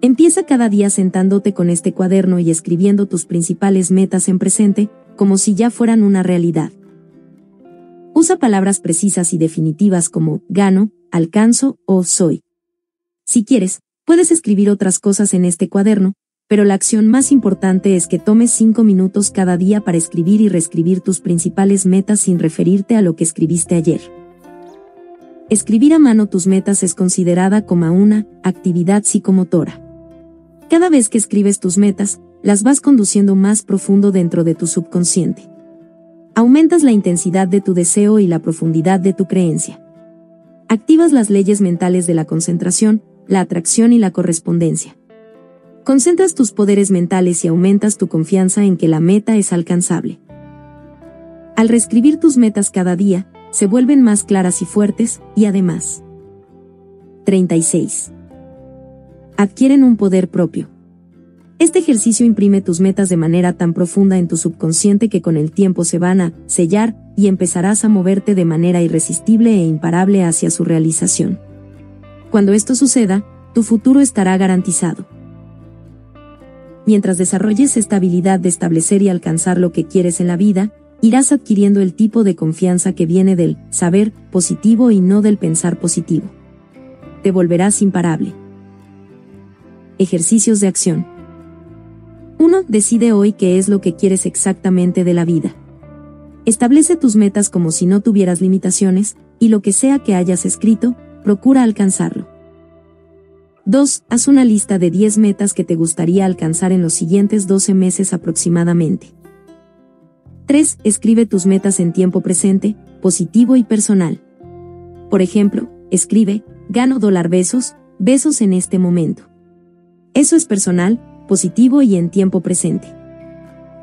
Empieza cada día sentándote con este cuaderno y escribiendo tus principales metas en presente, como si ya fueran una realidad. Usa palabras precisas y definitivas como gano, alcanzo o soy. Si quieres, puedes escribir otras cosas en este cuaderno, pero la acción más importante es que tomes 5 minutos cada día para escribir y reescribir tus principales metas sin referirte a lo que escribiste ayer. Escribir a mano tus metas es considerada como una actividad psicomotora. Cada vez que escribes tus metas, las vas conduciendo más profundo dentro de tu subconsciente. Aumentas la intensidad de tu deseo y la profundidad de tu creencia. Activas las leyes mentales de la concentración, la atracción y la correspondencia concentras tus poderes mentales y aumentas tu confianza en que la meta es alcanzable. Al reescribir tus metas cada día, se vuelven más claras y fuertes, y además. 36. Adquieren un poder propio. Este ejercicio imprime tus metas de manera tan profunda en tu subconsciente que con el tiempo se van a sellar y empezarás a moverte de manera irresistible e imparable hacia su realización. Cuando esto suceda, tu futuro estará garantizado mientras desarrolles esta habilidad de establecer y alcanzar lo que quieres en la vida, irás adquiriendo el tipo de confianza que viene del saber positivo y no del pensar positivo. Te volverás imparable. Ejercicios de acción. 1. Decide hoy qué es lo que quieres exactamente de la vida. Establece tus metas como si no tuvieras limitaciones, y lo que sea que hayas escrito, procura alcanzarlo. 2. Haz una lista de 10 metas que te gustaría alcanzar en los siguientes 12 meses aproximadamente. 3. Escribe tus metas en tiempo presente, positivo y personal. Por ejemplo, escribe, gano dólar besos, besos en este momento. Eso es personal, positivo y en tiempo presente.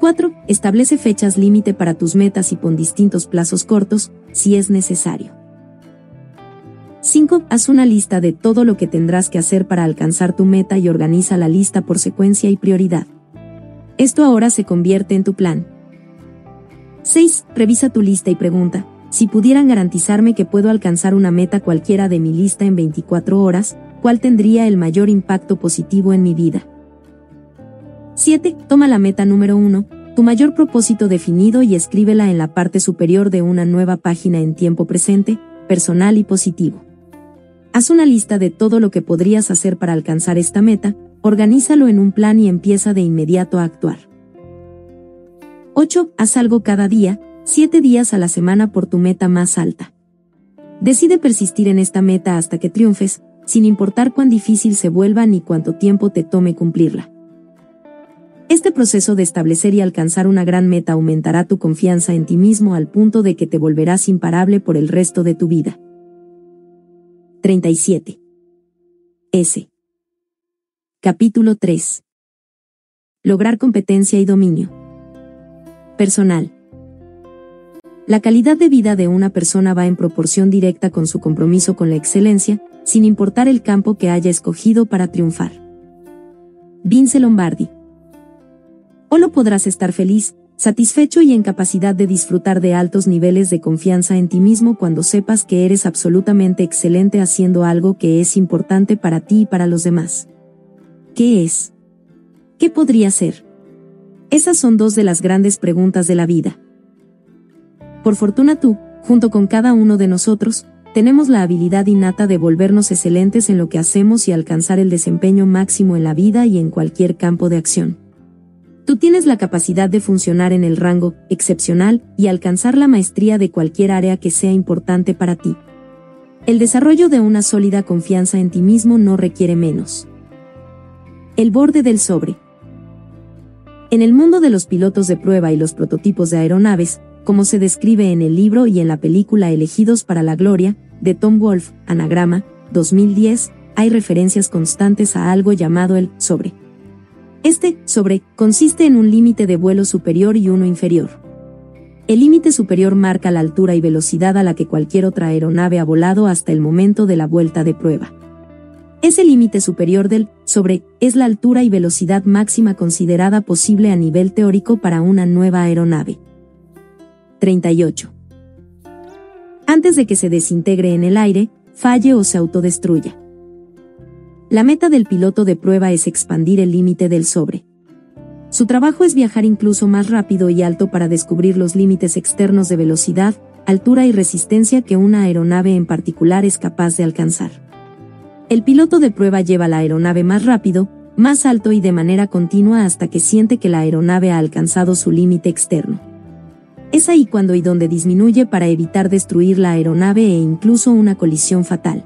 4. Establece fechas límite para tus metas y pon distintos plazos cortos, si es necesario. 5. Haz una lista de todo lo que tendrás que hacer para alcanzar tu meta y organiza la lista por secuencia y prioridad. Esto ahora se convierte en tu plan. 6. Revisa tu lista y pregunta, si pudieran garantizarme que puedo alcanzar una meta cualquiera de mi lista en 24 horas, ¿cuál tendría el mayor impacto positivo en mi vida? 7. Toma la meta número 1, tu mayor propósito definido y escríbela en la parte superior de una nueva página en tiempo presente, personal y positivo. Haz una lista de todo lo que podrías hacer para alcanzar esta meta, organízalo en un plan y empieza de inmediato a actuar. 8. Haz algo cada día, 7 días a la semana por tu meta más alta. Decide persistir en esta meta hasta que triunfes, sin importar cuán difícil se vuelva ni cuánto tiempo te tome cumplirla. Este proceso de establecer y alcanzar una gran meta aumentará tu confianza en ti mismo al punto de que te volverás imparable por el resto de tu vida. 37. S. Capítulo 3. Lograr competencia y dominio. Personal. La calidad de vida de una persona va en proporción directa con su compromiso con la excelencia, sin importar el campo que haya escogido para triunfar. Vince Lombardi. lo podrás estar feliz, satisfecho y en capacidad de disfrutar de altos niveles de confianza en ti mismo cuando sepas que eres absolutamente excelente haciendo algo que es importante para ti y para los demás. ¿Qué es? ¿Qué podría ser? Esas son dos de las grandes preguntas de la vida. Por fortuna tú, junto con cada uno de nosotros, tenemos la habilidad innata de volvernos excelentes en lo que hacemos y alcanzar el desempeño máximo en la vida y en cualquier campo de acción. Tú tienes la capacidad de funcionar en el rango excepcional y alcanzar la maestría de cualquier área que sea importante para ti. El desarrollo de una sólida confianza en ti mismo no requiere menos. El borde del sobre. En el mundo de los pilotos de prueba y los prototipos de aeronaves, como se describe en el libro y en la película Elegidos para la Gloria, de Tom Wolfe, Anagrama, 2010, hay referencias constantes a algo llamado el sobre. Este sobre consiste en un límite de vuelo superior y uno inferior. El límite superior marca la altura y velocidad a la que cualquier otra aeronave ha volado hasta el momento de la vuelta de prueba. Ese límite superior del sobre es la altura y velocidad máxima considerada posible a nivel teórico para una nueva aeronave. 38. Antes de que se desintegre en el aire, falle o se autodestruya. La meta del piloto de prueba es expandir el límite del sobre. Su trabajo es viajar incluso más rápido y alto para descubrir los límites externos de velocidad, altura y resistencia que una aeronave en particular es capaz de alcanzar. El piloto de prueba lleva la aeronave más rápido, más alto y de manera continua hasta que siente que la aeronave ha alcanzado su límite externo. Es ahí cuando y donde disminuye para evitar destruir la aeronave e incluso una colisión fatal.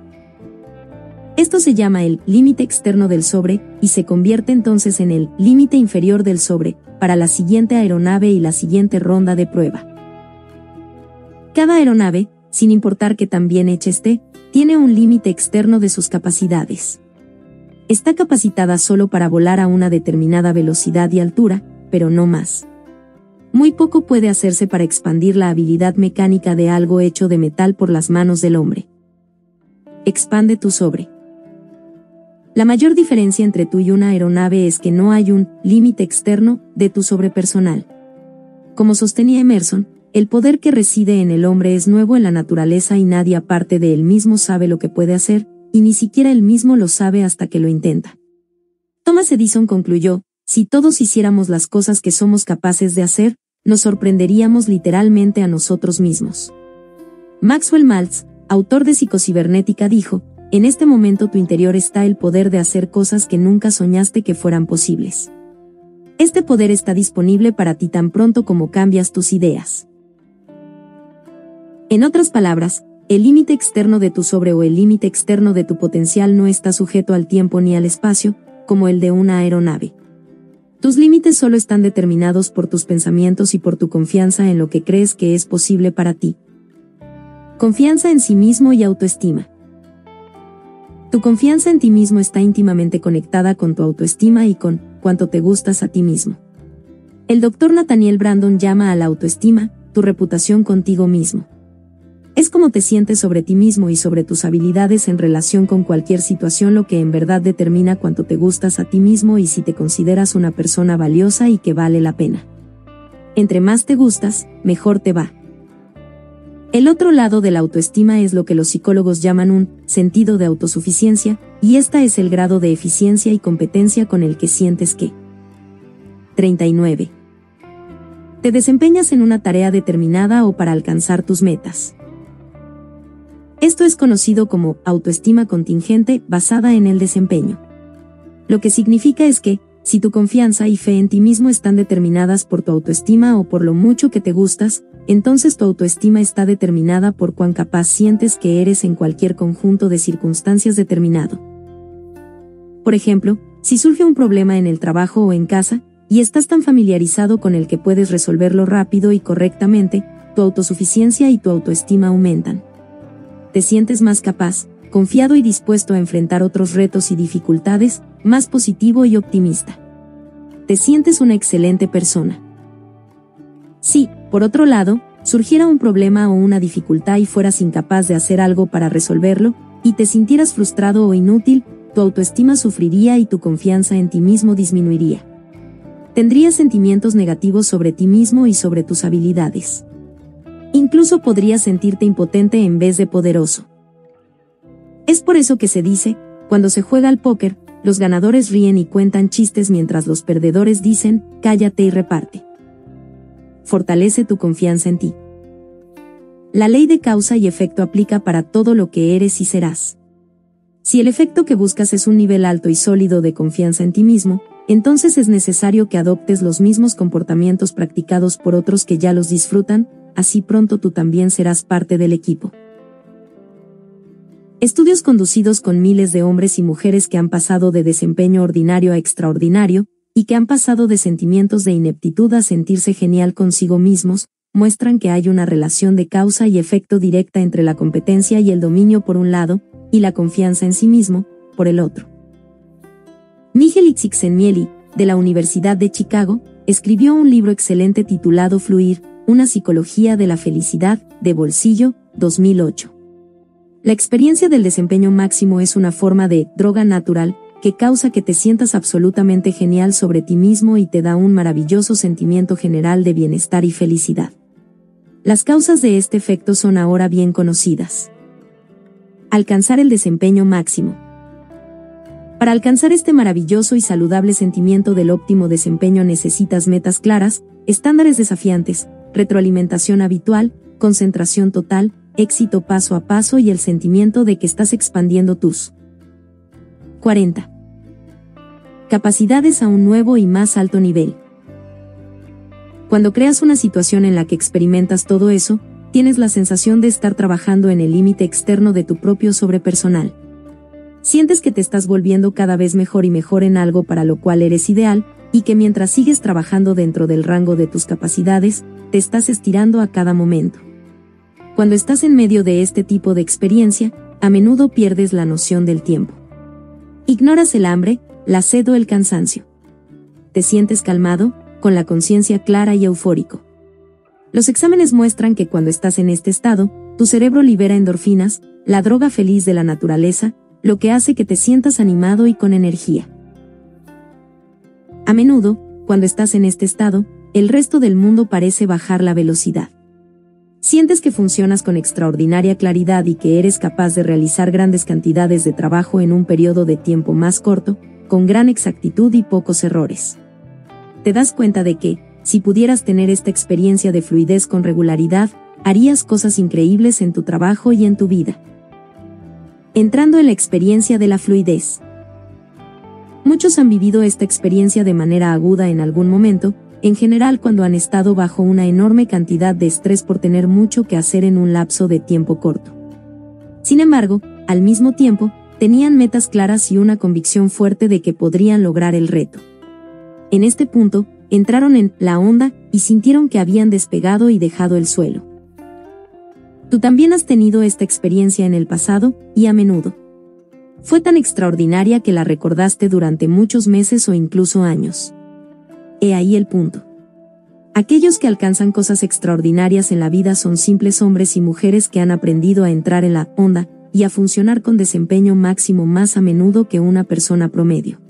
Esto se llama el límite externo del sobre y se convierte entonces en el límite inferior del sobre para la siguiente aeronave y la siguiente ronda de prueba. Cada aeronave, sin importar que tan bien hecha esté, tiene un límite externo de sus capacidades. Está capacitada solo para volar a una determinada velocidad y altura, pero no más. Muy poco puede hacerse para expandir la habilidad mecánica de algo hecho de metal por las manos del hombre. Expande tu sobre. La mayor diferencia entre tú y una aeronave es que no hay un límite externo de tu sobre personal. Como sostenía Emerson, el poder que reside en el hombre es nuevo en la naturaleza y nadie aparte de él mismo sabe lo que puede hacer, y ni siquiera él mismo lo sabe hasta que lo intenta. Thomas Edison concluyó, si todos hiciéramos las cosas que somos capaces de hacer, nos sorprenderíamos literalmente a nosotros mismos. Maxwell Maltz, autor de Psicocibernética, dijo, en este momento tu interior está el poder de hacer cosas que nunca soñaste que fueran posibles. Este poder está disponible para ti tan pronto como cambias tus ideas. En otras palabras, el límite externo de tu sobre o el límite externo de tu potencial no está sujeto al tiempo ni al espacio, como el de una aeronave. Tus límites solo están determinados por tus pensamientos y por tu confianza en lo que crees que es posible para ti. Confianza en sí mismo y autoestima. Tu confianza en ti mismo está íntimamente conectada con tu autoestima y con cuánto te gustas a ti mismo. El doctor Nathaniel Brandon llama a la autoestima tu reputación contigo mismo. Es como te sientes sobre ti mismo y sobre tus habilidades en relación con cualquier situación lo que en verdad determina cuánto te gustas a ti mismo y si te consideras una persona valiosa y que vale la pena. Entre más te gustas, mejor te va. El otro lado de la autoestima es lo que los psicólogos llaman un sentido de autosuficiencia, y esta es el grado de eficiencia y competencia con el que sientes que. 39. Te desempeñas en una tarea determinada o para alcanzar tus metas. Esto es conocido como autoestima contingente basada en el desempeño. Lo que significa es que, si tu confianza y fe en ti mismo están determinadas por tu autoestima o por lo mucho que te gustas, entonces tu autoestima está determinada por cuán capaz sientes que eres en cualquier conjunto de circunstancias determinado. Por ejemplo, si surge un problema en el trabajo o en casa, y estás tan familiarizado con el que puedes resolverlo rápido y correctamente, tu autosuficiencia y tu autoestima aumentan te sientes más capaz, confiado y dispuesto a enfrentar otros retos y dificultades, más positivo y optimista. Te sientes una excelente persona. Si, por otro lado, surgiera un problema o una dificultad y fueras incapaz de hacer algo para resolverlo, y te sintieras frustrado o inútil, tu autoestima sufriría y tu confianza en ti mismo disminuiría. Tendrías sentimientos negativos sobre ti mismo y sobre tus habilidades. Incluso podrías sentirte impotente en vez de poderoso. Es por eso que se dice, cuando se juega al póker, los ganadores ríen y cuentan chistes mientras los perdedores dicen, cállate y reparte. Fortalece tu confianza en ti. La ley de causa y efecto aplica para todo lo que eres y serás. Si el efecto que buscas es un nivel alto y sólido de confianza en ti mismo, entonces es necesario que adoptes los mismos comportamientos practicados por otros que ya los disfrutan, así pronto tú también serás parte del equipo. Estudios conducidos con miles de hombres y mujeres que han pasado de desempeño ordinario a extraordinario, y que han pasado de sentimientos de ineptitud a sentirse genial consigo mismos, muestran que hay una relación de causa y efecto directa entre la competencia y el dominio por un lado, y la confianza en sí mismo, por el otro. Miguel Csikszentmihalyi, de la Universidad de Chicago, escribió un libro excelente titulado Fluir, una psicología de la felicidad, de bolsillo, 2008. La experiencia del desempeño máximo es una forma de droga natural que causa que te sientas absolutamente genial sobre ti mismo y te da un maravilloso sentimiento general de bienestar y felicidad. Las causas de este efecto son ahora bien conocidas. Alcanzar el desempeño máximo. Para alcanzar este maravilloso y saludable sentimiento del óptimo desempeño necesitas metas claras, estándares desafiantes, retroalimentación habitual, concentración total, éxito paso a paso y el sentimiento de que estás expandiendo tus 40. Capacidades a un nuevo y más alto nivel. Cuando creas una situación en la que experimentas todo eso, tienes la sensación de estar trabajando en el límite externo de tu propio sobrepersonal. Sientes que te estás volviendo cada vez mejor y mejor en algo para lo cual eres ideal, y que mientras sigues trabajando dentro del rango de tus capacidades, te estás estirando a cada momento. Cuando estás en medio de este tipo de experiencia, a menudo pierdes la noción del tiempo. Ignoras el hambre, la sed o el cansancio. Te sientes calmado, con la conciencia clara y eufórico. Los exámenes muestran que cuando estás en este estado, tu cerebro libera endorfinas, la droga feliz de la naturaleza, lo que hace que te sientas animado y con energía. A menudo, cuando estás en este estado, el resto del mundo parece bajar la velocidad. Sientes que funcionas con extraordinaria claridad y que eres capaz de realizar grandes cantidades de trabajo en un periodo de tiempo más corto, con gran exactitud y pocos errores. Te das cuenta de que, si pudieras tener esta experiencia de fluidez con regularidad, harías cosas increíbles en tu trabajo y en tu vida. Entrando en la experiencia de la fluidez. Muchos han vivido esta experiencia de manera aguda en algún momento, en general cuando han estado bajo una enorme cantidad de estrés por tener mucho que hacer en un lapso de tiempo corto. Sin embargo, al mismo tiempo, tenían metas claras y una convicción fuerte de que podrían lograr el reto. En este punto, entraron en la onda y sintieron que habían despegado y dejado el suelo. Tú también has tenido esta experiencia en el pasado, y a menudo. Fue tan extraordinaria que la recordaste durante muchos meses o incluso años. He ahí el punto. Aquellos que alcanzan cosas extraordinarias en la vida son simples hombres y mujeres que han aprendido a entrar en la onda y a funcionar con desempeño máximo más a menudo que una persona promedio.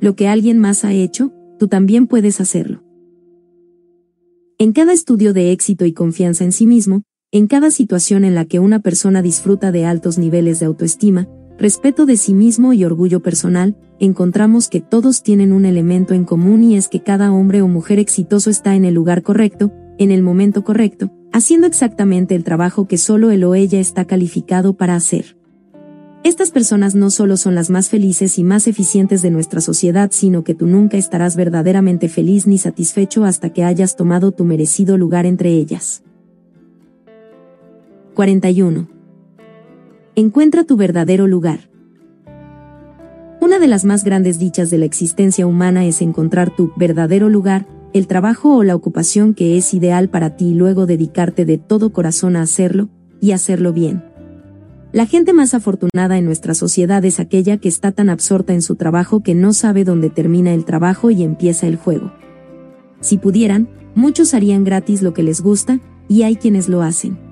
Lo que alguien más ha hecho, tú también puedes hacerlo. En cada estudio de éxito y confianza en sí mismo, en cada situación en la que una persona disfruta de altos niveles de autoestima, respeto de sí mismo y orgullo personal, encontramos que todos tienen un elemento en común y es que cada hombre o mujer exitoso está en el lugar correcto, en el momento correcto, haciendo exactamente el trabajo que solo él o ella está calificado para hacer. Estas personas no solo son las más felices y más eficientes de nuestra sociedad, sino que tú nunca estarás verdaderamente feliz ni satisfecho hasta que hayas tomado tu merecido lugar entre ellas. 41. Encuentra tu verdadero lugar. Una de las más grandes dichas de la existencia humana es encontrar tu verdadero lugar, el trabajo o la ocupación que es ideal para ti y luego dedicarte de todo corazón a hacerlo, y hacerlo bien. La gente más afortunada en nuestra sociedad es aquella que está tan absorta en su trabajo que no sabe dónde termina el trabajo y empieza el juego. Si pudieran, muchos harían gratis lo que les gusta, y hay quienes lo hacen.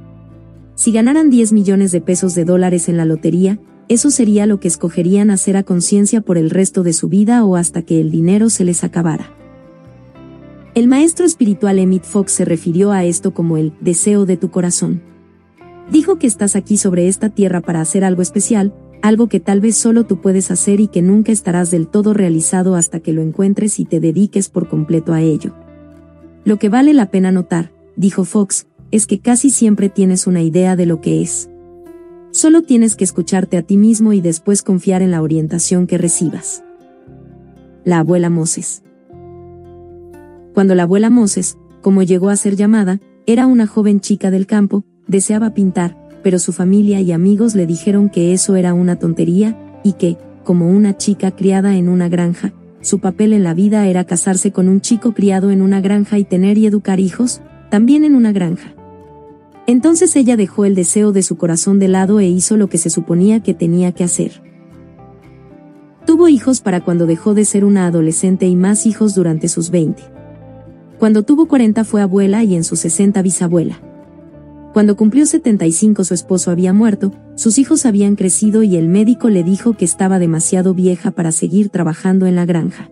Si ganaran 10 millones de pesos de dólares en la lotería, eso sería lo que escogerían hacer a conciencia por el resto de su vida o hasta que el dinero se les acabara. El maestro espiritual Emmett Fox se refirió a esto como el deseo de tu corazón. Dijo que estás aquí sobre esta tierra para hacer algo especial, algo que tal vez solo tú puedes hacer y que nunca estarás del todo realizado hasta que lo encuentres y te dediques por completo a ello. Lo que vale la pena notar, dijo Fox, es que casi siempre tienes una idea de lo que es. Solo tienes que escucharte a ti mismo y después confiar en la orientación que recibas. La abuela Moses. Cuando la abuela Moses, como llegó a ser llamada, era una joven chica del campo, deseaba pintar, pero su familia y amigos le dijeron que eso era una tontería, y que, como una chica criada en una granja, su papel en la vida era casarse con un chico criado en una granja y tener y educar hijos, también en una granja. Entonces ella dejó el deseo de su corazón de lado e hizo lo que se suponía que tenía que hacer. Tuvo hijos para cuando dejó de ser una adolescente y más hijos durante sus 20. Cuando tuvo 40 fue abuela y en sus 60 bisabuela. Cuando cumplió 75 su esposo había muerto, sus hijos habían crecido y el médico le dijo que estaba demasiado vieja para seguir trabajando en la granja.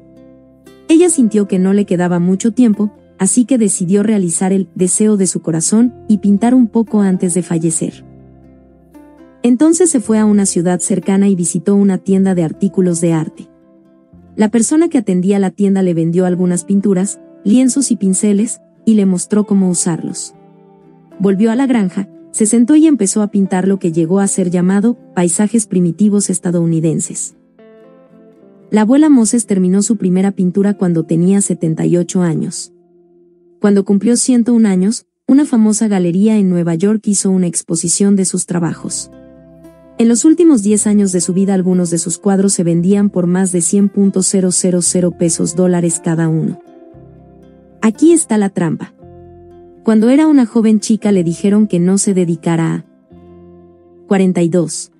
Ella sintió que no le quedaba mucho tiempo, así que decidió realizar el deseo de su corazón y pintar un poco antes de fallecer. Entonces se fue a una ciudad cercana y visitó una tienda de artículos de arte. La persona que atendía la tienda le vendió algunas pinturas, lienzos y pinceles, y le mostró cómo usarlos volvió a la granja, se sentó y empezó a pintar lo que llegó a ser llamado paisajes primitivos estadounidenses. La abuela Moses terminó su primera pintura cuando tenía 78 años. Cuando cumplió 101 años, una famosa galería en Nueva York hizo una exposición de sus trabajos. En los últimos 10 años de su vida algunos de sus cuadros se vendían por más de 100.000 pesos dólares cada uno. Aquí está la trampa. Cuando era una joven chica le dijeron que no se dedicara a 42.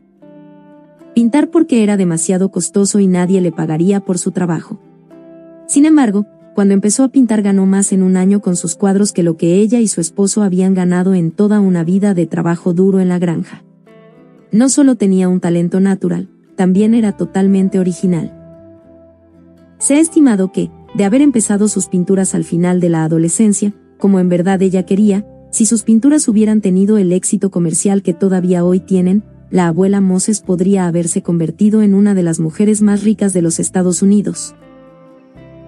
Pintar porque era demasiado costoso y nadie le pagaría por su trabajo. Sin embargo, cuando empezó a pintar ganó más en un año con sus cuadros que lo que ella y su esposo habían ganado en toda una vida de trabajo duro en la granja. No solo tenía un talento natural, también era totalmente original. Se ha estimado que, de haber empezado sus pinturas al final de la adolescencia, como en verdad ella quería, si sus pinturas hubieran tenido el éxito comercial que todavía hoy tienen, la abuela Moses podría haberse convertido en una de las mujeres más ricas de los Estados Unidos.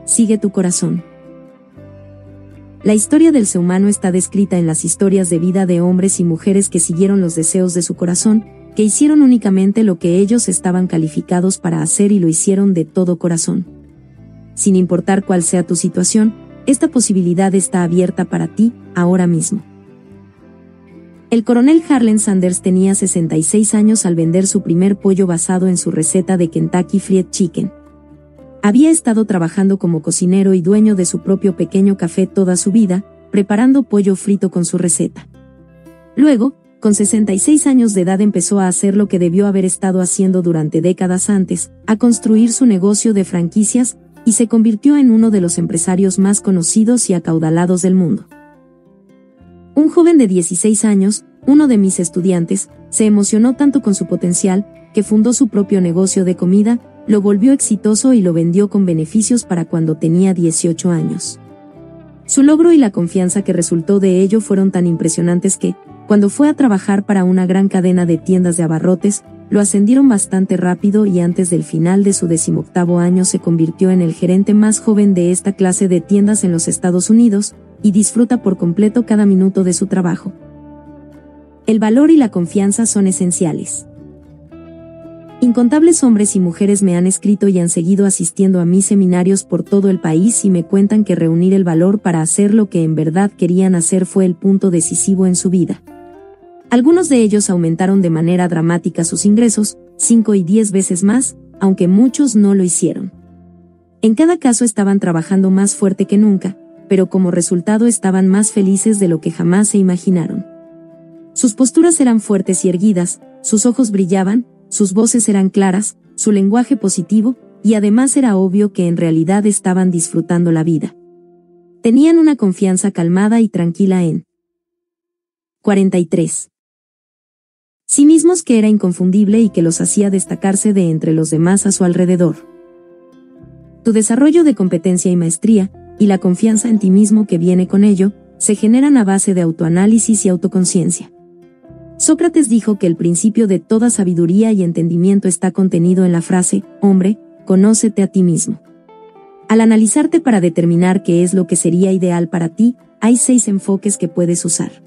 Sigue tu corazón. La historia del ser humano está descrita en las historias de vida de hombres y mujeres que siguieron los deseos de su corazón, que hicieron únicamente lo que ellos estaban calificados para hacer y lo hicieron de todo corazón. Sin importar cuál sea tu situación, esta posibilidad está abierta para ti, ahora mismo. El coronel Harlan Sanders tenía 66 años al vender su primer pollo basado en su receta de Kentucky Fried Chicken. Había estado trabajando como cocinero y dueño de su propio pequeño café toda su vida, preparando pollo frito con su receta. Luego, con 66 años de edad empezó a hacer lo que debió haber estado haciendo durante décadas antes, a construir su negocio de franquicias, y se convirtió en uno de los empresarios más conocidos y acaudalados del mundo. Un joven de 16 años, uno de mis estudiantes, se emocionó tanto con su potencial, que fundó su propio negocio de comida, lo volvió exitoso y lo vendió con beneficios para cuando tenía 18 años. Su logro y la confianza que resultó de ello fueron tan impresionantes que, cuando fue a trabajar para una gran cadena de tiendas de abarrotes, lo ascendieron bastante rápido y antes del final de su decimoctavo año se convirtió en el gerente más joven de esta clase de tiendas en los Estados Unidos, y disfruta por completo cada minuto de su trabajo. El valor y la confianza son esenciales. Incontables hombres y mujeres me han escrito y han seguido asistiendo a mis seminarios por todo el país y me cuentan que reunir el valor para hacer lo que en verdad querían hacer fue el punto decisivo en su vida. Algunos de ellos aumentaron de manera dramática sus ingresos, 5 y 10 veces más, aunque muchos no lo hicieron. En cada caso estaban trabajando más fuerte que nunca, pero como resultado estaban más felices de lo que jamás se imaginaron. Sus posturas eran fuertes y erguidas, sus ojos brillaban, sus voces eran claras, su lenguaje positivo, y además era obvio que en realidad estaban disfrutando la vida. Tenían una confianza calmada y tranquila en 43 sí mismos que era inconfundible y que los hacía destacarse de entre los demás a su alrededor. Tu desarrollo de competencia y maestría, y la confianza en ti mismo que viene con ello, se generan a base de autoanálisis y autoconciencia. Sócrates dijo que el principio de toda sabiduría y entendimiento está contenido en la frase, hombre, conócete a ti mismo. Al analizarte para determinar qué es lo que sería ideal para ti, hay seis enfoques que puedes usar.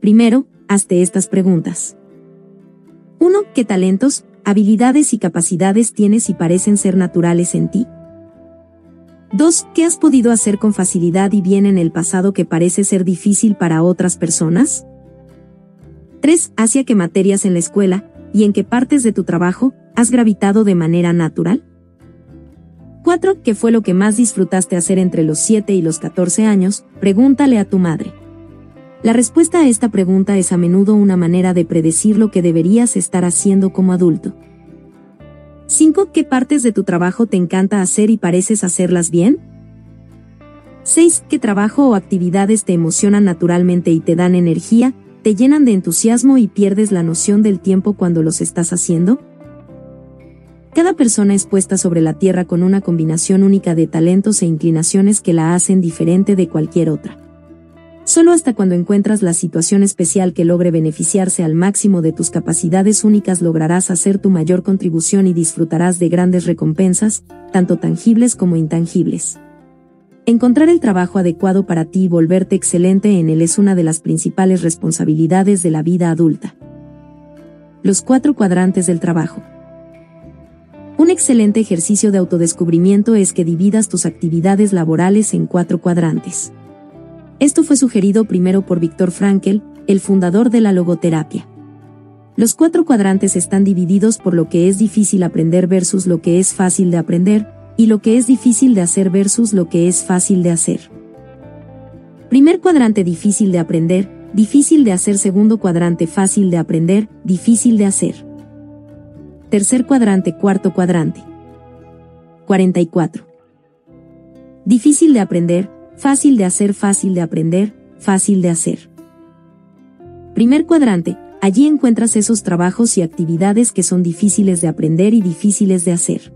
Primero, hazte estas preguntas. 1. ¿Qué talentos, habilidades y capacidades tienes y parecen ser naturales en ti? 2. ¿Qué has podido hacer con facilidad y bien en el pasado que parece ser difícil para otras personas? 3. ¿Hacia qué materias en la escuela y en qué partes de tu trabajo has gravitado de manera natural? 4. ¿Qué fue lo que más disfrutaste hacer entre los 7 y los 14 años? Pregúntale a tu madre. La respuesta a esta pregunta es a menudo una manera de predecir lo que deberías estar haciendo como adulto. 5. ¿Qué partes de tu trabajo te encanta hacer y pareces hacerlas bien? 6. ¿Qué trabajo o actividades te emocionan naturalmente y te dan energía, te llenan de entusiasmo y pierdes la noción del tiempo cuando los estás haciendo? Cada persona es puesta sobre la Tierra con una combinación única de talentos e inclinaciones que la hacen diferente de cualquier otra. Solo hasta cuando encuentras la situación especial que logre beneficiarse al máximo de tus capacidades únicas lograrás hacer tu mayor contribución y disfrutarás de grandes recompensas, tanto tangibles como intangibles. Encontrar el trabajo adecuado para ti y volverte excelente en él es una de las principales responsabilidades de la vida adulta. Los cuatro cuadrantes del trabajo. Un excelente ejercicio de autodescubrimiento es que dividas tus actividades laborales en cuatro cuadrantes. Esto fue sugerido primero por Víctor Frankel, el fundador de la logoterapia. Los cuatro cuadrantes están divididos por lo que es difícil aprender versus lo que es fácil de aprender, y lo que es difícil de hacer versus lo que es fácil de hacer. Primer cuadrante difícil de aprender, difícil de hacer. Segundo cuadrante fácil de aprender, difícil de hacer. Tercer cuadrante, cuarto cuadrante. 44. Difícil de aprender, fácil de hacer, fácil de aprender, fácil de hacer. Primer cuadrante, allí encuentras esos trabajos y actividades que son difíciles de aprender y difíciles de hacer.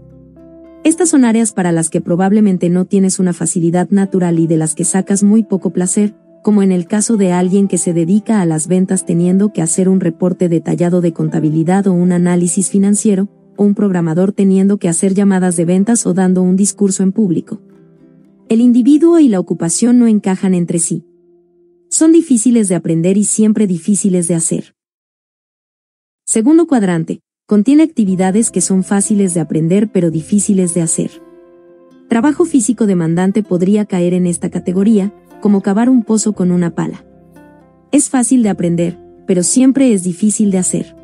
Estas son áreas para las que probablemente no tienes una facilidad natural y de las que sacas muy poco placer, como en el caso de alguien que se dedica a las ventas teniendo que hacer un reporte detallado de contabilidad o un análisis financiero, o un programador teniendo que hacer llamadas de ventas o dando un discurso en público. El individuo y la ocupación no encajan entre sí. Son difíciles de aprender y siempre difíciles de hacer. Segundo cuadrante, contiene actividades que son fáciles de aprender pero difíciles de hacer. Trabajo físico demandante podría caer en esta categoría, como cavar un pozo con una pala. Es fácil de aprender, pero siempre es difícil de hacer.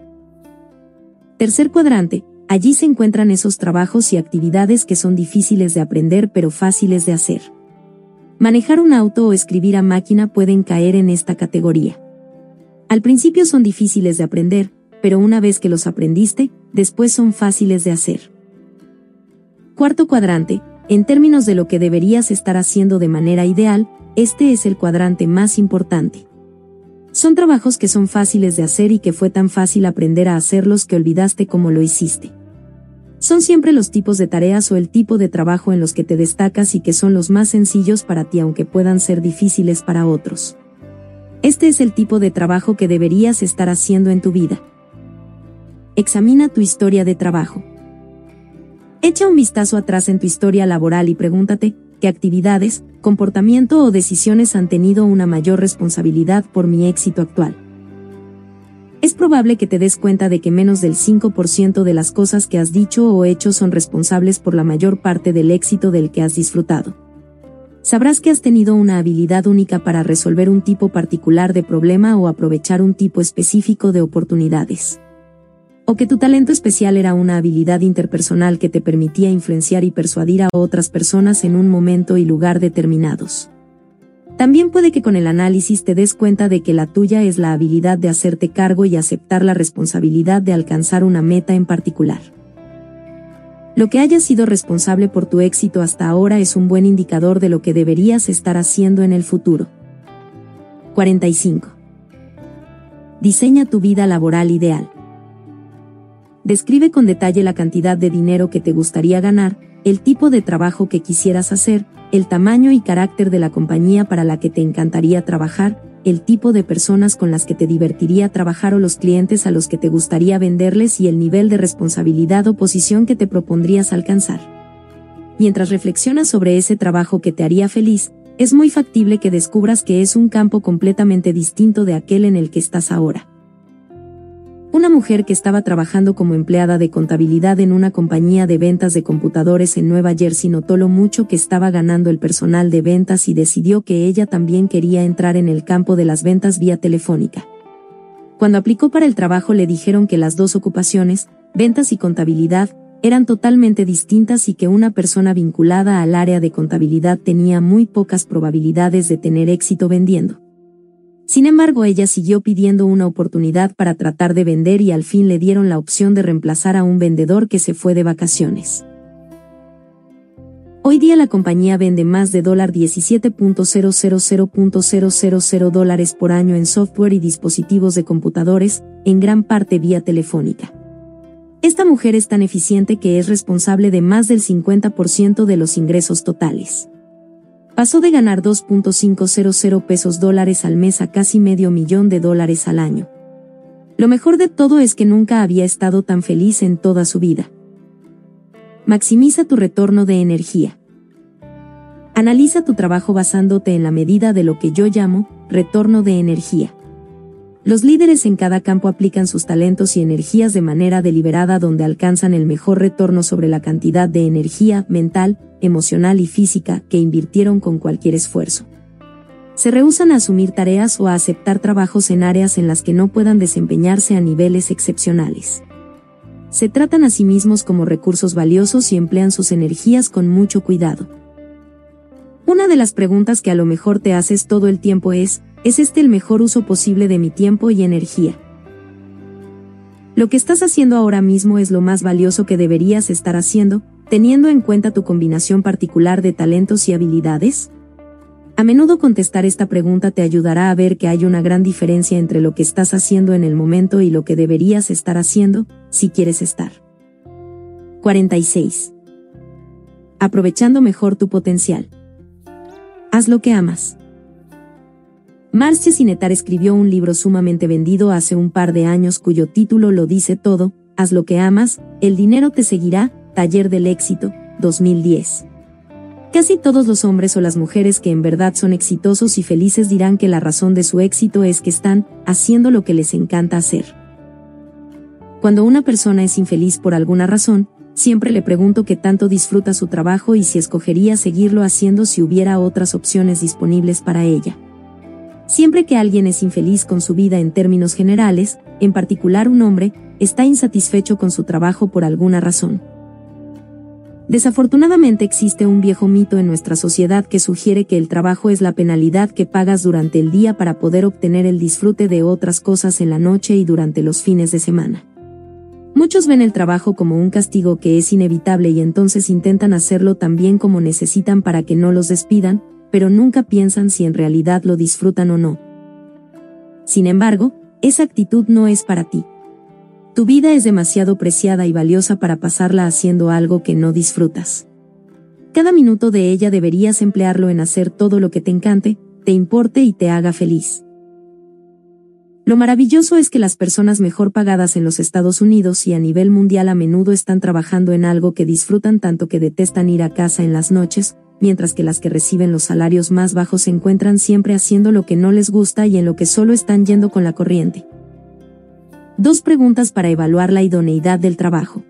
Tercer cuadrante, allí se encuentran esos trabajos y actividades que son difíciles de aprender pero fáciles de hacer. Manejar un auto o escribir a máquina pueden caer en esta categoría. Al principio son difíciles de aprender, pero una vez que los aprendiste, después son fáciles de hacer. Cuarto cuadrante, en términos de lo que deberías estar haciendo de manera ideal, este es el cuadrante más importante. Son trabajos que son fáciles de hacer y que fue tan fácil aprender a hacerlos que olvidaste cómo lo hiciste. Son siempre los tipos de tareas o el tipo de trabajo en los que te destacas y que son los más sencillos para ti aunque puedan ser difíciles para otros. Este es el tipo de trabajo que deberías estar haciendo en tu vida. Examina tu historia de trabajo. Echa un vistazo atrás en tu historia laboral y pregúntate, ¿qué actividades, comportamiento o decisiones han tenido una mayor responsabilidad por mi éxito actual. Es probable que te des cuenta de que menos del 5% de las cosas que has dicho o hecho son responsables por la mayor parte del éxito del que has disfrutado. Sabrás que has tenido una habilidad única para resolver un tipo particular de problema o aprovechar un tipo específico de oportunidades o que tu talento especial era una habilidad interpersonal que te permitía influenciar y persuadir a otras personas en un momento y lugar determinados. También puede que con el análisis te des cuenta de que la tuya es la habilidad de hacerte cargo y aceptar la responsabilidad de alcanzar una meta en particular. Lo que hayas sido responsable por tu éxito hasta ahora es un buen indicador de lo que deberías estar haciendo en el futuro. 45. Diseña tu vida laboral ideal. Describe con detalle la cantidad de dinero que te gustaría ganar, el tipo de trabajo que quisieras hacer, el tamaño y carácter de la compañía para la que te encantaría trabajar, el tipo de personas con las que te divertiría trabajar o los clientes a los que te gustaría venderles y el nivel de responsabilidad o posición que te propondrías alcanzar. Mientras reflexionas sobre ese trabajo que te haría feliz, es muy factible que descubras que es un campo completamente distinto de aquel en el que estás ahora. Una mujer que estaba trabajando como empleada de contabilidad en una compañía de ventas de computadores en Nueva Jersey notó lo mucho que estaba ganando el personal de ventas y decidió que ella también quería entrar en el campo de las ventas vía telefónica. Cuando aplicó para el trabajo le dijeron que las dos ocupaciones, ventas y contabilidad, eran totalmente distintas y que una persona vinculada al área de contabilidad tenía muy pocas probabilidades de tener éxito vendiendo. Sin embargo, ella siguió pidiendo una oportunidad para tratar de vender y al fin le dieron la opción de reemplazar a un vendedor que se fue de vacaciones. Hoy día la compañía vende más de $17.000.000 dólares por año en software y dispositivos de computadores, en gran parte vía telefónica. Esta mujer es tan eficiente que es responsable de más del 50% de los ingresos totales. Pasó de ganar 2.500 pesos dólares al mes a casi medio millón de dólares al año. Lo mejor de todo es que nunca había estado tan feliz en toda su vida. Maximiza tu retorno de energía. Analiza tu trabajo basándote en la medida de lo que yo llamo retorno de energía. Los líderes en cada campo aplican sus talentos y energías de manera deliberada donde alcanzan el mejor retorno sobre la cantidad de energía mental, emocional y física que invirtieron con cualquier esfuerzo. Se rehusan a asumir tareas o a aceptar trabajos en áreas en las que no puedan desempeñarse a niveles excepcionales. Se tratan a sí mismos como recursos valiosos y emplean sus energías con mucho cuidado. Una de las preguntas que a lo mejor te haces todo el tiempo es, ¿Es este el mejor uso posible de mi tiempo y energía? Lo que estás haciendo ahora mismo es lo más valioso que deberías estar haciendo, teniendo en cuenta tu combinación particular de talentos y habilidades? A menudo contestar esta pregunta te ayudará a ver que hay una gran diferencia entre lo que estás haciendo en el momento y lo que deberías estar haciendo, si quieres estar. 46. Aprovechando mejor tu potencial. Haz lo que amas. Marcia Sinetar escribió un libro sumamente vendido hace un par de años cuyo título lo dice todo, Haz lo que amas, el dinero te seguirá, Taller del éxito, 2010. Casi todos los hombres o las mujeres que en verdad son exitosos y felices dirán que la razón de su éxito es que están haciendo lo que les encanta hacer. Cuando una persona es infeliz por alguna razón, siempre le pregunto qué tanto disfruta su trabajo y si escogería seguirlo haciendo si hubiera otras opciones disponibles para ella. Siempre que alguien es infeliz con su vida en términos generales, en particular un hombre, está insatisfecho con su trabajo por alguna razón. Desafortunadamente existe un viejo mito en nuestra sociedad que sugiere que el trabajo es la penalidad que pagas durante el día para poder obtener el disfrute de otras cosas en la noche y durante los fines de semana. Muchos ven el trabajo como un castigo que es inevitable y entonces intentan hacerlo tan bien como necesitan para que no los despidan, pero nunca piensan si en realidad lo disfrutan o no. Sin embargo, esa actitud no es para ti. Tu vida es demasiado preciada y valiosa para pasarla haciendo algo que no disfrutas. Cada minuto de ella deberías emplearlo en hacer todo lo que te encante, te importe y te haga feliz. Lo maravilloso es que las personas mejor pagadas en los Estados Unidos y a nivel mundial a menudo están trabajando en algo que disfrutan tanto que detestan ir a casa en las noches, mientras que las que reciben los salarios más bajos se encuentran siempre haciendo lo que no les gusta y en lo que solo están yendo con la corriente. Dos preguntas para evaluar la idoneidad del trabajo.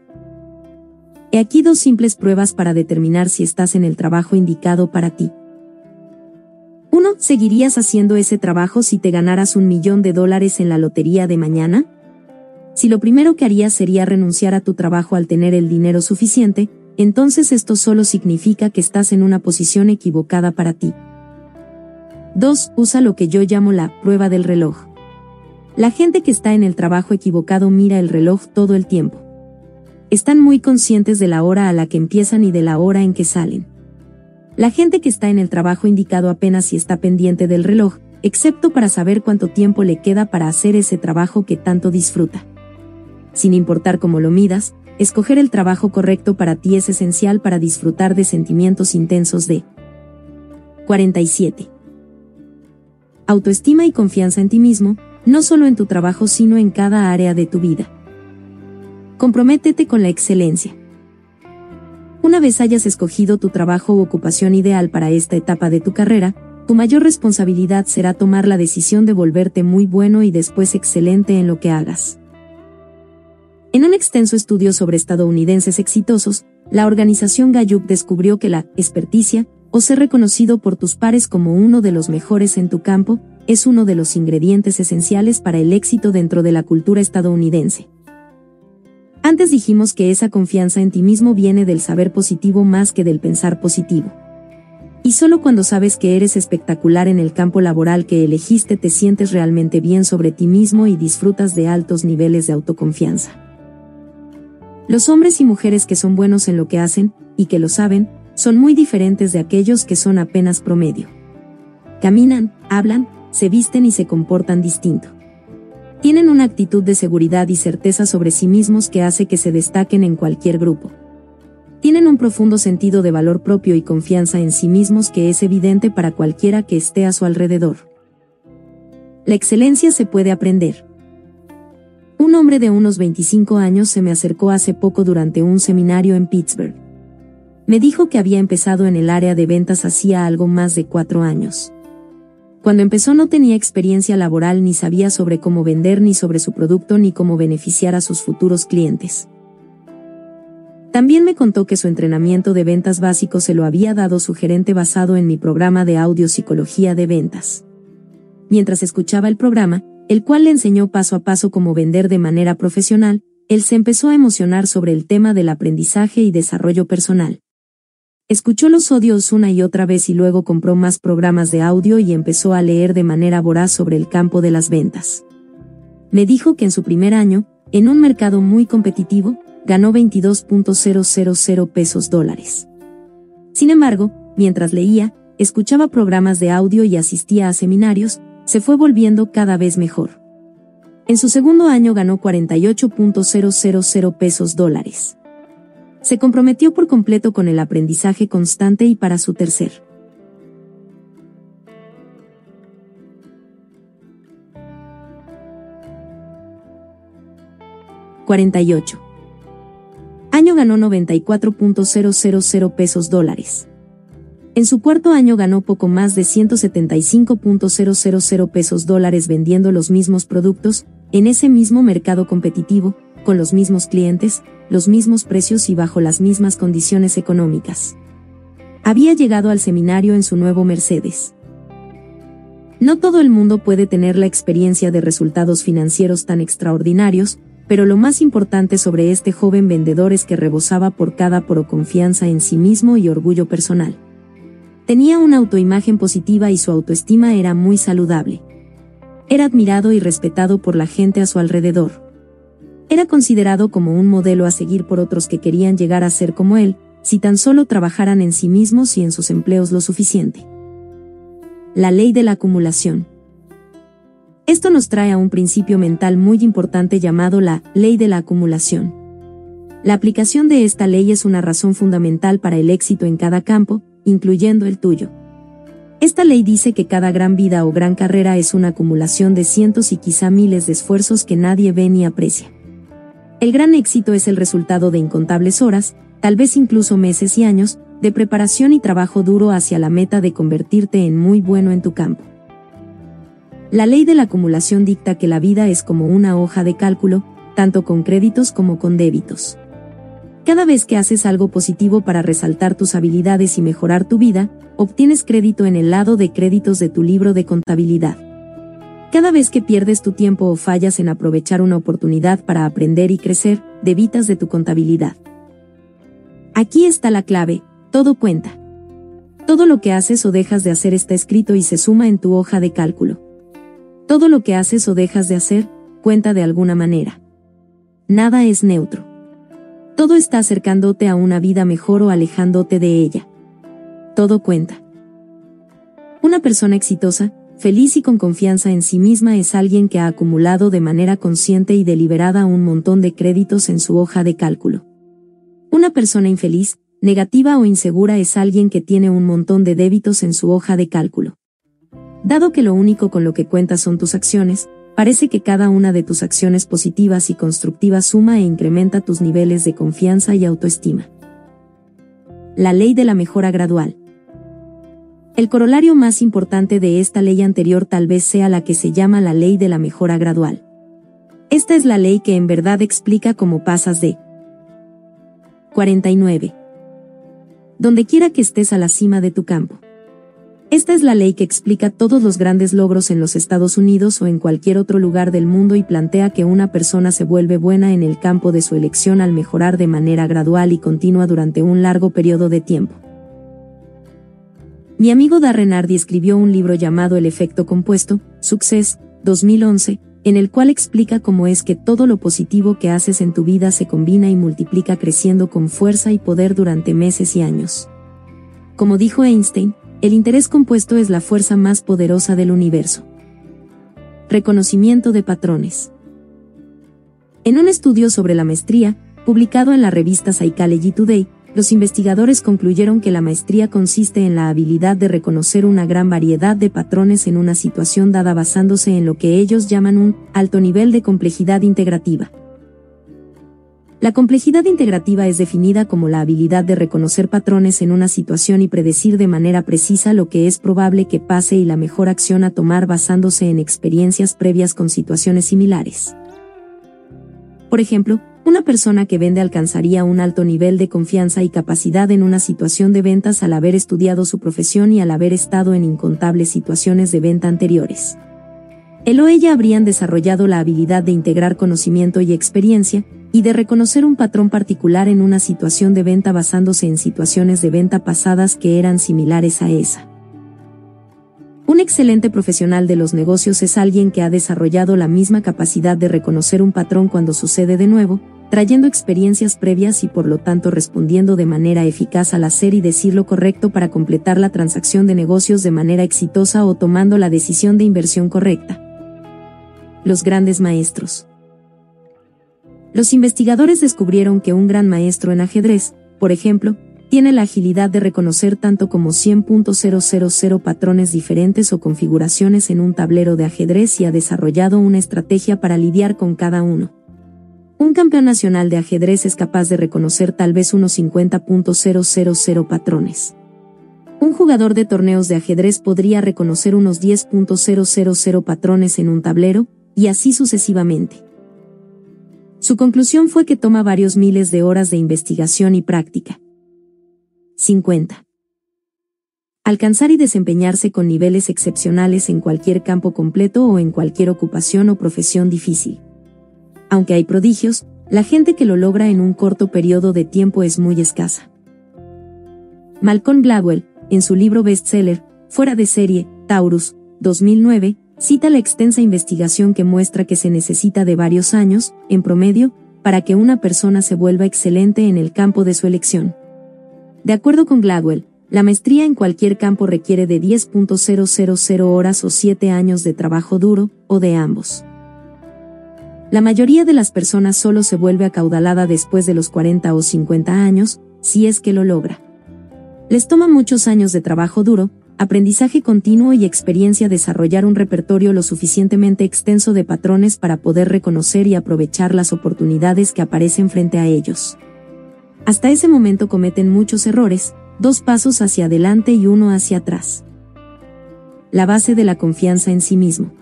He aquí dos simples pruebas para determinar si estás en el trabajo indicado para ti. 1. ¿Seguirías haciendo ese trabajo si te ganaras un millón de dólares en la lotería de mañana? Si lo primero que harías sería renunciar a tu trabajo al tener el dinero suficiente, entonces esto solo significa que estás en una posición equivocada para ti. 2. Usa lo que yo llamo la prueba del reloj. La gente que está en el trabajo equivocado mira el reloj todo el tiempo. Están muy conscientes de la hora a la que empiezan y de la hora en que salen. La gente que está en el trabajo indicado apenas si está pendiente del reloj, excepto para saber cuánto tiempo le queda para hacer ese trabajo que tanto disfruta. Sin importar cómo lo midas, Escoger el trabajo correcto para ti es esencial para disfrutar de sentimientos intensos de 47. Autoestima y confianza en ti mismo, no solo en tu trabajo sino en cada área de tu vida. Comprométete con la excelencia. Una vez hayas escogido tu trabajo u ocupación ideal para esta etapa de tu carrera, tu mayor responsabilidad será tomar la decisión de volverte muy bueno y después excelente en lo que hagas. En un extenso estudio sobre estadounidenses exitosos, la organización Gallup descubrió que la experticia, o ser reconocido por tus pares como uno de los mejores en tu campo, es uno de los ingredientes esenciales para el éxito dentro de la cultura estadounidense. Antes dijimos que esa confianza en ti mismo viene del saber positivo más que del pensar positivo. Y solo cuando sabes que eres espectacular en el campo laboral que elegiste te sientes realmente bien sobre ti mismo y disfrutas de altos niveles de autoconfianza. Los hombres y mujeres que son buenos en lo que hacen, y que lo saben, son muy diferentes de aquellos que son apenas promedio. Caminan, hablan, se visten y se comportan distinto. Tienen una actitud de seguridad y certeza sobre sí mismos que hace que se destaquen en cualquier grupo. Tienen un profundo sentido de valor propio y confianza en sí mismos que es evidente para cualquiera que esté a su alrededor. La excelencia se puede aprender. Un hombre de unos 25 años se me acercó hace poco durante un seminario en Pittsburgh. Me dijo que había empezado en el área de ventas hacía algo más de cuatro años. Cuando empezó no tenía experiencia laboral ni sabía sobre cómo vender ni sobre su producto ni cómo beneficiar a sus futuros clientes. También me contó que su entrenamiento de ventas básico se lo había dado su gerente basado en mi programa de audio psicología de ventas. Mientras escuchaba el programa, el cual le enseñó paso a paso cómo vender de manera profesional, él se empezó a emocionar sobre el tema del aprendizaje y desarrollo personal. Escuchó los odios una y otra vez y luego compró más programas de audio y empezó a leer de manera voraz sobre el campo de las ventas. Me dijo que en su primer año, en un mercado muy competitivo, ganó 22.000 pesos dólares. Sin embargo, mientras leía, escuchaba programas de audio y asistía a seminarios, se fue volviendo cada vez mejor. En su segundo año ganó 48.000 pesos dólares se comprometió por completo con el aprendizaje constante y para su tercer. ¿48? Año ganó 94.000 pesos dólares. En su cuarto año ganó poco más de 175.000 pesos dólares vendiendo los mismos productos, en ese mismo mercado competitivo, con los mismos clientes, los mismos precios y bajo las mismas condiciones económicas. Había llegado al seminario en su nuevo Mercedes. No todo el mundo puede tener la experiencia de resultados financieros tan extraordinarios, pero lo más importante sobre este joven vendedor es que rebosaba por cada poro confianza en sí mismo y orgullo personal. Tenía una autoimagen positiva y su autoestima era muy saludable. Era admirado y respetado por la gente a su alrededor. Era considerado como un modelo a seguir por otros que querían llegar a ser como él, si tan solo trabajaran en sí mismos y en sus empleos lo suficiente. La ley de la acumulación. Esto nos trae a un principio mental muy importante llamado la ley de la acumulación. La aplicación de esta ley es una razón fundamental para el éxito en cada campo, incluyendo el tuyo. Esta ley dice que cada gran vida o gran carrera es una acumulación de cientos y quizá miles de esfuerzos que nadie ve ni aprecia. El gran éxito es el resultado de incontables horas, tal vez incluso meses y años, de preparación y trabajo duro hacia la meta de convertirte en muy bueno en tu campo. La ley de la acumulación dicta que la vida es como una hoja de cálculo, tanto con créditos como con débitos. Cada vez que haces algo positivo para resaltar tus habilidades y mejorar tu vida, obtienes crédito en el lado de créditos de tu libro de contabilidad. Cada vez que pierdes tu tiempo o fallas en aprovechar una oportunidad para aprender y crecer, debitas de tu contabilidad. Aquí está la clave, todo cuenta. Todo lo que haces o dejas de hacer está escrito y se suma en tu hoja de cálculo. Todo lo que haces o dejas de hacer, cuenta de alguna manera. Nada es neutro. Todo está acercándote a una vida mejor o alejándote de ella. Todo cuenta. Una persona exitosa, Feliz y con confianza en sí misma es alguien que ha acumulado de manera consciente y deliberada un montón de créditos en su hoja de cálculo. Una persona infeliz, negativa o insegura es alguien que tiene un montón de débitos en su hoja de cálculo. Dado que lo único con lo que cuentas son tus acciones, parece que cada una de tus acciones positivas y constructivas suma e incrementa tus niveles de confianza y autoestima. La ley de la mejora gradual. El corolario más importante de esta ley anterior tal vez sea la que se llama la ley de la mejora gradual. Esta es la ley que en verdad explica cómo pasas de 49. Donde quiera que estés a la cima de tu campo. Esta es la ley que explica todos los grandes logros en los Estados Unidos o en cualquier otro lugar del mundo y plantea que una persona se vuelve buena en el campo de su elección al mejorar de manera gradual y continua durante un largo periodo de tiempo. Mi amigo Darren Hardy escribió un libro llamado El efecto compuesto, Success, 2011, en el cual explica cómo es que todo lo positivo que haces en tu vida se combina y multiplica creciendo con fuerza y poder durante meses y años. Como dijo Einstein, el interés compuesto es la fuerza más poderosa del universo. Reconocimiento de patrones. En un estudio sobre la maestría, publicado en la revista Psychology Today, los investigadores concluyeron que la maestría consiste en la habilidad de reconocer una gran variedad de patrones en una situación dada basándose en lo que ellos llaman un alto nivel de complejidad integrativa. La complejidad integrativa es definida como la habilidad de reconocer patrones en una situación y predecir de manera precisa lo que es probable que pase y la mejor acción a tomar basándose en experiencias previas con situaciones similares. Por ejemplo, una persona que vende alcanzaría un alto nivel de confianza y capacidad en una situación de ventas al haber estudiado su profesión y al haber estado en incontables situaciones de venta anteriores. Él o ella habrían desarrollado la habilidad de integrar conocimiento y experiencia, y de reconocer un patrón particular en una situación de venta basándose en situaciones de venta pasadas que eran similares a esa. Un excelente profesional de los negocios es alguien que ha desarrollado la misma capacidad de reconocer un patrón cuando sucede de nuevo, trayendo experiencias previas y por lo tanto respondiendo de manera eficaz al hacer y decir lo correcto para completar la transacción de negocios de manera exitosa o tomando la decisión de inversión correcta. Los grandes maestros. Los investigadores descubrieron que un gran maestro en ajedrez, por ejemplo, tiene la agilidad de reconocer tanto como 100.000 patrones diferentes o configuraciones en un tablero de ajedrez y ha desarrollado una estrategia para lidiar con cada uno. Un campeón nacional de ajedrez es capaz de reconocer tal vez unos 50.000 patrones. Un jugador de torneos de ajedrez podría reconocer unos 10.000 patrones en un tablero, y así sucesivamente. Su conclusión fue que toma varios miles de horas de investigación y práctica. 50. Alcanzar y desempeñarse con niveles excepcionales en cualquier campo completo o en cualquier ocupación o profesión difícil. Aunque hay prodigios, la gente que lo logra en un corto periodo de tiempo es muy escasa. Malcolm Gladwell, en su libro bestseller, Fuera de serie, Taurus, 2009, cita la extensa investigación que muestra que se necesita de varios años, en promedio, para que una persona se vuelva excelente en el campo de su elección. De acuerdo con Gladwell, la maestría en cualquier campo requiere de 10.000 horas o 7 años de trabajo duro, o de ambos. La mayoría de las personas solo se vuelve acaudalada después de los 40 o 50 años, si es que lo logra. Les toma muchos años de trabajo duro, aprendizaje continuo y experiencia desarrollar un repertorio lo suficientemente extenso de patrones para poder reconocer y aprovechar las oportunidades que aparecen frente a ellos. Hasta ese momento cometen muchos errores, dos pasos hacia adelante y uno hacia atrás. La base de la confianza en sí mismo.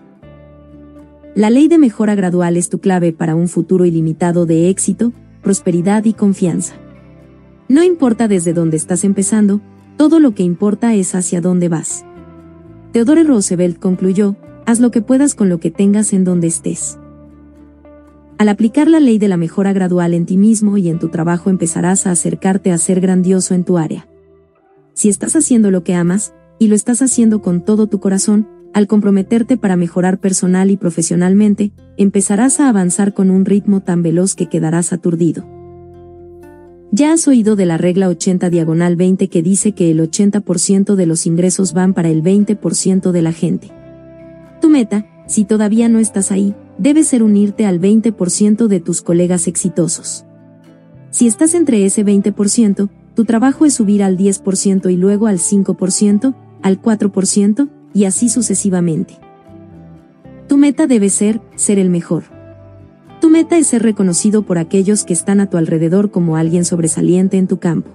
La ley de mejora gradual es tu clave para un futuro ilimitado de éxito, prosperidad y confianza. No importa desde dónde estás empezando, todo lo que importa es hacia dónde vas. Theodore Roosevelt concluyó, haz lo que puedas con lo que tengas en donde estés. Al aplicar la ley de la mejora gradual en ti mismo y en tu trabajo empezarás a acercarte a ser grandioso en tu área. Si estás haciendo lo que amas, y lo estás haciendo con todo tu corazón, al comprometerte para mejorar personal y profesionalmente, empezarás a avanzar con un ritmo tan veloz que quedarás aturdido. Ya has oído de la regla 80 diagonal 20 que dice que el 80% de los ingresos van para el 20% de la gente. Tu meta, si todavía no estás ahí, debe ser unirte al 20% de tus colegas exitosos. Si estás entre ese 20%, tu trabajo es subir al 10% y luego al 5%, al 4%, y así sucesivamente. Tu meta debe ser, ser el mejor. Tu meta es ser reconocido por aquellos que están a tu alrededor como alguien sobresaliente en tu campo.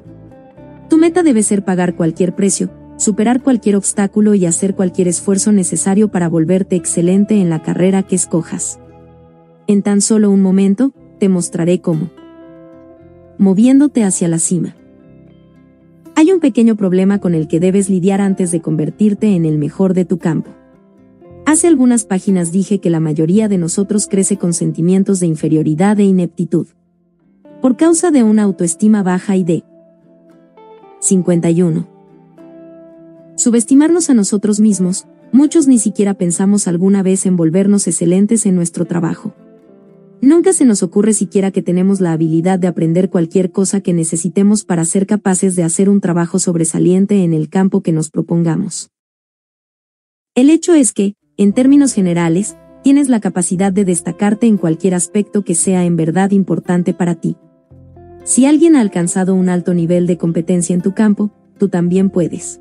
Tu meta debe ser pagar cualquier precio, superar cualquier obstáculo y hacer cualquier esfuerzo necesario para volverte excelente en la carrera que escojas. En tan solo un momento, te mostraré cómo. Moviéndote hacia la cima. Hay un pequeño problema con el que debes lidiar antes de convertirte en el mejor de tu campo. Hace algunas páginas dije que la mayoría de nosotros crece con sentimientos de inferioridad e ineptitud. Por causa de una autoestima baja y de 51. Subestimarnos a nosotros mismos, muchos ni siquiera pensamos alguna vez en volvernos excelentes en nuestro trabajo. Nunca se nos ocurre siquiera que tenemos la habilidad de aprender cualquier cosa que necesitemos para ser capaces de hacer un trabajo sobresaliente en el campo que nos propongamos. El hecho es que, en términos generales, tienes la capacidad de destacarte en cualquier aspecto que sea en verdad importante para ti. Si alguien ha alcanzado un alto nivel de competencia en tu campo, tú también puedes.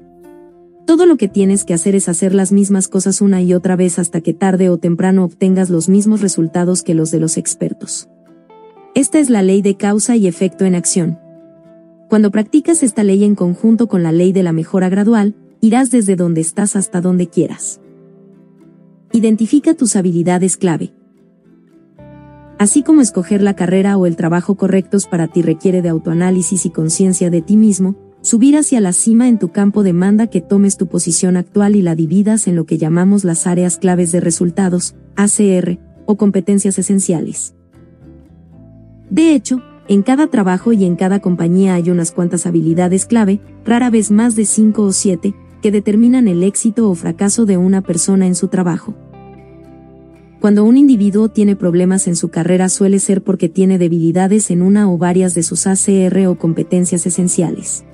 Todo lo que tienes que hacer es hacer las mismas cosas una y otra vez hasta que tarde o temprano obtengas los mismos resultados que los de los expertos. Esta es la ley de causa y efecto en acción. Cuando practicas esta ley en conjunto con la ley de la mejora gradual, irás desde donde estás hasta donde quieras. Identifica tus habilidades clave. Así como escoger la carrera o el trabajo correctos para ti requiere de autoanálisis y conciencia de ti mismo, Subir hacia la cima en tu campo demanda que tomes tu posición actual y la dividas en lo que llamamos las áreas claves de resultados, ACR, o competencias esenciales. De hecho, en cada trabajo y en cada compañía hay unas cuantas habilidades clave, rara vez más de 5 o 7, que determinan el éxito o fracaso de una persona en su trabajo. Cuando un individuo tiene problemas en su carrera suele ser porque tiene debilidades en una o varias de sus ACR o competencias esenciales.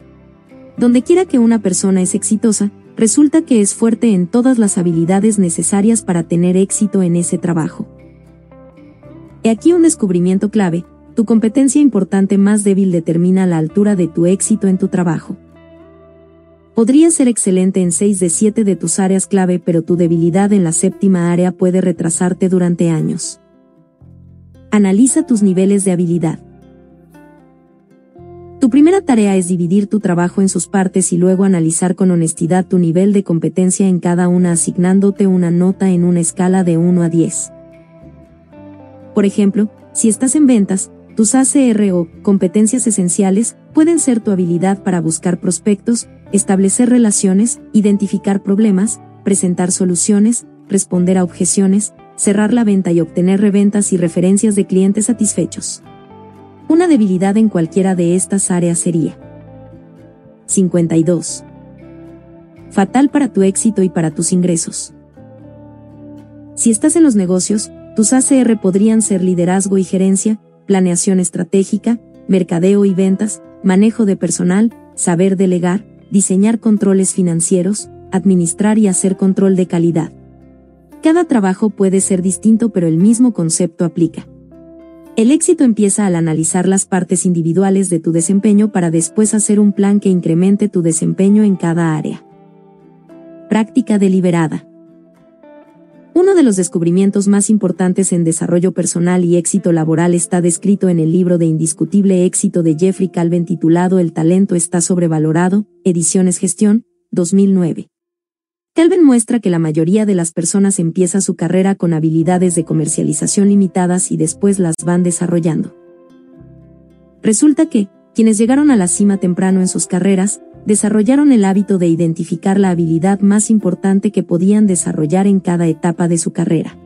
Donde quiera que una persona es exitosa, resulta que es fuerte en todas las habilidades necesarias para tener éxito en ese trabajo. He aquí un descubrimiento clave, tu competencia importante más débil determina la altura de tu éxito en tu trabajo. Podrías ser excelente en 6 de 7 de tus áreas clave, pero tu debilidad en la séptima área puede retrasarte durante años. Analiza tus niveles de habilidad. Tu primera tarea es dividir tu trabajo en sus partes y luego analizar con honestidad tu nivel de competencia en cada una asignándote una nota en una escala de 1 a 10. Por ejemplo, si estás en ventas, tus ACR o competencias esenciales pueden ser tu habilidad para buscar prospectos, establecer relaciones, identificar problemas, presentar soluciones, responder a objeciones, cerrar la venta y obtener reventas y referencias de clientes satisfechos. Una debilidad en cualquiera de estas áreas sería 52. Fatal para tu éxito y para tus ingresos. Si estás en los negocios, tus ACR podrían ser liderazgo y gerencia, planeación estratégica, mercadeo y ventas, manejo de personal, saber delegar, diseñar controles financieros, administrar y hacer control de calidad. Cada trabajo puede ser distinto pero el mismo concepto aplica. El éxito empieza al analizar las partes individuales de tu desempeño para después hacer un plan que incremente tu desempeño en cada área. Práctica deliberada. Uno de los descubrimientos más importantes en desarrollo personal y éxito laboral está descrito en el libro de indiscutible éxito de Jeffrey Calvin titulado El talento está sobrevalorado, Ediciones Gestión, 2009. Calvin muestra que la mayoría de las personas empieza su carrera con habilidades de comercialización limitadas y después las van desarrollando. Resulta que, quienes llegaron a la cima temprano en sus carreras, desarrollaron el hábito de identificar la habilidad más importante que podían desarrollar en cada etapa de su carrera.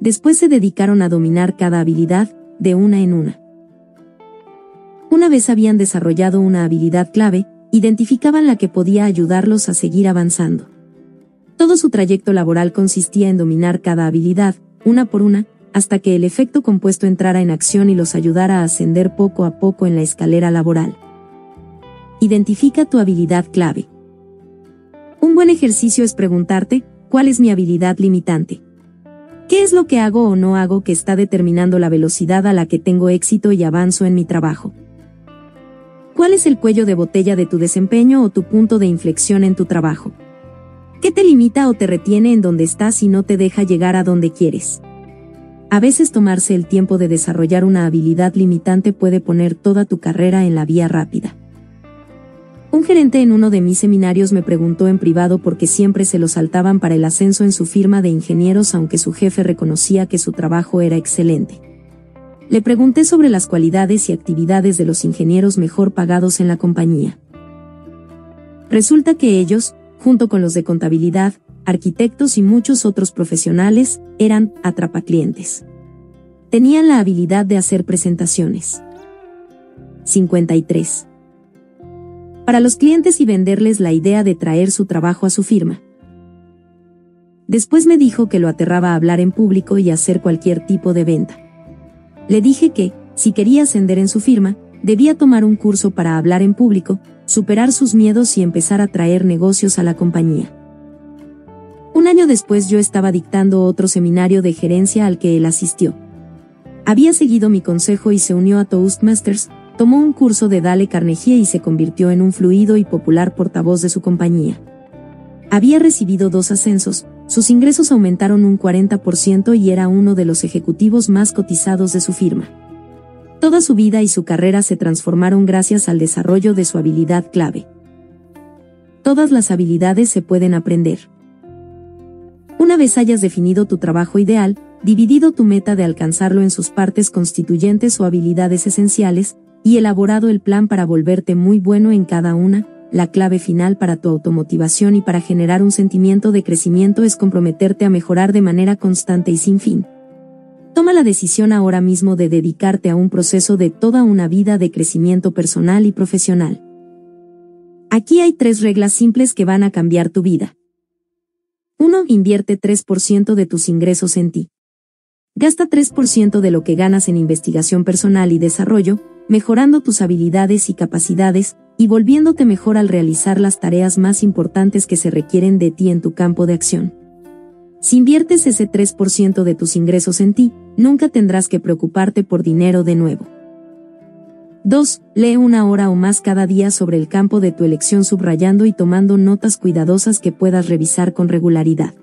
Después se dedicaron a dominar cada habilidad, de una en una. Una vez habían desarrollado una habilidad clave, identificaban la que podía ayudarlos a seguir avanzando. Todo su trayecto laboral consistía en dominar cada habilidad, una por una, hasta que el efecto compuesto entrara en acción y los ayudara a ascender poco a poco en la escalera laboral. Identifica tu habilidad clave. Un buen ejercicio es preguntarte, ¿cuál es mi habilidad limitante? ¿Qué es lo que hago o no hago que está determinando la velocidad a la que tengo éxito y avanzo en mi trabajo? ¿Cuál es el cuello de botella de tu desempeño o tu punto de inflexión en tu trabajo? ¿Qué te limita o te retiene en donde estás y no te deja llegar a donde quieres? A veces tomarse el tiempo de desarrollar una habilidad limitante puede poner toda tu carrera en la vía rápida. Un gerente en uno de mis seminarios me preguntó en privado por qué siempre se lo saltaban para el ascenso en su firma de ingenieros aunque su jefe reconocía que su trabajo era excelente. Le pregunté sobre las cualidades y actividades de los ingenieros mejor pagados en la compañía. Resulta que ellos, junto con los de contabilidad, arquitectos y muchos otros profesionales, eran atrapaclientes. Tenían la habilidad de hacer presentaciones. 53. Para los clientes y venderles la idea de traer su trabajo a su firma. Después me dijo que lo aterraba hablar en público y hacer cualquier tipo de venta. Le dije que, si quería ascender en su firma, debía tomar un curso para hablar en público, superar sus miedos y empezar a traer negocios a la compañía. Un año después yo estaba dictando otro seminario de gerencia al que él asistió. Había seguido mi consejo y se unió a Toastmasters, tomó un curso de Dale Carnegie y se convirtió en un fluido y popular portavoz de su compañía. Había recibido dos ascensos, sus ingresos aumentaron un 40% y era uno de los ejecutivos más cotizados de su firma. Toda su vida y su carrera se transformaron gracias al desarrollo de su habilidad clave. Todas las habilidades se pueden aprender. Una vez hayas definido tu trabajo ideal, dividido tu meta de alcanzarlo en sus partes constituyentes o habilidades esenciales, y elaborado el plan para volverte muy bueno en cada una, la clave final para tu automotivación y para generar un sentimiento de crecimiento es comprometerte a mejorar de manera constante y sin fin. Toma la decisión ahora mismo de dedicarte a un proceso de toda una vida de crecimiento personal y profesional. Aquí hay tres reglas simples que van a cambiar tu vida. 1. Invierte 3% de tus ingresos en ti. Gasta 3% de lo que ganas en investigación personal y desarrollo, mejorando tus habilidades y capacidades, y volviéndote mejor al realizar las tareas más importantes que se requieren de ti en tu campo de acción. Si inviertes ese 3% de tus ingresos en ti, nunca tendrás que preocuparte por dinero de nuevo. 2. Lee una hora o más cada día sobre el campo de tu elección subrayando y tomando notas cuidadosas que puedas revisar con regularidad.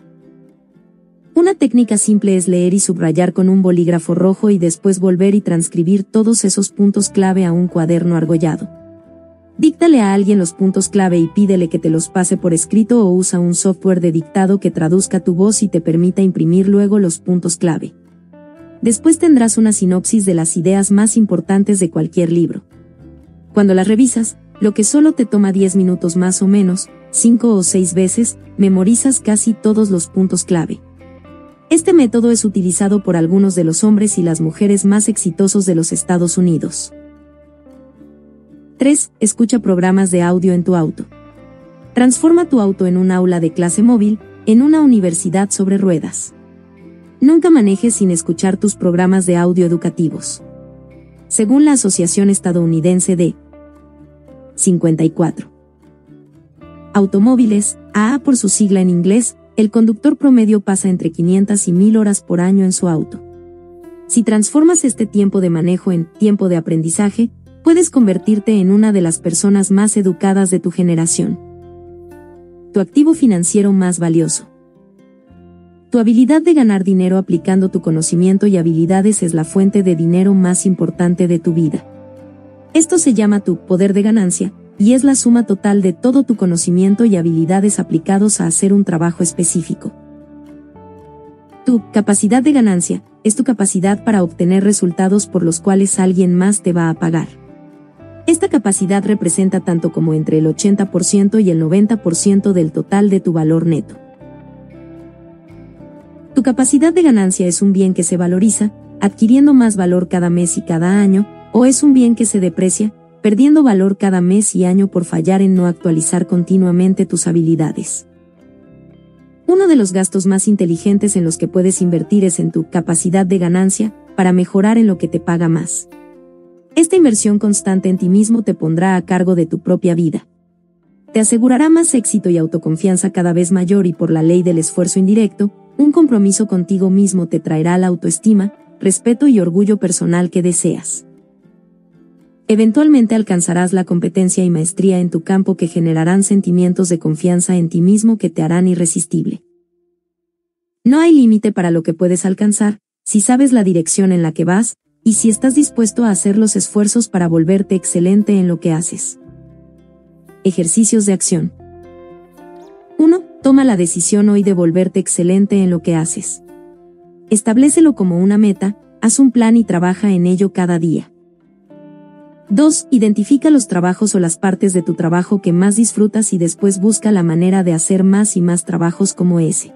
Una técnica simple es leer y subrayar con un bolígrafo rojo y después volver y transcribir todos esos puntos clave a un cuaderno argollado. Díctale a alguien los puntos clave y pídele que te los pase por escrito o usa un software de dictado que traduzca tu voz y te permita imprimir luego los puntos clave. Después tendrás una sinopsis de las ideas más importantes de cualquier libro. Cuando las revisas, lo que solo te toma 10 minutos más o menos, 5 o 6 veces, memorizas casi todos los puntos clave. Este método es utilizado por algunos de los hombres y las mujeres más exitosos de los Estados Unidos. 3. Escucha programas de audio en tu auto. Transforma tu auto en un aula de clase móvil, en una universidad sobre ruedas. Nunca manejes sin escuchar tus programas de audio educativos. Según la Asociación Estadounidense de 54 Automóviles, AA por su sigla en inglés, el conductor promedio pasa entre 500 y 1000 horas por año en su auto. Si transformas este tiempo de manejo en tiempo de aprendizaje, puedes convertirte en una de las personas más educadas de tu generación. Tu activo financiero más valioso. Tu habilidad de ganar dinero aplicando tu conocimiento y habilidades es la fuente de dinero más importante de tu vida. Esto se llama tu poder de ganancia, y es la suma total de todo tu conocimiento y habilidades aplicados a hacer un trabajo específico. Tu capacidad de ganancia es tu capacidad para obtener resultados por los cuales alguien más te va a pagar. Esta capacidad representa tanto como entre el 80% y el 90% del total de tu valor neto. Tu capacidad de ganancia es un bien que se valoriza, adquiriendo más valor cada mes y cada año, o es un bien que se deprecia, perdiendo valor cada mes y año por fallar en no actualizar continuamente tus habilidades. Uno de los gastos más inteligentes en los que puedes invertir es en tu capacidad de ganancia, para mejorar en lo que te paga más. Esta inversión constante en ti mismo te pondrá a cargo de tu propia vida. Te asegurará más éxito y autoconfianza cada vez mayor y por la ley del esfuerzo indirecto, un compromiso contigo mismo te traerá la autoestima, respeto y orgullo personal que deseas. Eventualmente alcanzarás la competencia y maestría en tu campo que generarán sentimientos de confianza en ti mismo que te harán irresistible. No hay límite para lo que puedes alcanzar, si sabes la dirección en la que vas, y si estás dispuesto a hacer los esfuerzos para volverte excelente en lo que haces. Ejercicios de acción. 1. Toma la decisión hoy de volverte excelente en lo que haces. Establecelo como una meta, haz un plan y trabaja en ello cada día. 2. Identifica los trabajos o las partes de tu trabajo que más disfrutas y después busca la manera de hacer más y más trabajos como ese.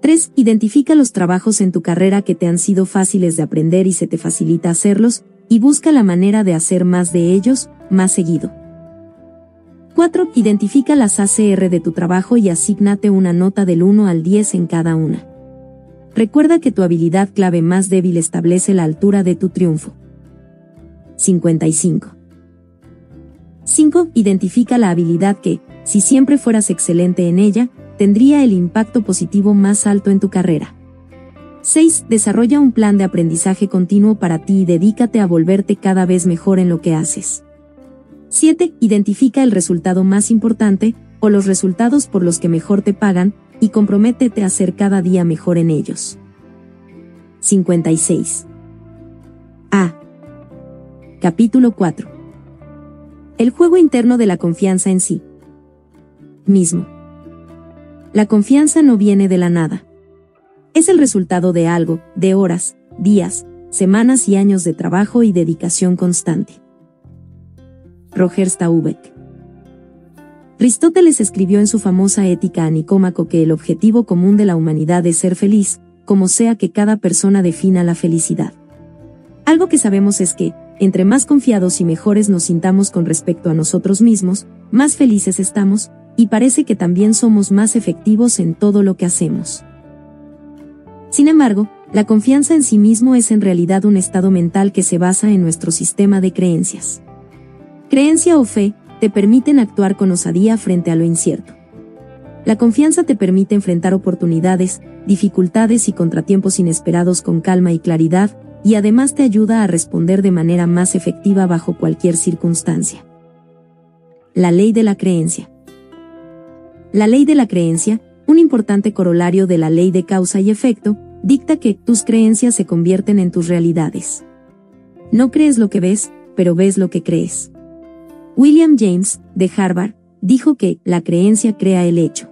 3. Identifica los trabajos en tu carrera que te han sido fáciles de aprender y se te facilita hacerlos, y busca la manera de hacer más de ellos, más seguido. 4. Identifica las ACR de tu trabajo y asígnate una nota del 1 al 10 en cada una. Recuerda que tu habilidad clave más débil establece la altura de tu triunfo. 55. 5. Identifica la habilidad que, si siempre fueras excelente en ella, tendría el impacto positivo más alto en tu carrera. 6. Desarrolla un plan de aprendizaje continuo para ti y dedícate a volverte cada vez mejor en lo que haces. 7. Identifica el resultado más importante, o los resultados por los que mejor te pagan, y comprométete a ser cada día mejor en ellos. 56. A. Capítulo 4. El juego interno de la confianza en sí. Mismo. La confianza no viene de la nada. Es el resultado de algo, de horas, días, semanas y años de trabajo y dedicación constante. Roger Staubach. Aristóteles escribió en su famosa Ética a Nicómaco que el objetivo común de la humanidad es ser feliz, como sea que cada persona defina la felicidad. Algo que sabemos es que, entre más confiados y mejores nos sintamos con respecto a nosotros mismos, más felices estamos, y parece que también somos más efectivos en todo lo que hacemos. Sin embargo, la confianza en sí mismo es en realidad un estado mental que se basa en nuestro sistema de creencias. Creencia o fe te permiten actuar con osadía frente a lo incierto. La confianza te permite enfrentar oportunidades, dificultades y contratiempos inesperados con calma y claridad, y además te ayuda a responder de manera más efectiva bajo cualquier circunstancia. La ley de la creencia. La ley de la creencia, un importante corolario de la ley de causa y efecto, dicta que tus creencias se convierten en tus realidades. No crees lo que ves, pero ves lo que crees. William James, de Harvard, dijo que la creencia crea el hecho.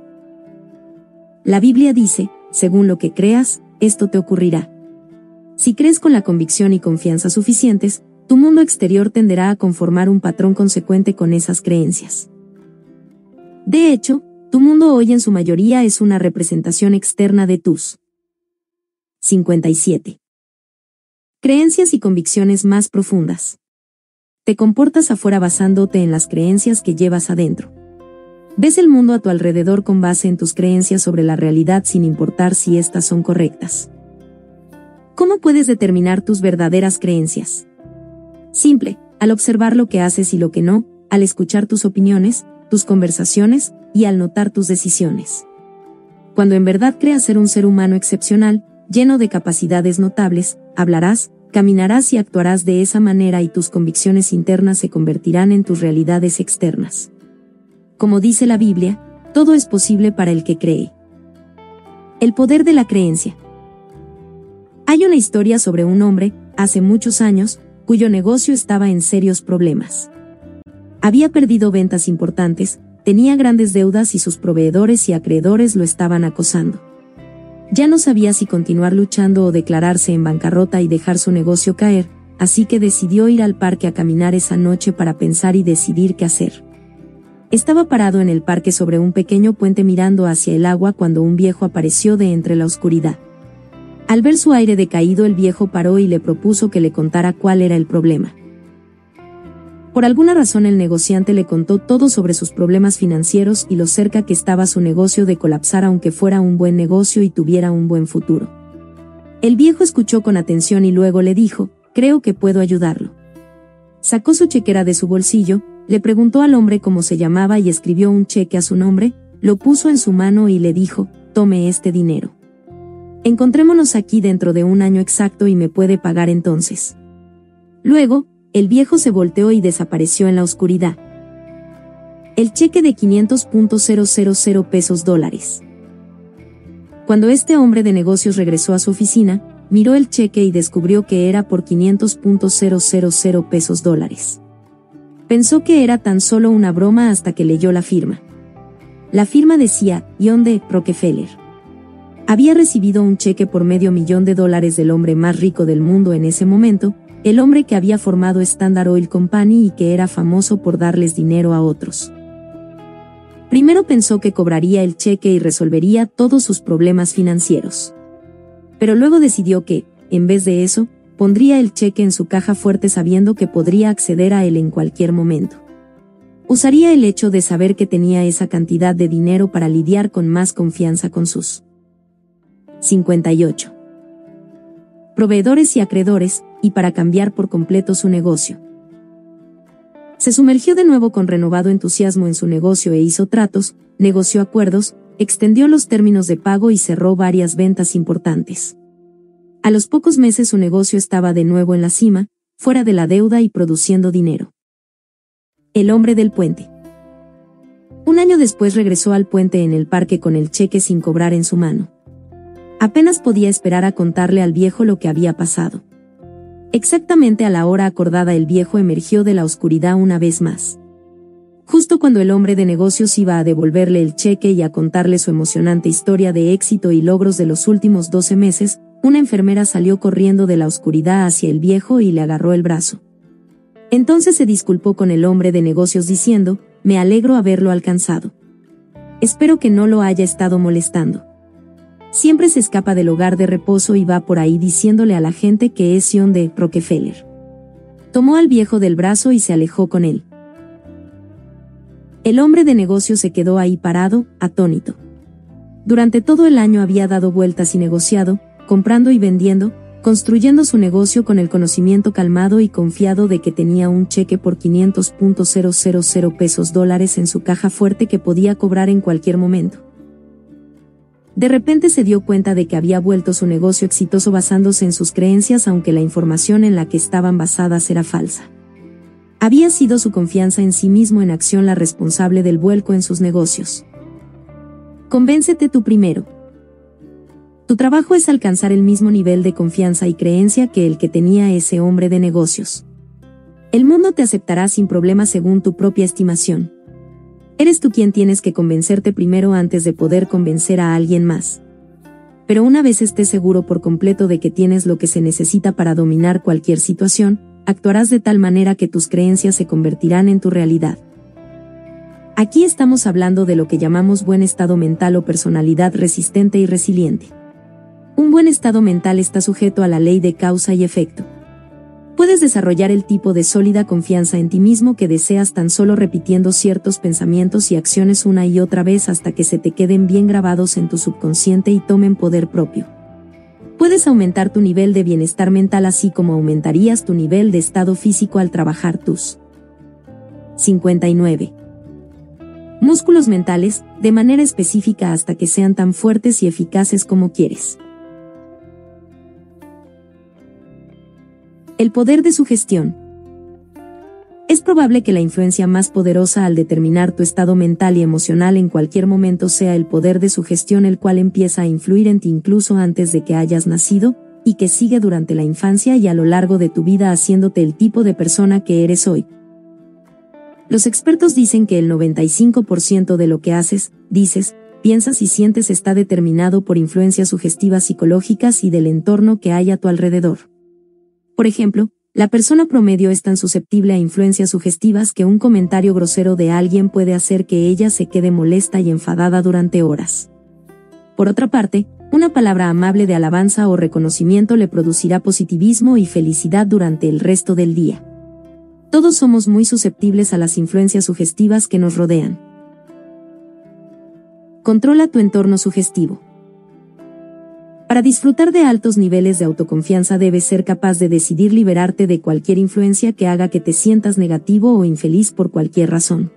La Biblia dice, según lo que creas, esto te ocurrirá. Si crees con la convicción y confianza suficientes, tu mundo exterior tenderá a conformar un patrón consecuente con esas creencias. De hecho, tu mundo hoy en su mayoría es una representación externa de tus 57. Creencias y convicciones más profundas. Te comportas afuera basándote en las creencias que llevas adentro. Ves el mundo a tu alrededor con base en tus creencias sobre la realidad sin importar si éstas son correctas. ¿Cómo puedes determinar tus verdaderas creencias? Simple, al observar lo que haces y lo que no, al escuchar tus opiniones, tus conversaciones, y al notar tus decisiones. Cuando en verdad creas ser un ser humano excepcional, lleno de capacidades notables, hablarás, caminarás y actuarás de esa manera y tus convicciones internas se convertirán en tus realidades externas. Como dice la Biblia, todo es posible para el que cree. El poder de la creencia. Hay una historia sobre un hombre, hace muchos años, cuyo negocio estaba en serios problemas. Había perdido ventas importantes, tenía grandes deudas y sus proveedores y acreedores lo estaban acosando. Ya no sabía si continuar luchando o declararse en bancarrota y dejar su negocio caer, así que decidió ir al parque a caminar esa noche para pensar y decidir qué hacer. Estaba parado en el parque sobre un pequeño puente mirando hacia el agua cuando un viejo apareció de entre la oscuridad. Al ver su aire decaído el viejo paró y le propuso que le contara cuál era el problema. Por alguna razón el negociante le contó todo sobre sus problemas financieros y lo cerca que estaba su negocio de colapsar aunque fuera un buen negocio y tuviera un buen futuro. El viejo escuchó con atención y luego le dijo, creo que puedo ayudarlo. Sacó su chequera de su bolsillo, le preguntó al hombre cómo se llamaba y escribió un cheque a su nombre, lo puso en su mano y le dijo, tome este dinero. Encontrémonos aquí dentro de un año exacto y me puede pagar entonces. Luego, el viejo se volteó y desapareció en la oscuridad. El cheque de 500.000 pesos dólares. Cuando este hombre de negocios regresó a su oficina, miró el cheque y descubrió que era por 500.000 pesos dólares. Pensó que era tan solo una broma hasta que leyó la firma. La firma decía, John de Rockefeller. Había recibido un cheque por medio millón de dólares del hombre más rico del mundo en ese momento, el hombre que había formado Standard Oil Company y que era famoso por darles dinero a otros. Primero pensó que cobraría el cheque y resolvería todos sus problemas financieros. Pero luego decidió que, en vez de eso, pondría el cheque en su caja fuerte sabiendo que podría acceder a él en cualquier momento. Usaría el hecho de saber que tenía esa cantidad de dinero para lidiar con más confianza con sus 58 proveedores y acreedores, y para cambiar por completo su negocio. Se sumergió de nuevo con renovado entusiasmo en su negocio e hizo tratos, negoció acuerdos, extendió los términos de pago y cerró varias ventas importantes. A los pocos meses su negocio estaba de nuevo en la cima, fuera de la deuda y produciendo dinero. El hombre del puente. Un año después regresó al puente en el parque con el cheque sin cobrar en su mano. Apenas podía esperar a contarle al viejo lo que había pasado. Exactamente a la hora acordada el viejo emergió de la oscuridad una vez más. Justo cuando el hombre de negocios iba a devolverle el cheque y a contarle su emocionante historia de éxito y logros de los últimos 12 meses, una enfermera salió corriendo de la oscuridad hacia el viejo y le agarró el brazo. Entonces se disculpó con el hombre de negocios diciendo, me alegro haberlo alcanzado. Espero que no lo haya estado molestando. Siempre se escapa del hogar de reposo y va por ahí diciéndole a la gente que es Sion de Rockefeller. Tomó al viejo del brazo y se alejó con él. El hombre de negocios se quedó ahí parado, atónito. Durante todo el año había dado vueltas y negociado, comprando y vendiendo, construyendo su negocio con el conocimiento calmado y confiado de que tenía un cheque por 500.000 pesos dólares en su caja fuerte que podía cobrar en cualquier momento. De repente se dio cuenta de que había vuelto su negocio exitoso basándose en sus creencias aunque la información en la que estaban basadas era falsa. Había sido su confianza en sí mismo en acción la responsable del vuelco en sus negocios. Convéncete tú primero, tu trabajo es alcanzar el mismo nivel de confianza y creencia que el que tenía ese hombre de negocios. El mundo te aceptará sin problema según tu propia estimación. Eres tú quien tienes que convencerte primero antes de poder convencer a alguien más. Pero una vez estés seguro por completo de que tienes lo que se necesita para dominar cualquier situación, actuarás de tal manera que tus creencias se convertirán en tu realidad. Aquí estamos hablando de lo que llamamos buen estado mental o personalidad resistente y resiliente. Un buen estado mental está sujeto a la ley de causa y efecto. Puedes desarrollar el tipo de sólida confianza en ti mismo que deseas tan solo repitiendo ciertos pensamientos y acciones una y otra vez hasta que se te queden bien grabados en tu subconsciente y tomen poder propio. Puedes aumentar tu nivel de bienestar mental así como aumentarías tu nivel de estado físico al trabajar tus 59 músculos mentales, de manera específica hasta que sean tan fuertes y eficaces como quieres. El poder de su gestión. Es probable que la influencia más poderosa al determinar tu estado mental y emocional en cualquier momento sea el poder de su gestión el cual empieza a influir en ti incluso antes de que hayas nacido, y que sigue durante la infancia y a lo largo de tu vida haciéndote el tipo de persona que eres hoy. Los expertos dicen que el 95% de lo que haces, dices, piensas y sientes está determinado por influencias sugestivas psicológicas y del entorno que hay a tu alrededor. Por ejemplo, la persona promedio es tan susceptible a influencias sugestivas que un comentario grosero de alguien puede hacer que ella se quede molesta y enfadada durante horas. Por otra parte, una palabra amable de alabanza o reconocimiento le producirá positivismo y felicidad durante el resto del día. Todos somos muy susceptibles a las influencias sugestivas que nos rodean. Controla tu entorno sugestivo. Para disfrutar de altos niveles de autoconfianza debes ser capaz de decidir liberarte de cualquier influencia que haga que te sientas negativo o infeliz por cualquier razón.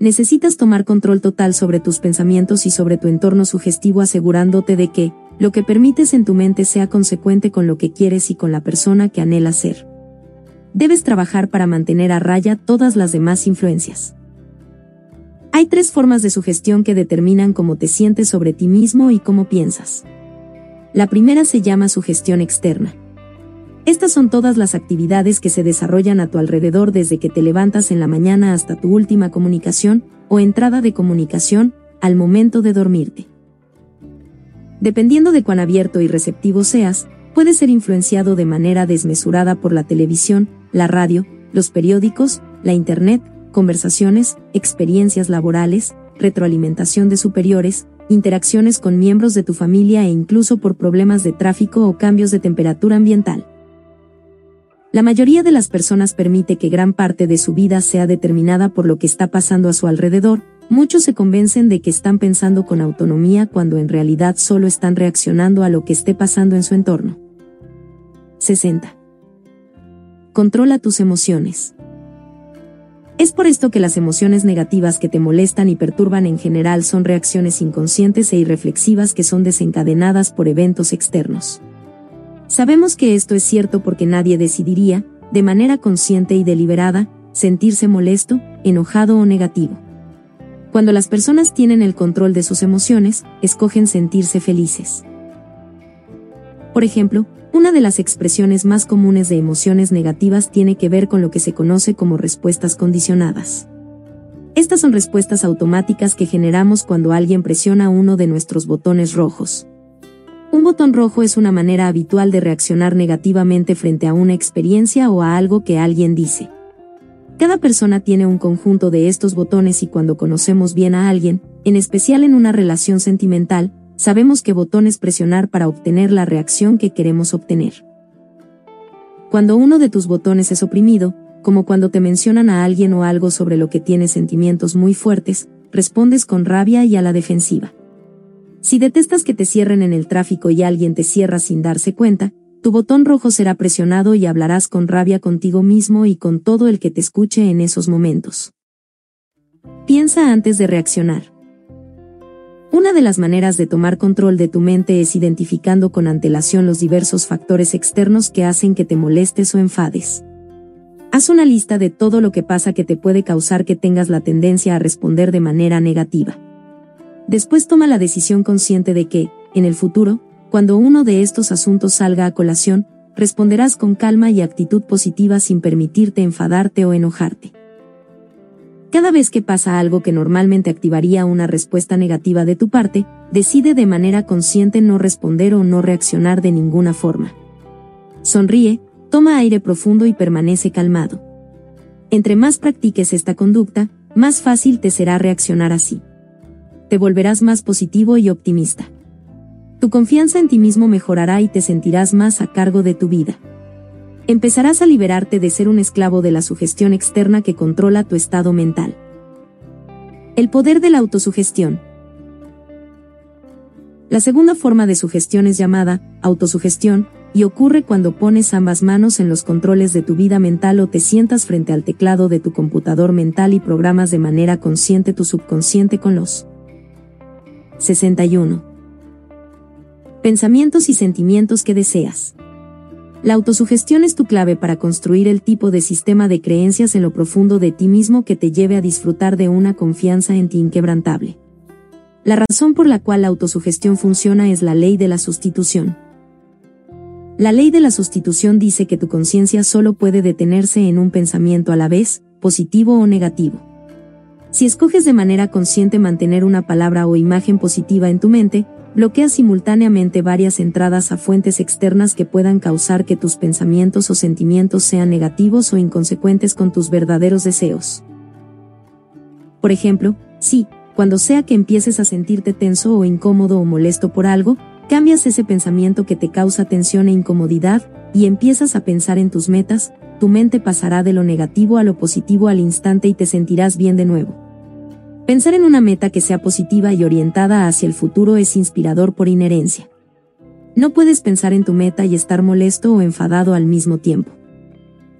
Necesitas tomar control total sobre tus pensamientos y sobre tu entorno sugestivo asegurándote de que, lo que permites en tu mente sea consecuente con lo que quieres y con la persona que anhelas ser. Debes trabajar para mantener a raya todas las demás influencias. Hay tres formas de sugestión que determinan cómo te sientes sobre ti mismo y cómo piensas. La primera se llama sugestión externa. Estas son todas las actividades que se desarrollan a tu alrededor desde que te levantas en la mañana hasta tu última comunicación o entrada de comunicación al momento de dormirte. Dependiendo de cuán abierto y receptivo seas, puede ser influenciado de manera desmesurada por la televisión, la radio, los periódicos, la Internet, conversaciones, experiencias laborales, retroalimentación de superiores, interacciones con miembros de tu familia e incluso por problemas de tráfico o cambios de temperatura ambiental. La mayoría de las personas permite que gran parte de su vida sea determinada por lo que está pasando a su alrededor, muchos se convencen de que están pensando con autonomía cuando en realidad solo están reaccionando a lo que esté pasando en su entorno. 60. Controla tus emociones. Es por esto que las emociones negativas que te molestan y perturban en general son reacciones inconscientes e irreflexivas que son desencadenadas por eventos externos. Sabemos que esto es cierto porque nadie decidiría, de manera consciente y deliberada, sentirse molesto, enojado o negativo. Cuando las personas tienen el control de sus emociones, escogen sentirse felices. Por ejemplo, una de las expresiones más comunes de emociones negativas tiene que ver con lo que se conoce como respuestas condicionadas. Estas son respuestas automáticas que generamos cuando alguien presiona uno de nuestros botones rojos. Un botón rojo es una manera habitual de reaccionar negativamente frente a una experiencia o a algo que alguien dice. Cada persona tiene un conjunto de estos botones y cuando conocemos bien a alguien, en especial en una relación sentimental, sabemos qué botones presionar para obtener la reacción que queremos obtener. Cuando uno de tus botones es oprimido, como cuando te mencionan a alguien o algo sobre lo que tienes sentimientos muy fuertes, respondes con rabia y a la defensiva. Si detestas que te cierren en el tráfico y alguien te cierra sin darse cuenta, tu botón rojo será presionado y hablarás con rabia contigo mismo y con todo el que te escuche en esos momentos. Piensa antes de reaccionar. Una de las maneras de tomar control de tu mente es identificando con antelación los diversos factores externos que hacen que te molestes o enfades. Haz una lista de todo lo que pasa que te puede causar que tengas la tendencia a responder de manera negativa. Después toma la decisión consciente de que, en el futuro, cuando uno de estos asuntos salga a colación, responderás con calma y actitud positiva sin permitirte enfadarte o enojarte. Cada vez que pasa algo que normalmente activaría una respuesta negativa de tu parte, decide de manera consciente no responder o no reaccionar de ninguna forma. Sonríe, toma aire profundo y permanece calmado. Entre más practiques esta conducta, más fácil te será reaccionar así. Te volverás más positivo y optimista. Tu confianza en ti mismo mejorará y te sentirás más a cargo de tu vida empezarás a liberarte de ser un esclavo de la sugestión externa que controla tu estado mental. El poder de la autosugestión. La segunda forma de sugestión es llamada autosugestión, y ocurre cuando pones ambas manos en los controles de tu vida mental o te sientas frente al teclado de tu computador mental y programas de manera consciente tu subconsciente con los 61. Pensamientos y sentimientos que deseas. La autosugestión es tu clave para construir el tipo de sistema de creencias en lo profundo de ti mismo que te lleve a disfrutar de una confianza en ti inquebrantable. La razón por la cual la autosugestión funciona es la ley de la sustitución. La ley de la sustitución dice que tu conciencia solo puede detenerse en un pensamiento a la vez, positivo o negativo. Si escoges de manera consciente mantener una palabra o imagen positiva en tu mente, bloquea simultáneamente varias entradas a fuentes externas que puedan causar que tus pensamientos o sentimientos sean negativos o inconsecuentes con tus verdaderos deseos. Por ejemplo, si, cuando sea que empieces a sentirte tenso o incómodo o molesto por algo, cambias ese pensamiento que te causa tensión e incomodidad, y empiezas a pensar en tus metas, tu mente pasará de lo negativo a lo positivo al instante y te sentirás bien de nuevo. Pensar en una meta que sea positiva y orientada hacia el futuro es inspirador por inherencia. No puedes pensar en tu meta y estar molesto o enfadado al mismo tiempo.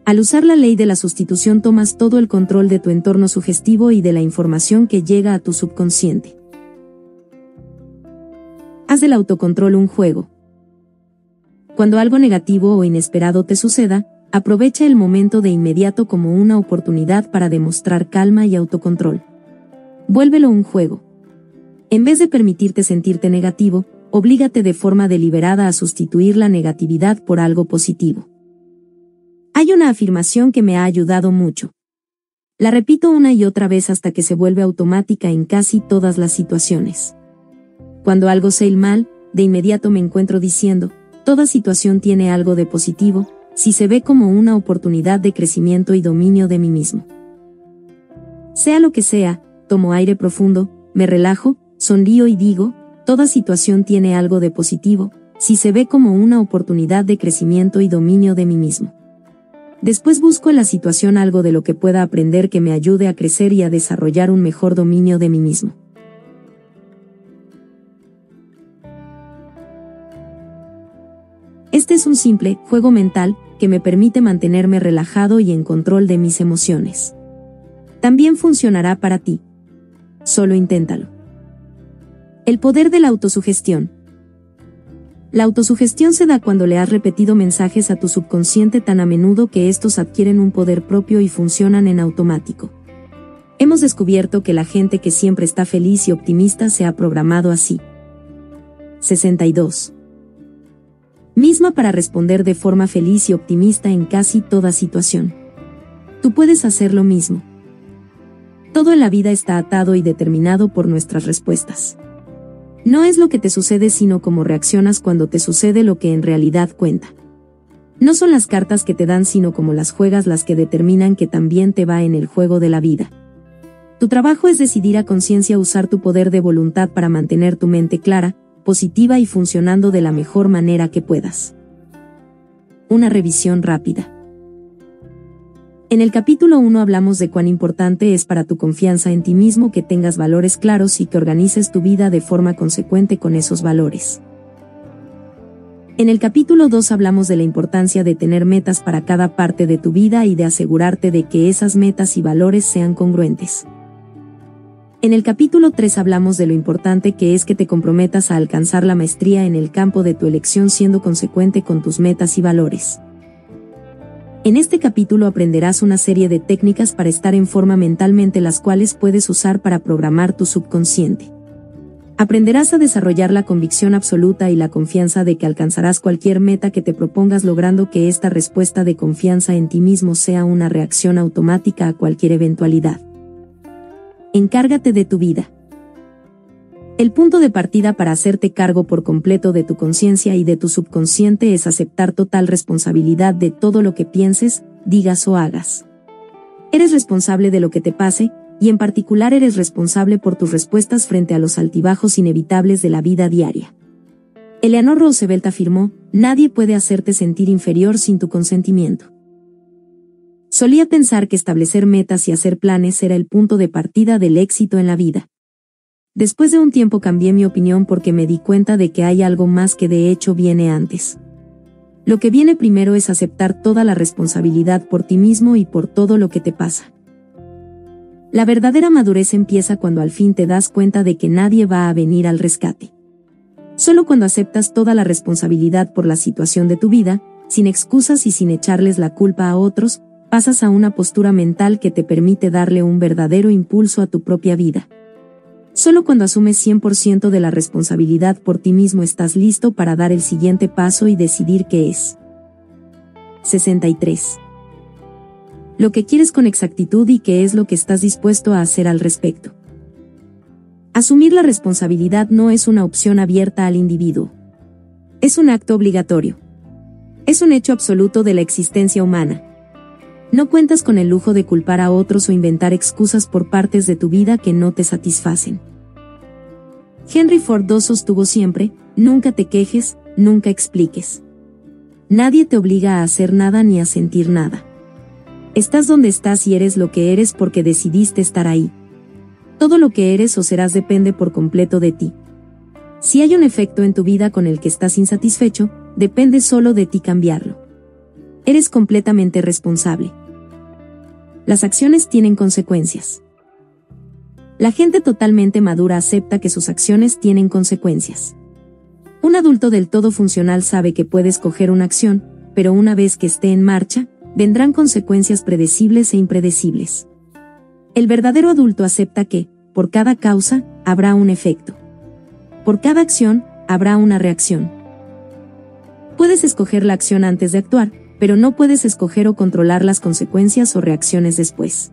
Al usar la ley de la sustitución tomas todo el control de tu entorno sugestivo y de la información que llega a tu subconsciente. Haz del autocontrol un juego. Cuando algo negativo o inesperado te suceda, aprovecha el momento de inmediato como una oportunidad para demostrar calma y autocontrol. Vuélvelo un juego. En vez de permitirte sentirte negativo, oblígate de forma deliberada a sustituir la negatividad por algo positivo. Hay una afirmación que me ha ayudado mucho. La repito una y otra vez hasta que se vuelve automática en casi todas las situaciones. Cuando algo se il mal, de inmediato me encuentro diciendo, Toda situación tiene algo de positivo, si se ve como una oportunidad de crecimiento y dominio de mí mismo. Sea lo que sea, tomo aire profundo, me relajo, sonrío y digo, toda situación tiene algo de positivo, si se ve como una oportunidad de crecimiento y dominio de mí mismo. Después busco en la situación algo de lo que pueda aprender que me ayude a crecer y a desarrollar un mejor dominio de mí mismo. Este es un simple juego mental que me permite mantenerme relajado y en control de mis emociones. También funcionará para ti. Solo inténtalo. El poder de la autosugestión. La autosugestión se da cuando le has repetido mensajes a tu subconsciente tan a menudo que estos adquieren un poder propio y funcionan en automático. Hemos descubierto que la gente que siempre está feliz y optimista se ha programado así. 62. Misma para responder de forma feliz y optimista en casi toda situación. Tú puedes hacer lo mismo. Todo en la vida está atado y determinado por nuestras respuestas. No es lo que te sucede sino cómo reaccionas cuando te sucede lo que en realidad cuenta. No son las cartas que te dan sino como las juegas las que determinan que también te va en el juego de la vida. Tu trabajo es decidir a conciencia usar tu poder de voluntad para mantener tu mente clara, positiva y funcionando de la mejor manera que puedas. Una revisión rápida. En el capítulo 1 hablamos de cuán importante es para tu confianza en ti mismo que tengas valores claros y que organices tu vida de forma consecuente con esos valores. En el capítulo 2 hablamos de la importancia de tener metas para cada parte de tu vida y de asegurarte de que esas metas y valores sean congruentes. En el capítulo 3 hablamos de lo importante que es que te comprometas a alcanzar la maestría en el campo de tu elección siendo consecuente con tus metas y valores. En este capítulo aprenderás una serie de técnicas para estar en forma mentalmente las cuales puedes usar para programar tu subconsciente. Aprenderás a desarrollar la convicción absoluta y la confianza de que alcanzarás cualquier meta que te propongas logrando que esta respuesta de confianza en ti mismo sea una reacción automática a cualquier eventualidad. Encárgate de tu vida. El punto de partida para hacerte cargo por completo de tu conciencia y de tu subconsciente es aceptar total responsabilidad de todo lo que pienses, digas o hagas. Eres responsable de lo que te pase, y en particular eres responsable por tus respuestas frente a los altibajos inevitables de la vida diaria. Eleanor Roosevelt afirmó, nadie puede hacerte sentir inferior sin tu consentimiento. Solía pensar que establecer metas y hacer planes era el punto de partida del éxito en la vida. Después de un tiempo cambié mi opinión porque me di cuenta de que hay algo más que de hecho viene antes. Lo que viene primero es aceptar toda la responsabilidad por ti mismo y por todo lo que te pasa. La verdadera madurez empieza cuando al fin te das cuenta de que nadie va a venir al rescate. Solo cuando aceptas toda la responsabilidad por la situación de tu vida, sin excusas y sin echarles la culpa a otros, pasas a una postura mental que te permite darle un verdadero impulso a tu propia vida. Solo cuando asumes 100% de la responsabilidad por ti mismo estás listo para dar el siguiente paso y decidir qué es. 63. Lo que quieres con exactitud y qué es lo que estás dispuesto a hacer al respecto. Asumir la responsabilidad no es una opción abierta al individuo. Es un acto obligatorio. Es un hecho absoluto de la existencia humana. No cuentas con el lujo de culpar a otros o inventar excusas por partes de tu vida que no te satisfacen. Henry Ford II sostuvo siempre, nunca te quejes, nunca expliques. Nadie te obliga a hacer nada ni a sentir nada. Estás donde estás y eres lo que eres porque decidiste estar ahí. Todo lo que eres o serás depende por completo de ti. Si hay un efecto en tu vida con el que estás insatisfecho, depende solo de ti cambiarlo. Eres completamente responsable. Las acciones tienen consecuencias. La gente totalmente madura acepta que sus acciones tienen consecuencias. Un adulto del todo funcional sabe que puede escoger una acción, pero una vez que esté en marcha, vendrán consecuencias predecibles e impredecibles. El verdadero adulto acepta que, por cada causa, habrá un efecto. Por cada acción, habrá una reacción. Puedes escoger la acción antes de actuar, pero no puedes escoger o controlar las consecuencias o reacciones después.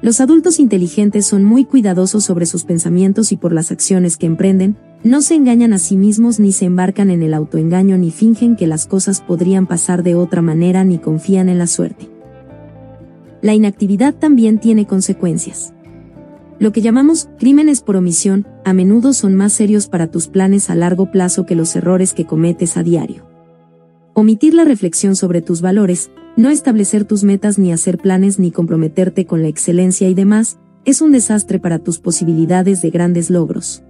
Los adultos inteligentes son muy cuidadosos sobre sus pensamientos y por las acciones que emprenden, No se engañan a sí mismos ni se embarcan en el autoengaño ni fingen que las cosas podrían pasar de otra manera ni confían en la suerte. La inactividad también tiene consecuencias. Lo que llamamos crímenes por omisión, a menudo son más serios para tus planes a largo plazo que los errores que cometes a diario. Omitir la reflexión sobre tus valores, no establecer tus metas ni hacer planes ni comprometerte con la excelencia y demás, es un desastre para tus posibilidades de grandes logros.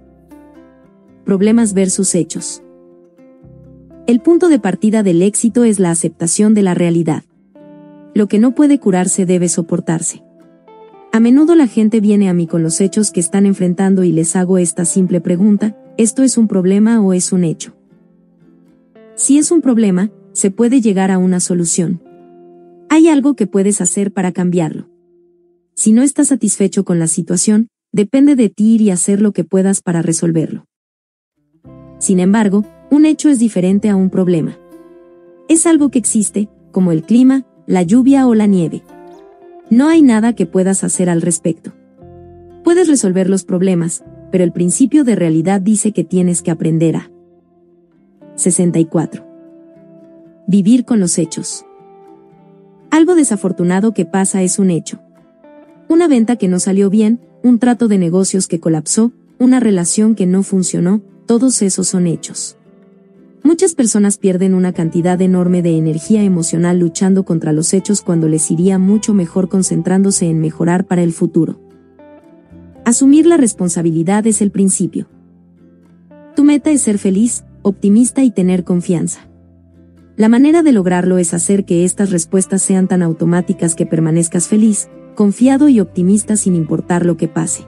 Problemas versus hechos. El punto de partida del éxito es la aceptación de la realidad. Lo que no puede curarse debe soportarse. A menudo la gente viene a mí con los hechos que están enfrentando y les hago esta simple pregunta, ¿esto es un problema o es un hecho? Si es un problema, se puede llegar a una solución. Hay algo que puedes hacer para cambiarlo. Si no estás satisfecho con la situación, depende de ti ir y hacer lo que puedas para resolverlo. Sin embargo, un hecho es diferente a un problema. Es algo que existe, como el clima, la lluvia o la nieve. No hay nada que puedas hacer al respecto. Puedes resolver los problemas, pero el principio de realidad dice que tienes que aprender a 64. Vivir con los hechos. Algo desafortunado que pasa es un hecho. Una venta que no salió bien, un trato de negocios que colapsó, una relación que no funcionó, todos esos son hechos. Muchas personas pierden una cantidad enorme de energía emocional luchando contra los hechos cuando les iría mucho mejor concentrándose en mejorar para el futuro. Asumir la responsabilidad es el principio. Tu meta es ser feliz, optimista y tener confianza. La manera de lograrlo es hacer que estas respuestas sean tan automáticas que permanezcas feliz, confiado y optimista sin importar lo que pase.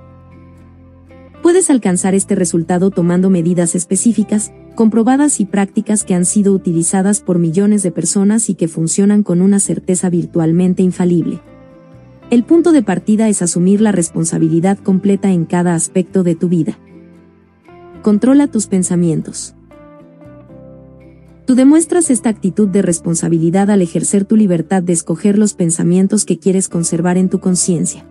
Puedes alcanzar este resultado tomando medidas específicas, comprobadas y prácticas que han sido utilizadas por millones de personas y que funcionan con una certeza virtualmente infalible. El punto de partida es asumir la responsabilidad completa en cada aspecto de tu vida. Controla tus pensamientos. Tú demuestras esta actitud de responsabilidad al ejercer tu libertad de escoger los pensamientos que quieres conservar en tu conciencia.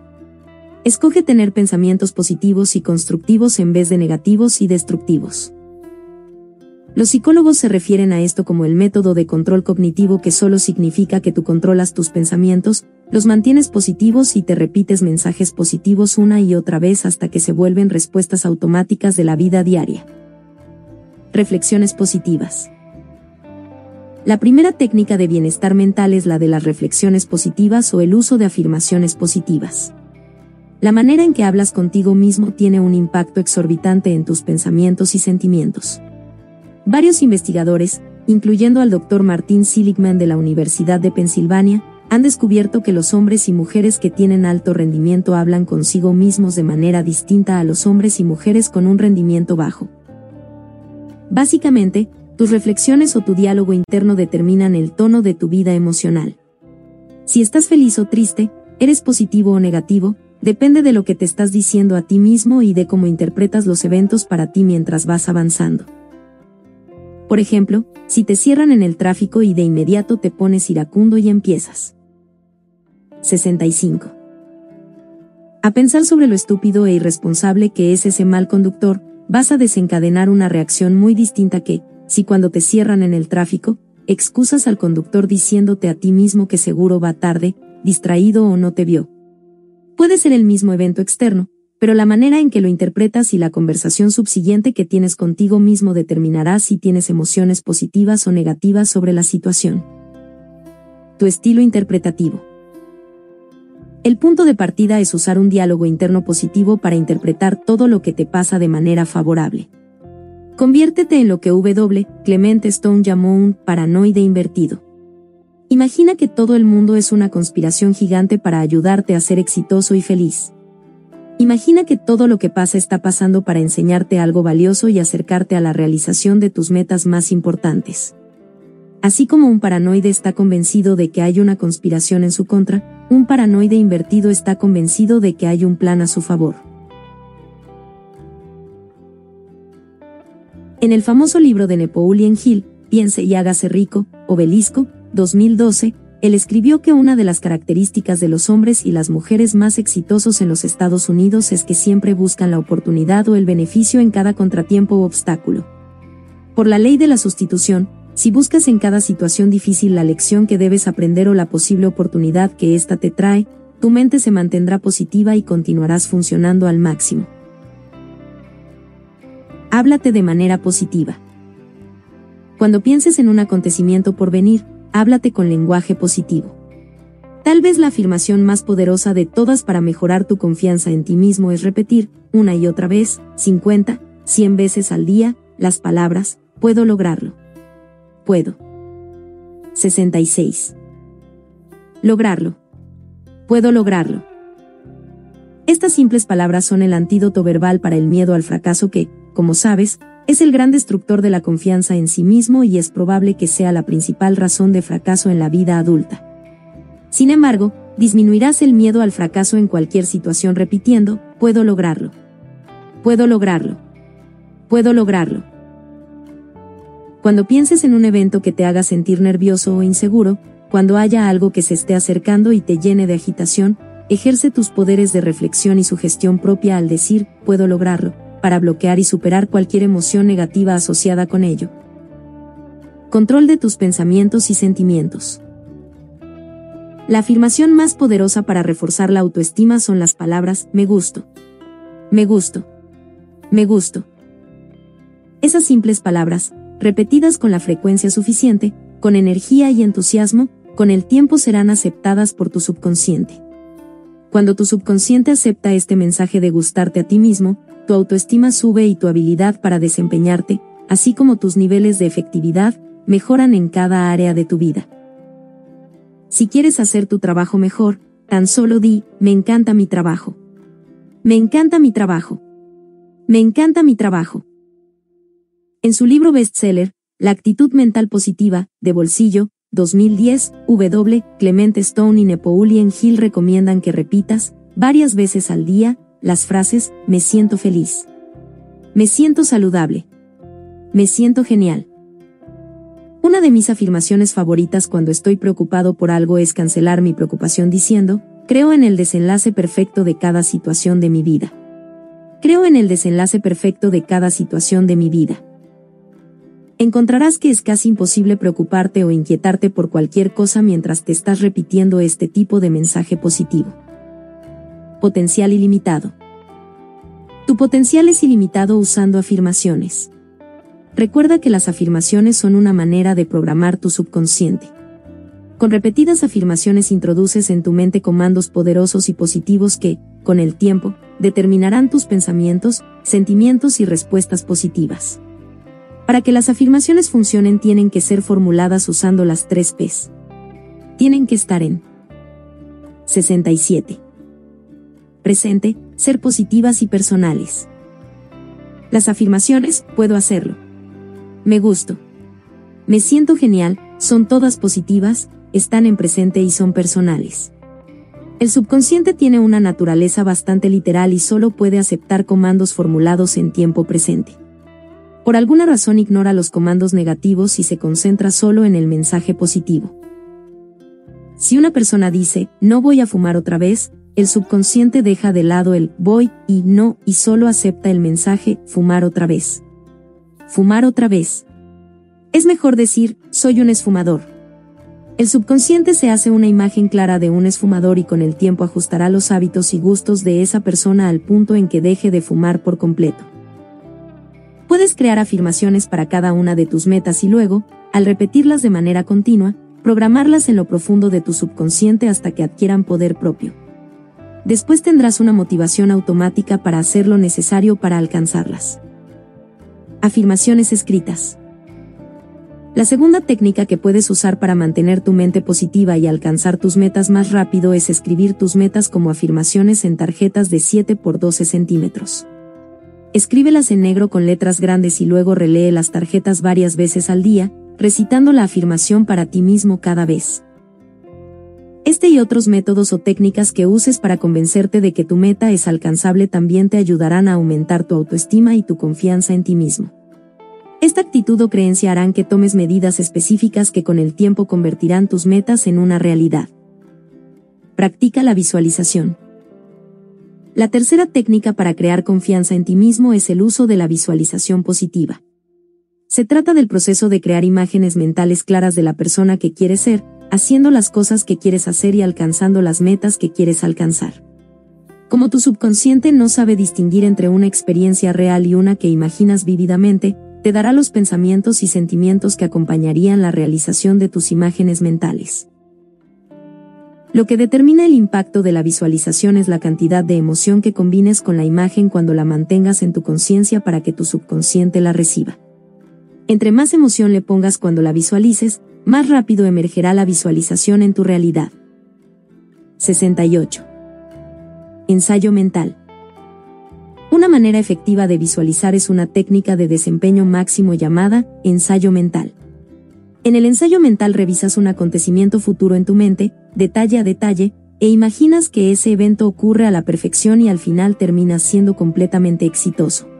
Escoge tener pensamientos positivos y constructivos en vez de negativos y destructivos. Los psicólogos se refieren a esto como el método de control cognitivo que solo significa que tú controlas tus pensamientos, los mantienes positivos y te repites mensajes positivos una y otra vez hasta que se vuelven respuestas automáticas de la vida diaria. Reflexiones positivas. La primera técnica de bienestar mental es la de las reflexiones positivas o el uso de afirmaciones positivas. La manera en que hablas contigo mismo tiene un impacto exorbitante en tus pensamientos y sentimientos. Varios investigadores, incluyendo al Dr. Martin Seligman de la Universidad de Pensilvania, han descubierto que los hombres y mujeres que tienen alto rendimiento hablan consigo mismos de manera distinta a los hombres y mujeres con un rendimiento bajo. Básicamente, tus reflexiones o tu diálogo interno determinan el tono de tu vida emocional. Si estás feliz o triste, eres positivo o negativo, depende de lo que te estás diciendo a ti mismo y de cómo interpretas los eventos para ti mientras vas avanzando. Por ejemplo, si te cierran en el tráfico y de inmediato te pones iracundo y empiezas. 65. A pensar sobre lo estúpido e irresponsable que es ese mal conductor, vas a desencadenar una reacción muy distinta que, si cuando te cierran en el tráfico, excusas al conductor diciéndote a ti mismo que seguro va tarde, distraído o no te vio. Puede ser el mismo evento externo, pero la manera en que lo interpretas y la conversación subsiguiente que tienes contigo mismo determinará si tienes emociones positivas o negativas sobre la situación. Tu estilo interpretativo. El punto de partida es usar un diálogo interno positivo para interpretar todo lo que te pasa de manera favorable. Conviértete en lo que W. Clement Stone llamó un paranoide invertido. Imagina que todo el mundo es una conspiración gigante para ayudarte a ser exitoso y feliz. Imagina que todo lo que pasa está pasando para enseñarte algo valioso y acercarte a la realización de tus metas más importantes. Así como un paranoide está convencido de que hay una conspiración en su contra, un paranoide invertido está convencido de que hay un plan a su favor. En el famoso libro de Napoleon Hill, Piense y hágase rico, Obelisco, 2012, él escribió que una de las características de los hombres y las mujeres más exitosos en los Estados Unidos es que siempre buscan la oportunidad o el beneficio en cada contratiempo u obstáculo. Por la ley de la sustitución, si buscas en cada situación difícil la lección que debes aprender o la posible oportunidad que ésta te trae, tu mente se mantendrá positiva y continuarás funcionando al máximo. Háblate de manera positiva. Cuando pienses en un acontecimiento por venir, háblate con lenguaje positivo. Tal vez la afirmación más poderosa de todas para mejorar tu confianza en ti mismo es repetir, una y otra vez, 50, 100 veces al día, las palabras, puedo lograrlo. Puedo. 66. Lograrlo. Puedo lograrlo. Estas simples palabras son el antídoto verbal para el miedo al fracaso que, como sabes, es el gran destructor de la confianza en sí mismo y es probable que sea la principal razón de fracaso en la vida adulta. Sin embargo, disminuirás el miedo al fracaso en cualquier situación repitiendo, puedo lograrlo. Puedo lograrlo. Puedo lograrlo. Cuando pienses en un evento que te haga sentir nervioso o inseguro, cuando haya algo que se esté acercando y te llene de agitación, ejerce tus poderes de reflexión y sugestión propia al decir, puedo lograrlo, para bloquear y superar cualquier emoción negativa asociada con ello. Control de tus pensamientos y sentimientos. La afirmación más poderosa para reforzar la autoestima son las palabras me gusto. Me gusto. Me gusto. Esas simples palabras, repetidas con la frecuencia suficiente, con energía y entusiasmo, con el tiempo serán aceptadas por tu subconsciente. Cuando tu subconsciente acepta este mensaje de gustarte a ti mismo, tu autoestima sube y tu habilidad para desempeñarte, así como tus niveles de efectividad, mejoran en cada área de tu vida. Si quieres hacer tu trabajo mejor, tan solo di, me encanta mi trabajo. Me encanta mi trabajo. Me encanta mi trabajo. En su libro bestseller, La actitud mental positiva, de bolsillo, 2010, W. Clement Stone y Napoleon Hill recomiendan que repitas, varias veces al día, las frases, me siento feliz. Me siento saludable. Me siento genial. Una de mis afirmaciones favoritas cuando estoy preocupado por algo es cancelar mi preocupación diciendo, creo en el desenlace perfecto de cada situación de mi vida. Creo en el desenlace perfecto de cada situación de mi vida encontrarás que es casi imposible preocuparte o inquietarte por cualquier cosa mientras te estás repitiendo este tipo de mensaje positivo. Potencial ilimitado. Tu potencial es ilimitado usando afirmaciones. Recuerda que las afirmaciones son una manera de programar tu subconsciente. Con repetidas afirmaciones introduces en tu mente comandos poderosos y positivos que, con el tiempo, determinarán tus pensamientos, sentimientos y respuestas positivas. Para que las afirmaciones funcionen tienen que ser formuladas usando las tres P's. Tienen que estar en 67. Presente, ser positivas y personales. Las afirmaciones, puedo hacerlo. Me gusto. Me siento genial, son todas positivas, están en presente y son personales. El subconsciente tiene una naturaleza bastante literal y solo puede aceptar comandos formulados en tiempo presente. Por alguna razón ignora los comandos negativos y se concentra solo en el mensaje positivo. Si una persona dice, no voy a fumar otra vez, el subconsciente deja de lado el voy y no y solo acepta el mensaje fumar otra vez. Fumar otra vez. Es mejor decir, soy un esfumador. El subconsciente se hace una imagen clara de un esfumador y con el tiempo ajustará los hábitos y gustos de esa persona al punto en que deje de fumar por completo. Puedes crear afirmaciones para cada una de tus metas y luego, al repetirlas de manera continua, programarlas en lo profundo de tu subconsciente hasta que adquieran poder propio. Después tendrás una motivación automática para hacer lo necesario para alcanzarlas. Afirmaciones escritas. La segunda técnica que puedes usar para mantener tu mente positiva y alcanzar tus metas más rápido es escribir tus metas como afirmaciones en tarjetas de 7 por 12 centímetros. Escríbelas en negro con letras grandes y luego relee las tarjetas varias veces al día, recitando la afirmación para ti mismo cada vez. Este y otros métodos o técnicas que uses para convencerte de que tu meta es alcanzable también te ayudarán a aumentar tu autoestima y tu confianza en ti mismo. Esta actitud o creencia harán que tomes medidas específicas que con el tiempo convertirán tus metas en una realidad. Practica la visualización. La tercera técnica para crear confianza en ti mismo es el uso de la visualización positiva. Se trata del proceso de crear imágenes mentales claras de la persona que quieres ser, haciendo las cosas que quieres hacer y alcanzando las metas que quieres alcanzar. Como tu subconsciente no sabe distinguir entre una experiencia real y una que imaginas vívidamente, te dará los pensamientos y sentimientos que acompañarían la realización de tus imágenes mentales. Lo que determina el impacto de la visualización es la cantidad de emoción que combines con la imagen cuando la mantengas en tu conciencia para que tu subconsciente la reciba. Entre más emoción le pongas cuando la visualices, más rápido emergerá la visualización en tu realidad. 68. Ensayo mental. Una manera efectiva de visualizar es una técnica de desempeño máximo llamada ensayo mental. En el ensayo mental revisas un acontecimiento futuro en tu mente, detalle a detalle, e imaginas que ese evento ocurre a la perfección y al final termina siendo completamente exitoso.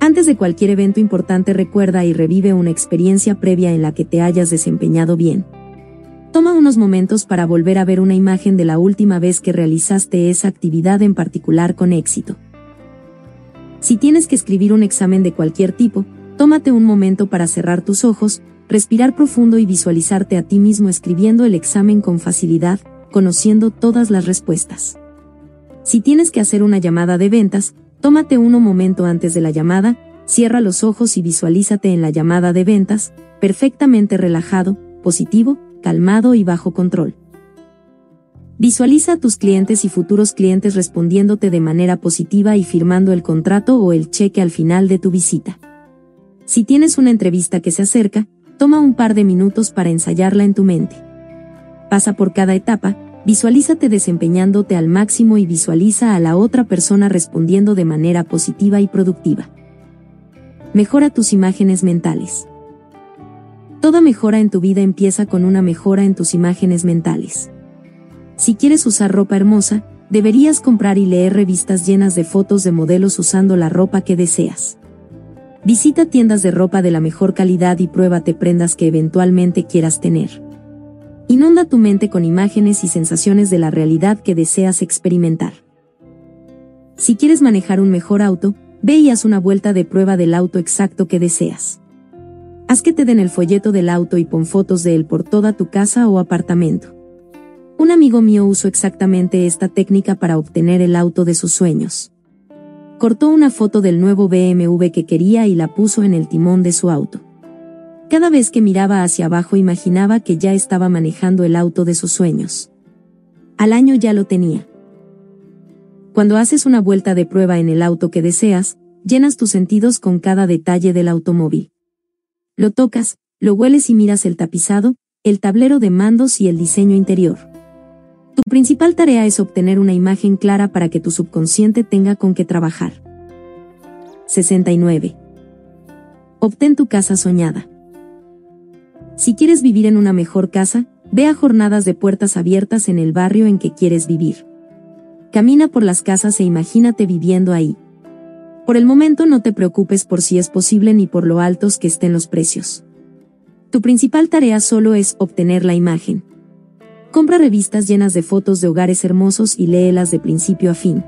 Antes de cualquier evento importante recuerda y revive una experiencia previa en la que te hayas desempeñado bien. Toma unos momentos para volver a ver una imagen de la última vez que realizaste esa actividad en particular con éxito. Si tienes que escribir un examen de cualquier tipo, tómate un momento para cerrar tus ojos, respirar profundo y visualizarte a ti mismo escribiendo el examen con facilidad, conociendo todas las respuestas. Si tienes que hacer una llamada de ventas, tómate uno momento antes de la llamada, cierra los ojos y visualízate en la llamada de ventas, perfectamente relajado, positivo, calmado y bajo control. Visualiza a tus clientes y futuros clientes respondiéndote de manera positiva y firmando el contrato o el cheque al final de tu visita. Si tienes una entrevista que se acerca, Toma un par de minutos para ensayarla en tu mente. Pasa por cada etapa, visualízate desempeñándote al máximo y visualiza a la otra persona respondiendo de manera positiva y productiva. Mejora tus imágenes mentales. Toda mejora en tu vida empieza con una mejora en tus imágenes mentales. Si quieres usar ropa hermosa, deberías comprar y leer revistas llenas de fotos de modelos usando la ropa que deseas. Visita tiendas de ropa de la mejor calidad y pruébate prendas que eventualmente quieras tener. Inunda tu mente con imágenes y sensaciones de la realidad que deseas experimentar. Si quieres manejar un mejor auto, ve y haz una vuelta de prueba del auto exacto que deseas. Haz que te den el folleto del auto y pon fotos de él por toda tu casa o apartamento. Un amigo mío usó exactamente esta técnica para obtener el auto de sus sueños. Cortó una foto del nuevo BMW que quería y la puso en el timón de su auto. Cada vez que miraba hacia abajo imaginaba que ya estaba manejando el auto de sus sueños. Al año ya lo tenía. Cuando haces una vuelta de prueba en el auto que deseas, llenas tus sentidos con cada detalle del automóvil. Lo tocas, lo hueles y miras el tapizado, el tablero de mandos y el diseño interior. Tu principal tarea es obtener una imagen clara para que tu subconsciente tenga con qué trabajar. 69. Obtén tu casa soñada. Si quieres vivir en una mejor casa, ve a jornadas de puertas abiertas en el barrio en que quieres vivir. Camina por las casas e imagínate viviendo ahí. Por el momento no te preocupes por si es posible ni por lo altos que estén los precios. Tu principal tarea solo es obtener la imagen. Compra revistas llenas de fotos de hogares hermosos y léelas de principio a fin.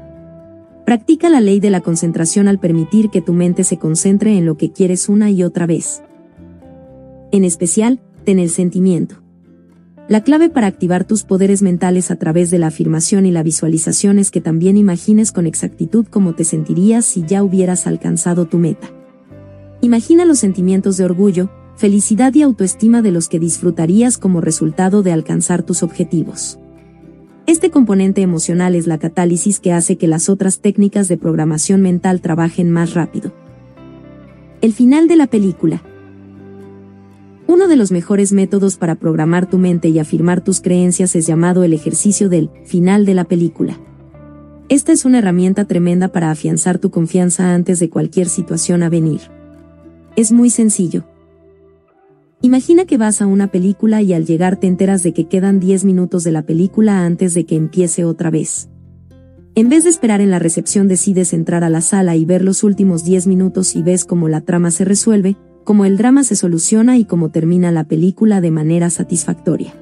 Practica la ley de la concentración al permitir que tu mente se concentre en lo que quieres una y otra vez. En especial, ten el sentimiento. La clave para activar tus poderes mentales a través de la afirmación y la visualización es que también imagines con exactitud cómo te sentirías si ya hubieras alcanzado tu meta. Imagina los sentimientos de orgullo, felicidad y autoestima de los que disfrutarías como resultado de alcanzar tus objetivos. Este componente emocional es la catálisis que hace que las otras técnicas de programación mental trabajen más rápido. El final de la película. Uno de los mejores métodos para programar tu mente y afirmar tus creencias es llamado el ejercicio del final de la película. Esta es una herramienta tremenda para afianzar tu confianza antes de cualquier situación a venir. Es muy sencillo. Imagina que vas a una película y al llegar te enteras de que quedan 10 minutos de la película antes de que empiece otra vez. En vez de esperar en la recepción decides entrar a la sala y ver los últimos 10 minutos y ves cómo la trama se resuelve, cómo el drama se soluciona y cómo termina la película de manera satisfactoria.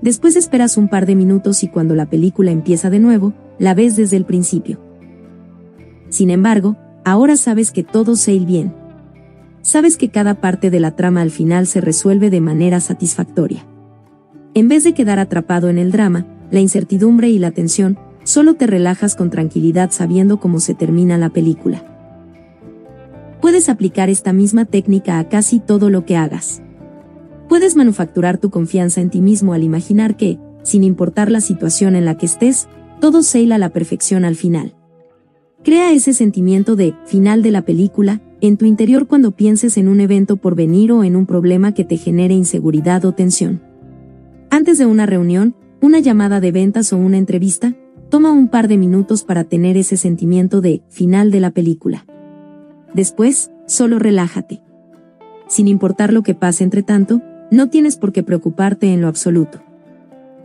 Después esperas un par de minutos y cuando la película empieza de nuevo, la ves desde el principio. Sin embargo, ahora sabes que todo se ir bien. Sabes que cada parte de la trama al final se resuelve de manera satisfactoria. En vez de quedar atrapado en el drama, la incertidumbre y la tensión, solo te relajas con tranquilidad sabiendo cómo se termina la película. Puedes aplicar esta misma técnica a casi todo lo que hagas. Puedes manufacturar tu confianza en ti mismo al imaginar que, sin importar la situación en la que estés, todo se a la perfección al final. Crea ese sentimiento de final de la película en tu interior cuando pienses en un evento por venir o en un problema que te genere inseguridad o tensión. Antes de una reunión, una llamada de ventas o una entrevista, Toma un par de minutos para tener ese sentimiento de final de la película. Después, solo relájate. Sin importar lo que pase entre tanto, no tienes por qué preocuparte en lo absoluto.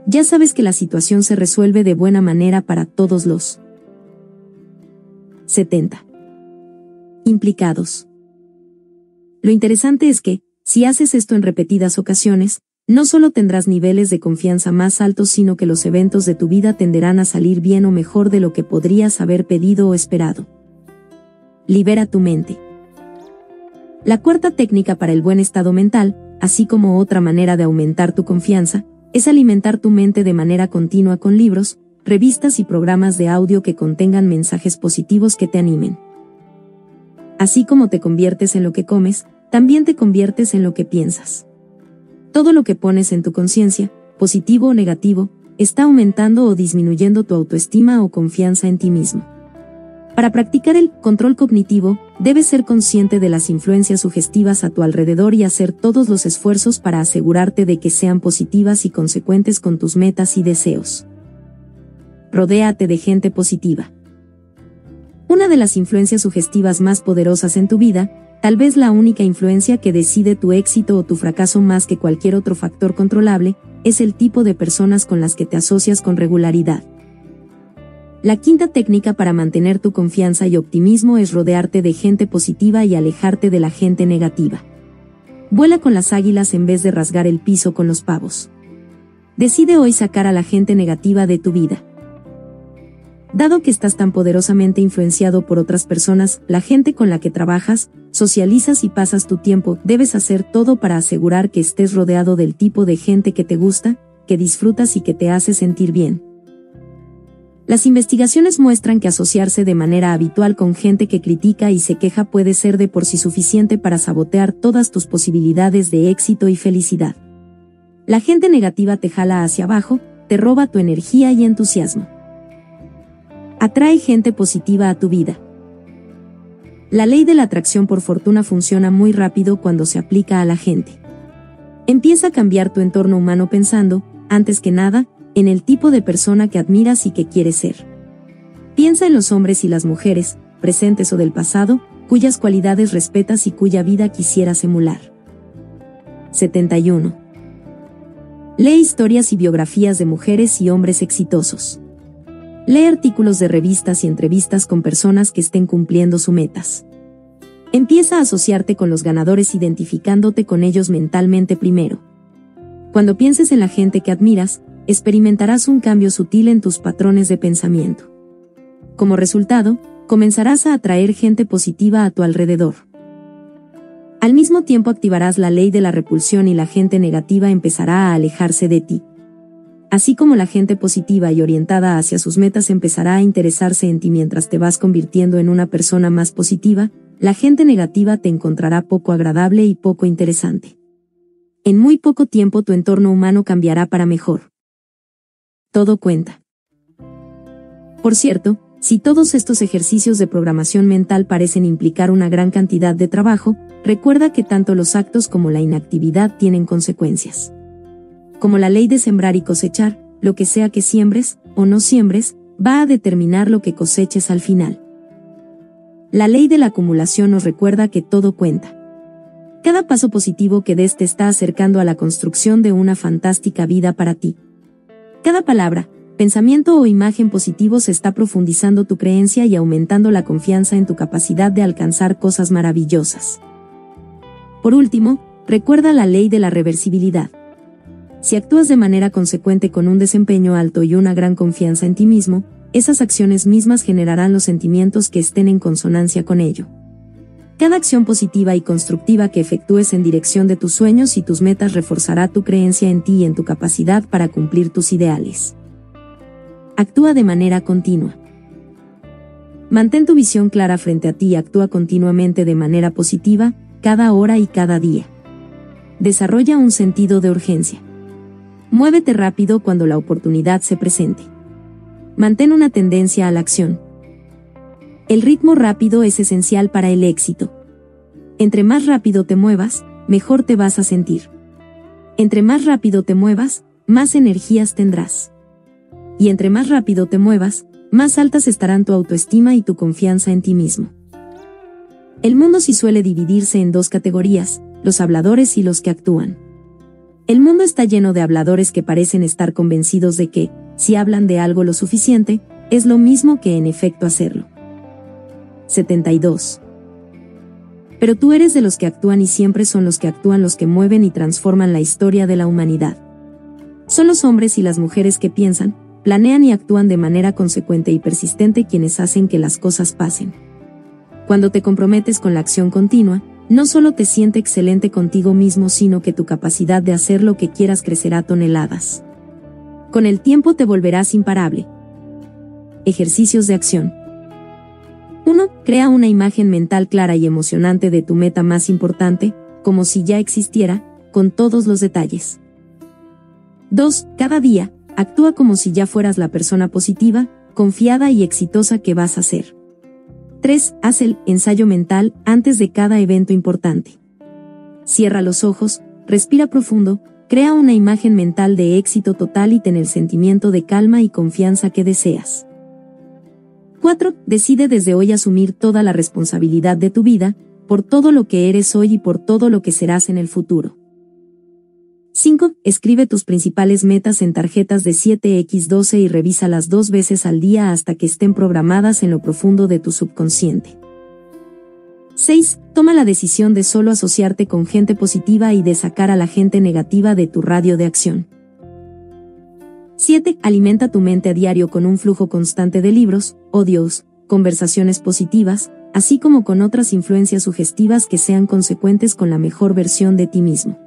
Ya sabes que la situación se resuelve de buena manera para todos los 70 implicados. Lo interesante es que, si haces esto en repetidas ocasiones, no solo tendrás niveles de confianza más altos, sino que los eventos de tu vida tenderán a salir bien o mejor de lo que podrías haber pedido o esperado. Libera tu mente. La cuarta técnica para el buen estado mental, así como otra manera de aumentar tu confianza, es alimentar tu mente de manera continua con libros, revistas y programas de audio que contengan mensajes positivos que te animen. Así como te conviertes en lo que comes, también te conviertes en lo que piensas. Todo lo que pones en tu conciencia, positivo o negativo, está aumentando o disminuyendo tu autoestima o confianza en ti mismo. Para practicar el control cognitivo, debes ser consciente de las influencias sugestivas a tu alrededor y hacer todos los esfuerzos para asegurarte de que sean positivas y consecuentes con tus metas y deseos. Rodéate de gente positiva. Una de las influencias sugestivas más poderosas en tu vida tal vez la única influencia que decide tu éxito o tu fracaso más que cualquier otro factor controlable, es el tipo de personas con las que te asocias con regularidad. La quinta técnica para mantener tu confianza y optimismo es rodearte de gente positiva y alejarte de la gente negativa. Vuela con las águilas en vez de rasgar el piso con los pavos. Decide hoy sacar a la gente negativa de tu vida. Dado que estás tan poderosamente influenciado por otras personas, la gente con la que trabajas, socializas y pasas tu tiempo, debes hacer todo para asegurar que estés rodeado del tipo de gente que te gusta, que disfrutas y que te hace sentir bien. Las investigaciones muestran que asociarse de manera habitual con gente que critica y se queja puede ser de por sí suficiente para sabotear todas tus posibilidades de éxito y felicidad. La gente negativa te jala hacia abajo, te roba tu energía y entusiasmo. Atrae gente positiva a tu vida. La ley de la atracción por fortuna funciona muy rápido cuando se aplica a la gente. Empieza a cambiar tu entorno humano pensando, antes que nada, en el tipo de persona que admiras y que quieres ser. Piensa en los hombres y las mujeres, presentes o del pasado, cuyas cualidades respetas y cuya vida quisieras emular. 71. Lee historias y biografías de mujeres y hombres exitosos. Lee artículos de revistas y entrevistas con personas que estén cumpliendo sus metas. Empieza a asociarte con los ganadores identificándote con ellos mentalmente primero. Cuando pienses en la gente que admiras, experimentarás un cambio sutil en tus patrones de pensamiento. Como resultado, comenzarás a atraer gente positiva a tu alrededor. Al mismo tiempo activarás la ley de la repulsión y la gente negativa empezará a alejarse de ti así como la gente positiva y orientada hacia sus metas empezará a interesarse en ti mientras te vas convirtiendo en una persona más positiva, la gente negativa te encontrará poco agradable y poco interesante. En muy poco tiempo tu entorno humano cambiará para mejor. Todo cuenta. Por cierto, si todos estos ejercicios de programación mental parecen implicar una gran cantidad de trabajo, recuerda que tanto los actos como la inactividad tienen consecuencias como la ley de sembrar y cosechar, lo que sea que siembres, o no siembres, va a determinar lo que coseches al final. La ley de la acumulación nos recuerda que todo cuenta. Cada paso positivo que des te está acercando a la construcción de una fantástica vida para ti. Cada palabra, pensamiento o imagen positivo se está profundizando tu creencia y aumentando la confianza en tu capacidad de alcanzar cosas maravillosas. Por último, recuerda la ley de la reversibilidad. Si actúas de manera consecuente con un desempeño alto y una gran confianza en ti mismo, esas acciones mismas generarán los sentimientos que estén en consonancia con ello. Cada acción positiva y constructiva que efectúes en dirección de tus sueños y tus metas reforzará tu creencia en ti y en tu capacidad para cumplir tus ideales. Actúa de manera continua. Mantén tu visión clara frente a ti y actúa continuamente de manera positiva, cada hora y cada día. Desarrolla un sentido de urgencia. Muévete rápido cuando la oportunidad se presente. Mantén una tendencia a la acción. El ritmo rápido es esencial para el éxito. Entre más rápido te muevas, mejor te vas a sentir. Entre más rápido te muevas, más energías tendrás. Y entre más rápido te muevas, más altas estarán tu autoestima y tu confianza en ti mismo. El mundo sí suele dividirse en dos categorías, los habladores y los que actúan. El mundo está lleno de habladores que parecen estar convencidos de que, si hablan de algo lo suficiente, es lo mismo que en efecto hacerlo. 72. Pero tú eres de los que actúan y siempre son los que actúan los que mueven y transforman la historia de la humanidad. Son los hombres y las mujeres que piensan, planean y actúan de manera consecuente y persistente quienes hacen que las cosas pasen. Cuando te comprometes con la acción continua, no solo te siente excelente contigo mismo, sino que tu capacidad de hacer lo que quieras crecerá toneladas. Con el tiempo te volverás imparable. Ejercicios de acción. 1. Crea una imagen mental clara y emocionante de tu meta más importante, como si ya existiera, con todos los detalles. 2. Cada día, actúa como si ya fueras la persona positiva, confiada y exitosa que vas a ser. 3. Haz el ensayo mental antes de cada evento importante. Cierra los ojos, respira profundo, crea una imagen mental de éxito total y ten el sentimiento de calma y confianza que deseas. 4. Decide desde hoy asumir toda la responsabilidad de tu vida, por todo lo que eres hoy y por todo lo que serás en el futuro. 5. Escribe tus principales metas en tarjetas de 7x12 y revísalas dos veces al día hasta que estén programadas en lo profundo de tu subconsciente. 6. Toma la decisión de solo asociarte con gente positiva y de sacar a la gente negativa de tu radio de acción. 7. Alimenta tu mente a diario con un flujo constante de libros, odios, conversaciones positivas, así como con otras influencias sugestivas que sean consecuentes con la mejor versión de ti mismo.